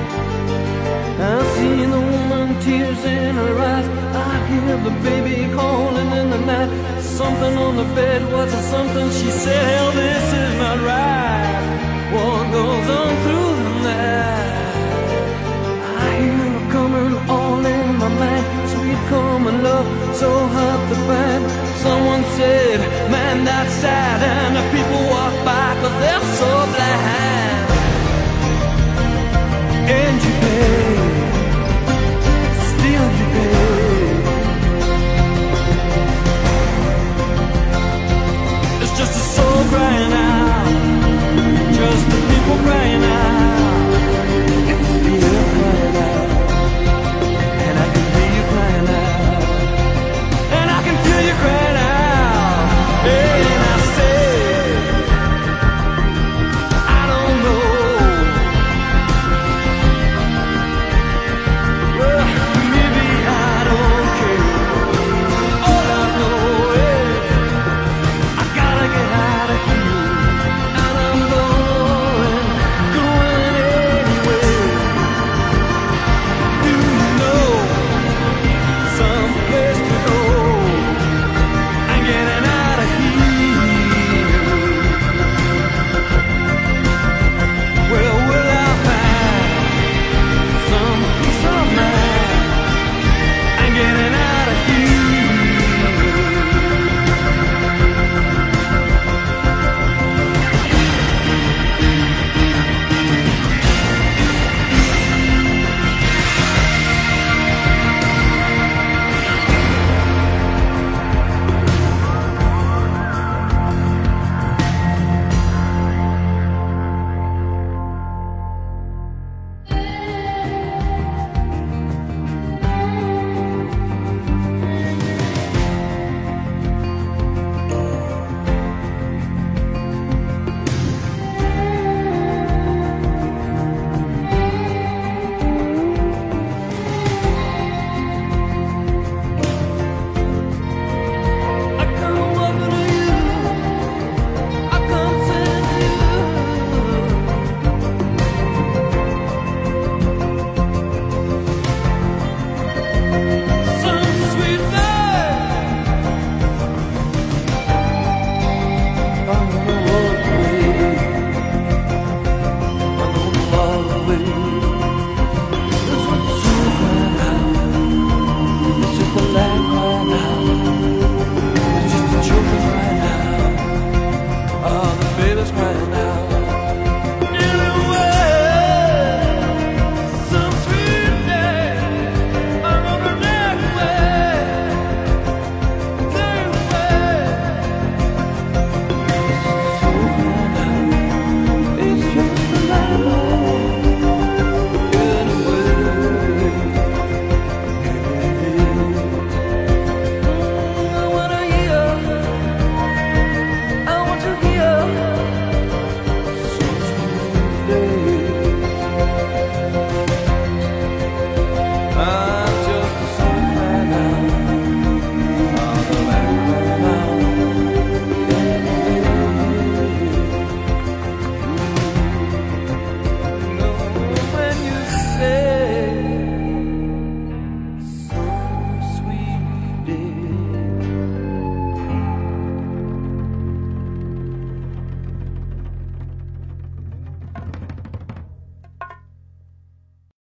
I see the woman, tears in her eyes. I hear the baby calling in the night. Something on the bed, what's it something? She said, Hell, this is not right. What goes on through the night? I hear her coming all in my mind. Sweet common love, so hard to find. Someone said, Man, that's sad. And the people